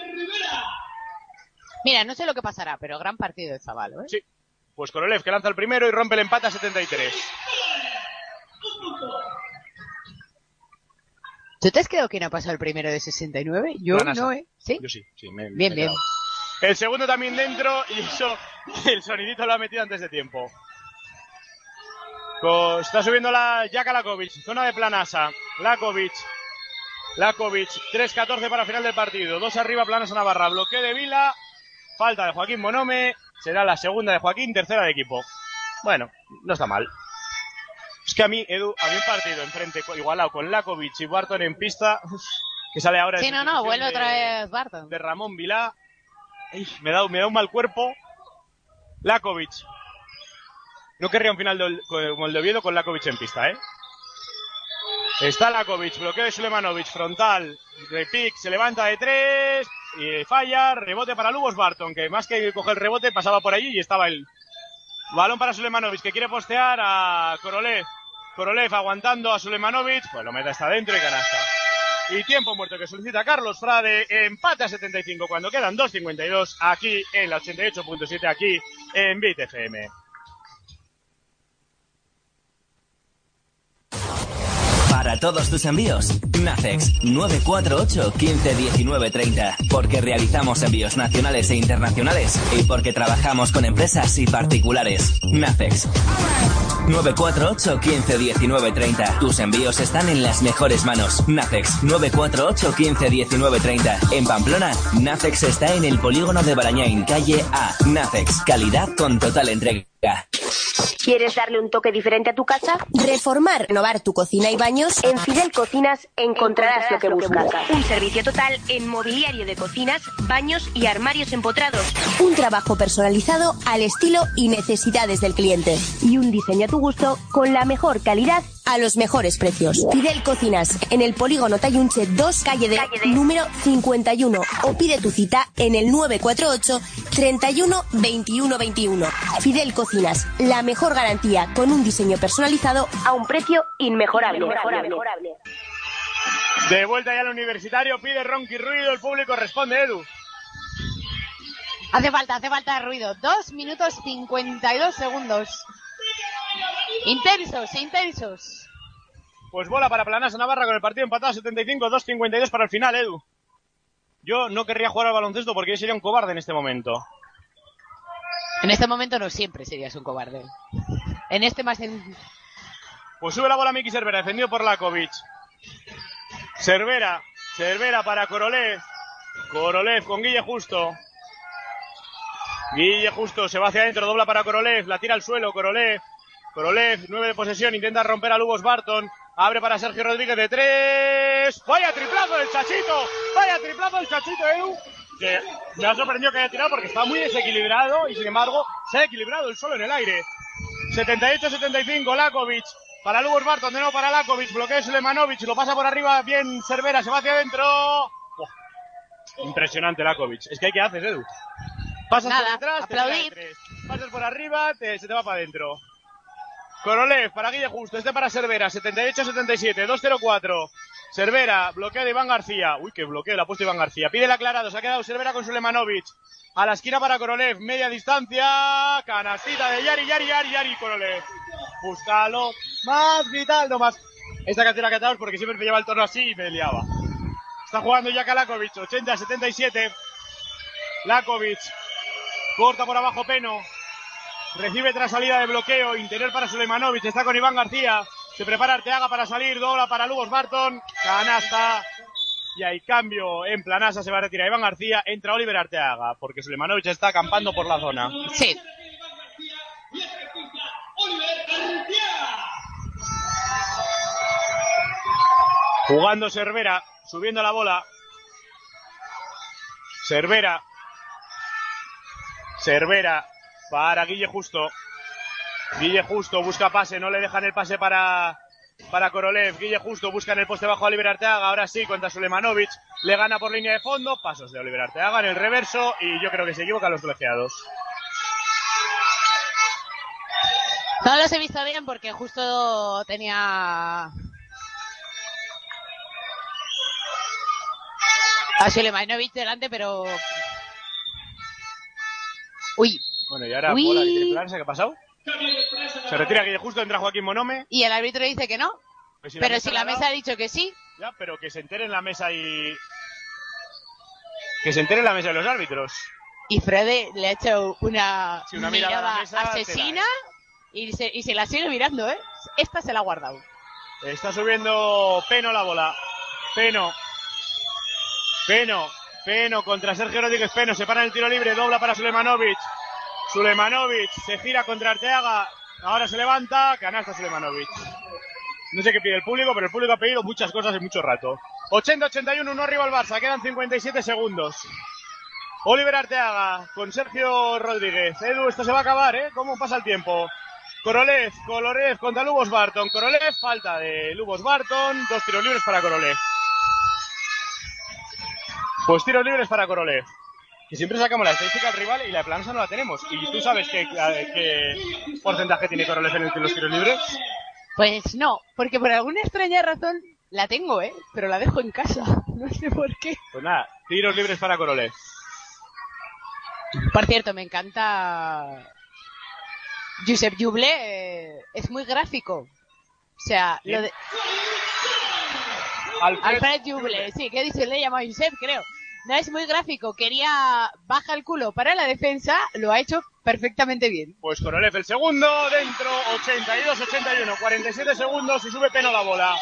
Mira, no sé lo que pasará, pero gran partido de Zabalo, ¿eh? Sí. Pues Korolev que lanza el primero y rompe el empate a 73. ¿Tú te has quedado quién ha pasado el primero de 69? Yo no, ¿eh? ¿Sí? Yo sí, sí, me, Bien, bien. El segundo también dentro y eso, el sonidito lo ha metido antes de tiempo. Co- Está subiendo la Jaka Lakovic, zona de Planasa. Lakovic. Lakovic, 3-14 para final del partido. Dos arriba, Planasa Navarra. Bloqueo de Vila. Falta de Joaquín Monome. Será la segunda de Joaquín, tercera de equipo. Bueno, no está mal. Es que a mí, Edu, a mí un partido enfrente igualado con Lakovic y Barton en pista, que sale ahora Sí, no, no, vuelve de- otra vez Barton. de Ramón Vilá. Ey, me, da, me da un mal cuerpo. Lakovic. No querría un final del- como el de Oviedo con Lakovic en pista, ¿eh? Está Lakovic, bloqueo de Sulemanovic, frontal, de pick, se levanta de tres, y falla, rebote para Lubos Barton, que más que coger el rebote pasaba por allí y estaba el balón para Sulemanovic, que quiere postear a Korolev. Korolev aguantando a Sulemanovic, pues lo mete hasta adentro y canasta. Y tiempo muerto que solicita Carlos Frade, empate a 75 cuando quedan 2.52 aquí en la 88.7 aquí en BitFM. Para todos tus envíos, Nacex 948 15 19 30. Porque realizamos envíos nacionales e internacionales y porque trabajamos con empresas y particulares. Nacex 948 15 19 30. Tus envíos están en las mejores manos. Nacex 948 15 19 30. En Pamplona, Nacex está en el polígono de Barañain, calle A. Nacex, calidad con total entrega. ¿Quieres darle un toque diferente a tu casa? Reformar, renovar tu cocina y baños. En Fidel Cocinas encontrarás lo que buscas. Un servicio total en mobiliario de cocinas, baños y armarios empotrados. Un trabajo personalizado al estilo y necesidades del cliente. Y un diseño a tu gusto con la mejor calidad a los mejores precios. Fidel Cocinas en el polígono Tayunche 2, calle de, número 51. O pide tu cita en el 948 31 21 21. Fidel Cocinas, la mejor garantía con un diseño personalizado a un precio inmejorable. De vuelta ya al universitario, pide Ronqui Ruido, el público responde Edu. Hace falta, hace falta ruido. Dos minutos 52 segundos. Intensos, intensos. Pues bola para Planasa Navarra con el partido empatado a 75, 2.52 para el final, Edu. Yo no querría jugar al baloncesto porque yo sería un cobarde en este momento. En este momento no siempre serías un cobarde. En este más en... Pues sube la bola Miki Cervera, defendido por Lakovic. Cervera, Cervera para Korolev. Korolev con Guille Justo. Guille Justo se va hacia adentro, dobla para Korolev, la tira al suelo, Korolev. Korolev, nueve de posesión, intenta romper a Lubos Barton. Abre para Sergio Rodríguez de tres. ¡Vaya triplazo del Chachito! ¡Vaya triplazo del Chachito, Edu! Que me ha sorprendido que haya tirado porque está muy desequilibrado y sin embargo se ha equilibrado el solo en el aire. 78-75, Lakovic. Para Lubos Barton, de nuevo para Lakovic. Bloquea Sulemanovic, lo pasa por arriba. Bien, Cervera, se va hacia adentro. Buah. Impresionante Lakovic. Es que hay que hacer, Edu. Pasas Nada, por detrás, te aplaudir. tres. Pasas por arriba, te- se te va para adentro. Korolev para Guille Justo, este para Cervera, 78-77, 2-0-4. Cervera, bloqueo de Iván García. Uy, qué bloqueo, la ha puesto Iván García. Pide el aclarado, se ha quedado Cervera con Sulemanovic. A la esquina para Korolev, media distancia. Canastita de Yari, Yari, Yari, Yari, Korolev. Búscalo. Más vital, no más. Esta canción la cantamos porque siempre me lleva el torno así y me liaba. Está jugando ya Lakovic, 80-77. Lakovic. Corta por abajo Peno. Recibe tras salida de bloqueo. Interior para Sulemanovic. Está con Iván García. Se prepara Arteaga para salir. Dobla para Lugos Barton. Canasta. Y hay cambio en Planasa. Se va a retirar Iván García. Entra Oliver Arteaga. Porque Sulemanovic está acampando por la zona. Sí. Jugando Cervera. Subiendo la bola. Cervera. Cervera para Guille Justo. Guille Justo busca pase, no le dejan el pase para, para Korolev. Guille Justo busca en el poste bajo a Oliver Arteaga. Ahora sí, contra Sulemanovic. Le gana por línea de fondo. Pasos de Oliver Arteaga en el reverso. Y yo creo que se equivocan los colegiados. No los he visto bien porque justo tenía a Sulemanovic delante, pero... Uy, Bueno, y ahora Uy. que tiene ¿qué ha pasado? Se retira Guille Justo, entra Joaquín Monome. y el árbitro dice que no. Pues Pero si le la dado- mesa ha dicho que sí. Ya, pero que se entere en la mesa y... Que se entere en la mesa de los árbitros. Y Frede le ha hecho una, Sí, una mirada mesa, asesina. Y se, y se la sigue mirando, ¿eh? Esta se la ha guardado. Está subiendo Peno la bola. Peno. Peno. Peno contra Sergio Rodríguez Peno. Se para en el tiro libre. Dobla para Sulemanovic. Sulemanovic se gira contra Arteaga. Ahora se levanta. Canasta Sulemanovic. No sé qué pide el público, pero el público ha pedido muchas cosas en mucho rato. 80-81, uno arriba el Barça. Quedan 57 segundos. Oliver Arteaga con Sergio Rodríguez. Edu, esto se va a acabar, ¿eh? ¿Cómo pasa el tiempo? Korolev, Korolev contra Lubos Barton. Korolev, falta de Lubos Barton. Dos tiros libres para Korolev. Pues tiros libres para Korolev. Que siempre sacamos la estadística del rival y la de Planasa no la tenemos. ¿Y tú sabes qué, qué porcentaje tiene Korolev en los tiros libres? Pues no, porque por alguna extraña razón la tengo, ¿eh? Pero la dejo en casa. No sé por qué. Pues nada, tiros libres para Korolev. Por cierto, me encanta. Josep Juble eh, es muy gráfico. O sea, lo de. Alfred, Alfred Juble, sí, ¿qué dice? Le llama Josep, creo. No es muy gráfico, quería baja el culo para la defensa, lo ha hecho perfectamente bien. Pues Korolev el segundo, dentro, 82-81, 47 segundos y sube Peno la bola.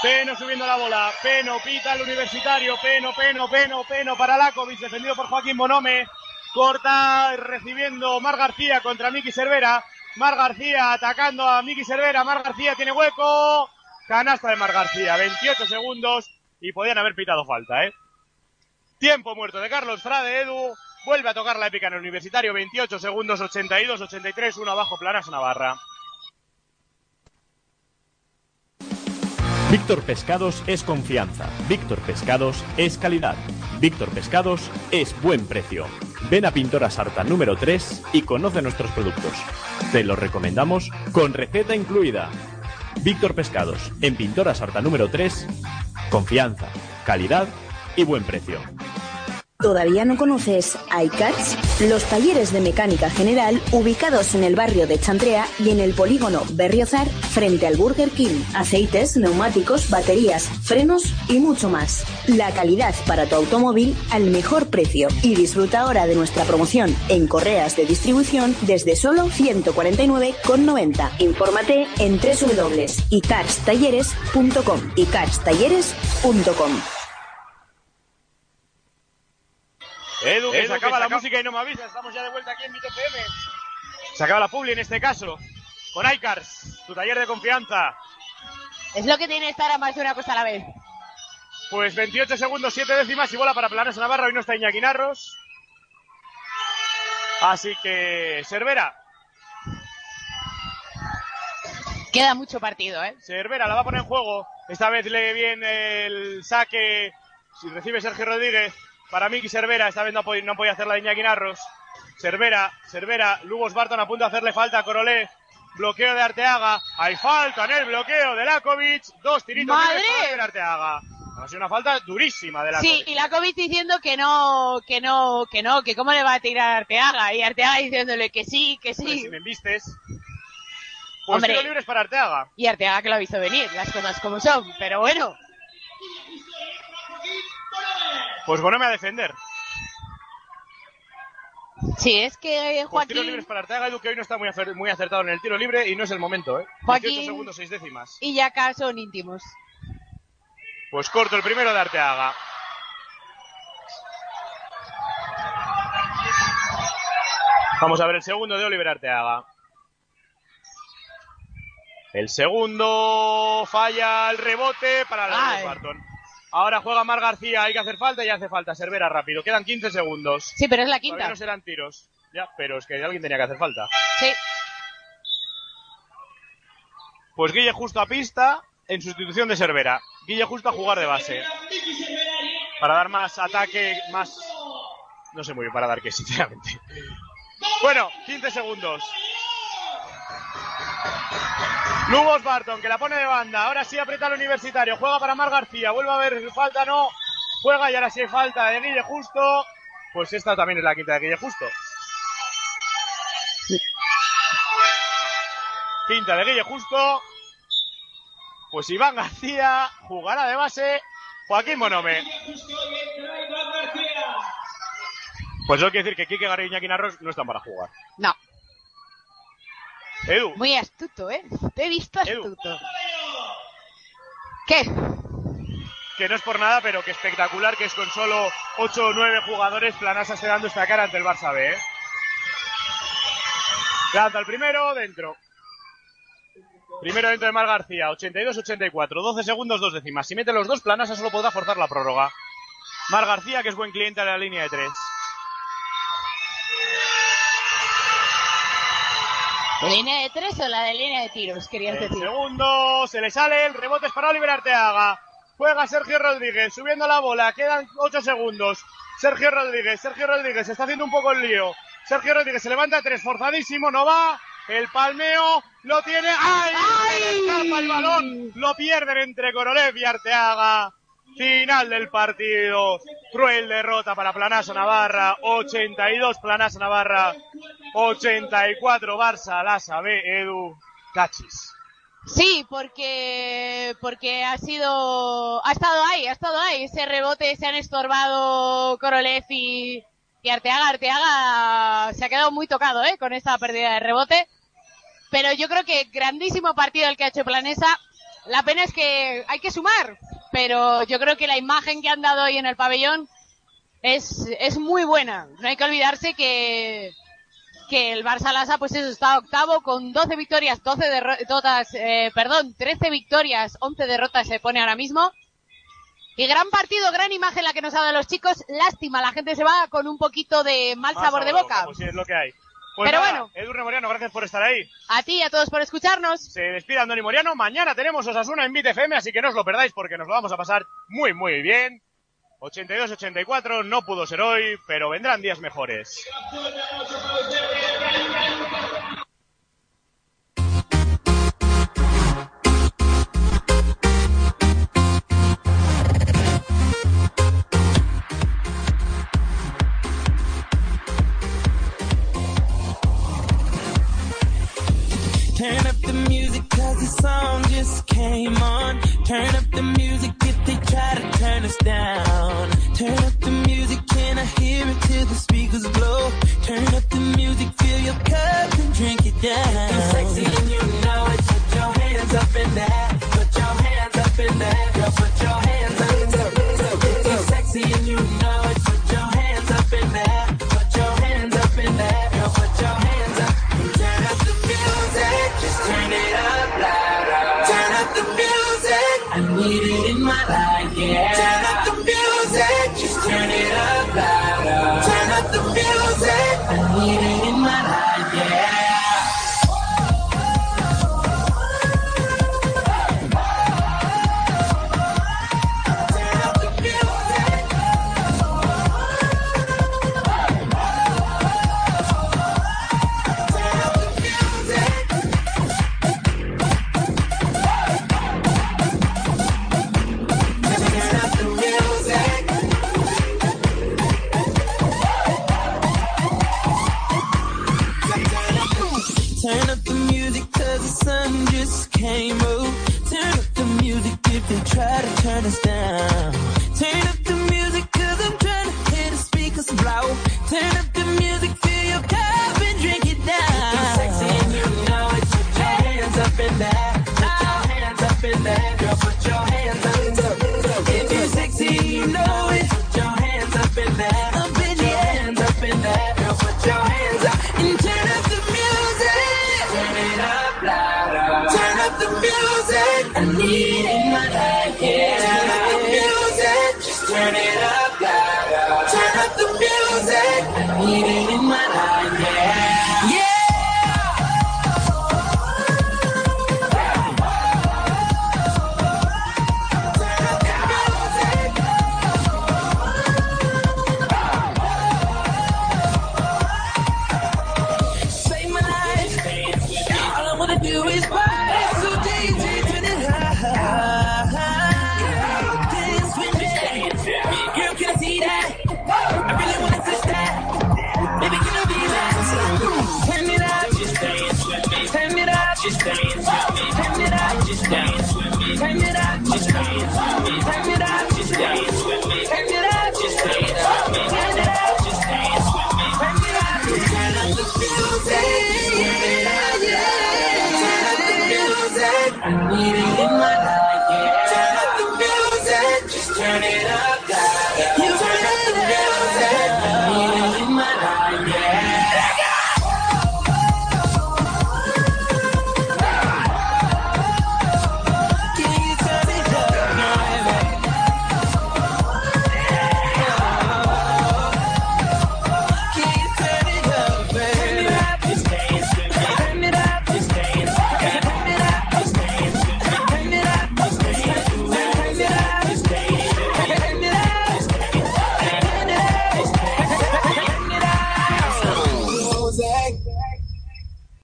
Peno subiendo la bola, Peno pita el universitario, Peno, Peno, Peno, Peno para Lakovic, defendido por Joaquín Bonome. Corta recibiendo Mar García contra Miki Cervera. Mar García atacando a Miki Cervera. Mar García tiene hueco. Canasta de Mar García, 28 segundos y podían haber pitado falta, ¿eh? Tiempo muerto de Carlos Frade, Edu. Vuelve a tocar la épica en el universitario, 28 segundos, 82, 83, uno abajo, Planas Navarra. Víctor Pescados es confianza. Víctor Pescados es calidad. Víctor Pescados es buen precio. Ven a Pintora Sarta número 3 y conoce nuestros productos. Te los recomendamos con receta incluida. Víctor Pescados, en Pintora Sarta número 3, confianza, calidad y buen precio. ¿Todavía no conoces iCards? Los talleres de mecánica general ubicados en el barrio de Chantrea y en el polígono Berriozar frente al Burger King. Aceites, neumáticos, baterías, frenos y mucho más. La calidad para tu automóvil al mejor precio. Y disfruta ahora de nuestra promoción en correas de distribución desde solo 149,90. Infórmate en www.icarstalleres.com icarstalleres.com Edu, que se acaba la música y no me avisa. Estamos ya de vuelta aquí en Mito FM. Se acaba la publi en este caso. Con iCars, tu taller de confianza. Es lo que tiene estar a más de una cosa a la vez. Pues 28 segundos, 7 décimas y bola para Planes Navarra. Hoy no está Iñaki Narros. Así que, Cervera. Queda mucho partido, ¿eh? Cervera la va a poner en juego. Esta vez lee bien el saque. Si recibe Sergio Rodríguez. Para Miki Cervera, esta vez no, pod- no podía hacer la de Iñaki Narros. Cervera, Cervera, Lugos Barton a punto de hacerle falta a Corolé. Bloqueo de Arteaga. Hay falta en el bloqueo de Lakovic. Dos tiritos ¡Madre! Oliver Arteaga. Ha sido una falta durísima de Lakovic. Sí, y la COVID diciendo que no, que no, que no, que cómo le va a tirar a Arteaga. Y Arteaga diciéndole que sí, que Hombre, sí. si me envistes. Pues Hombre. libres para Arteaga. Y Arteaga que lo ha visto venir, las cosas como son. Pero bueno, Pues Bonome a defender. sí, es que Pues tiros Joaquín libres para Arteaga. Edu que hoy no está muy, acer- muy acertado en el tiro libre y no es el momento, ¿eh? Joaquín. 18 segundos, 6 décimas. y Yaka son íntimos. Pues corto el primero de Arteaga. Vamos a ver el segundo de Oliver Arteaga. El segundo falla el rebote para la Ay. Barton. Ahora juega Mar García, hay que hacer falta y hace falta. Cervera rápido, quedan 15 segundos. Sí, pero es la Todavía quinta. no serán tiros. Ya, pero es que alguien tenía que hacer falta. Sí. Pues Guille justo a pista en sustitución de Cervera. Guille justo a jugar de base. Para dar más ataque, más... No sé muy bien para dar qué, sinceramente. Bueno, 15 segundos. Lugos Barton, que la pone de banda. Ahora sí aprieta el universitario. Juega para Mar García. Vuelve a ver falta, no. Juega y ahora sí hay falta de Guille Justo. Pues esta también es la quinta de Guille Justo. Quinta de Guille Justo. Pues Iván García jugará de base. Joaquín Monome. Pues eso quiere decir que Quique Garrido y Narros no están para jugar. No. Edu. Muy astuto, ¿eh? Te he visto astuto. ¿Qué? Que no es por nada, pero que espectacular que es con solo 8 o 9 jugadores Planasa esté dando esta cara ante el Barça B, ¿eh? Lanza el primero, dentro. Primero dentro de Mar García, 82-84, 12 segundos, dos décimas. Si mete los dos, Planasa solo podrá forzar la prórroga. Mar García, que es buen cliente de la línea de tres. Línea de tres o la de línea de tiros, querías El decir? segundo, se le sale, el rebote es para Oliver Arteaga. Juega Sergio Rodríguez, subiendo la bola, quedan 8 segundos. Sergio Rodríguez, Sergio Rodríguez, se está haciendo un poco el lío. Sergio Rodríguez se levanta a tres, forzadísimo, no va. El palmeo lo tiene. ¡Ay! Se le escapa el balón. Lo pierden entre Korolev y Arteaga. Final del partido. Cruel derrota para Planasa Navarra. 82 Planasa Navarra. 84 Barça Lasa B. Edu Cachis. Sí, porque porque ha sido ha estado ahí, ha estado ahí ese rebote, se han estorbado Korolev y, y Arteaga. Arteaga se ha quedado muy tocado, ¿eh? Con esta pérdida de rebote. Pero yo creo que grandísimo partido el que ha hecho Planesa. La pena es que hay que sumar, pero yo creo que la imagen que han dado hoy en el pabellón es, es muy buena. No hay que olvidarse que, que el Barça Lasa pues eso está octavo con 12 victorias, 12 derrotas, eh, perdón, 13 victorias, 11 derrotas se pone ahora mismo. Y gran partido, gran imagen la que nos ha dado los chicos. Lástima, la gente se va con un poquito de mal Más sabor de boca. si es lo que hay. Pues Pero nada, bueno. Edu Remoriano, gracias por estar ahí. A ti y a todos por escucharnos. Se despide Andoni Moriano. Mañana tenemos Osasuna en Beat FM, así que no os lo perdáis porque nos lo vamos a pasar muy, muy bien. 82-84, no pudo ser hoy, pero vendrán días mejores.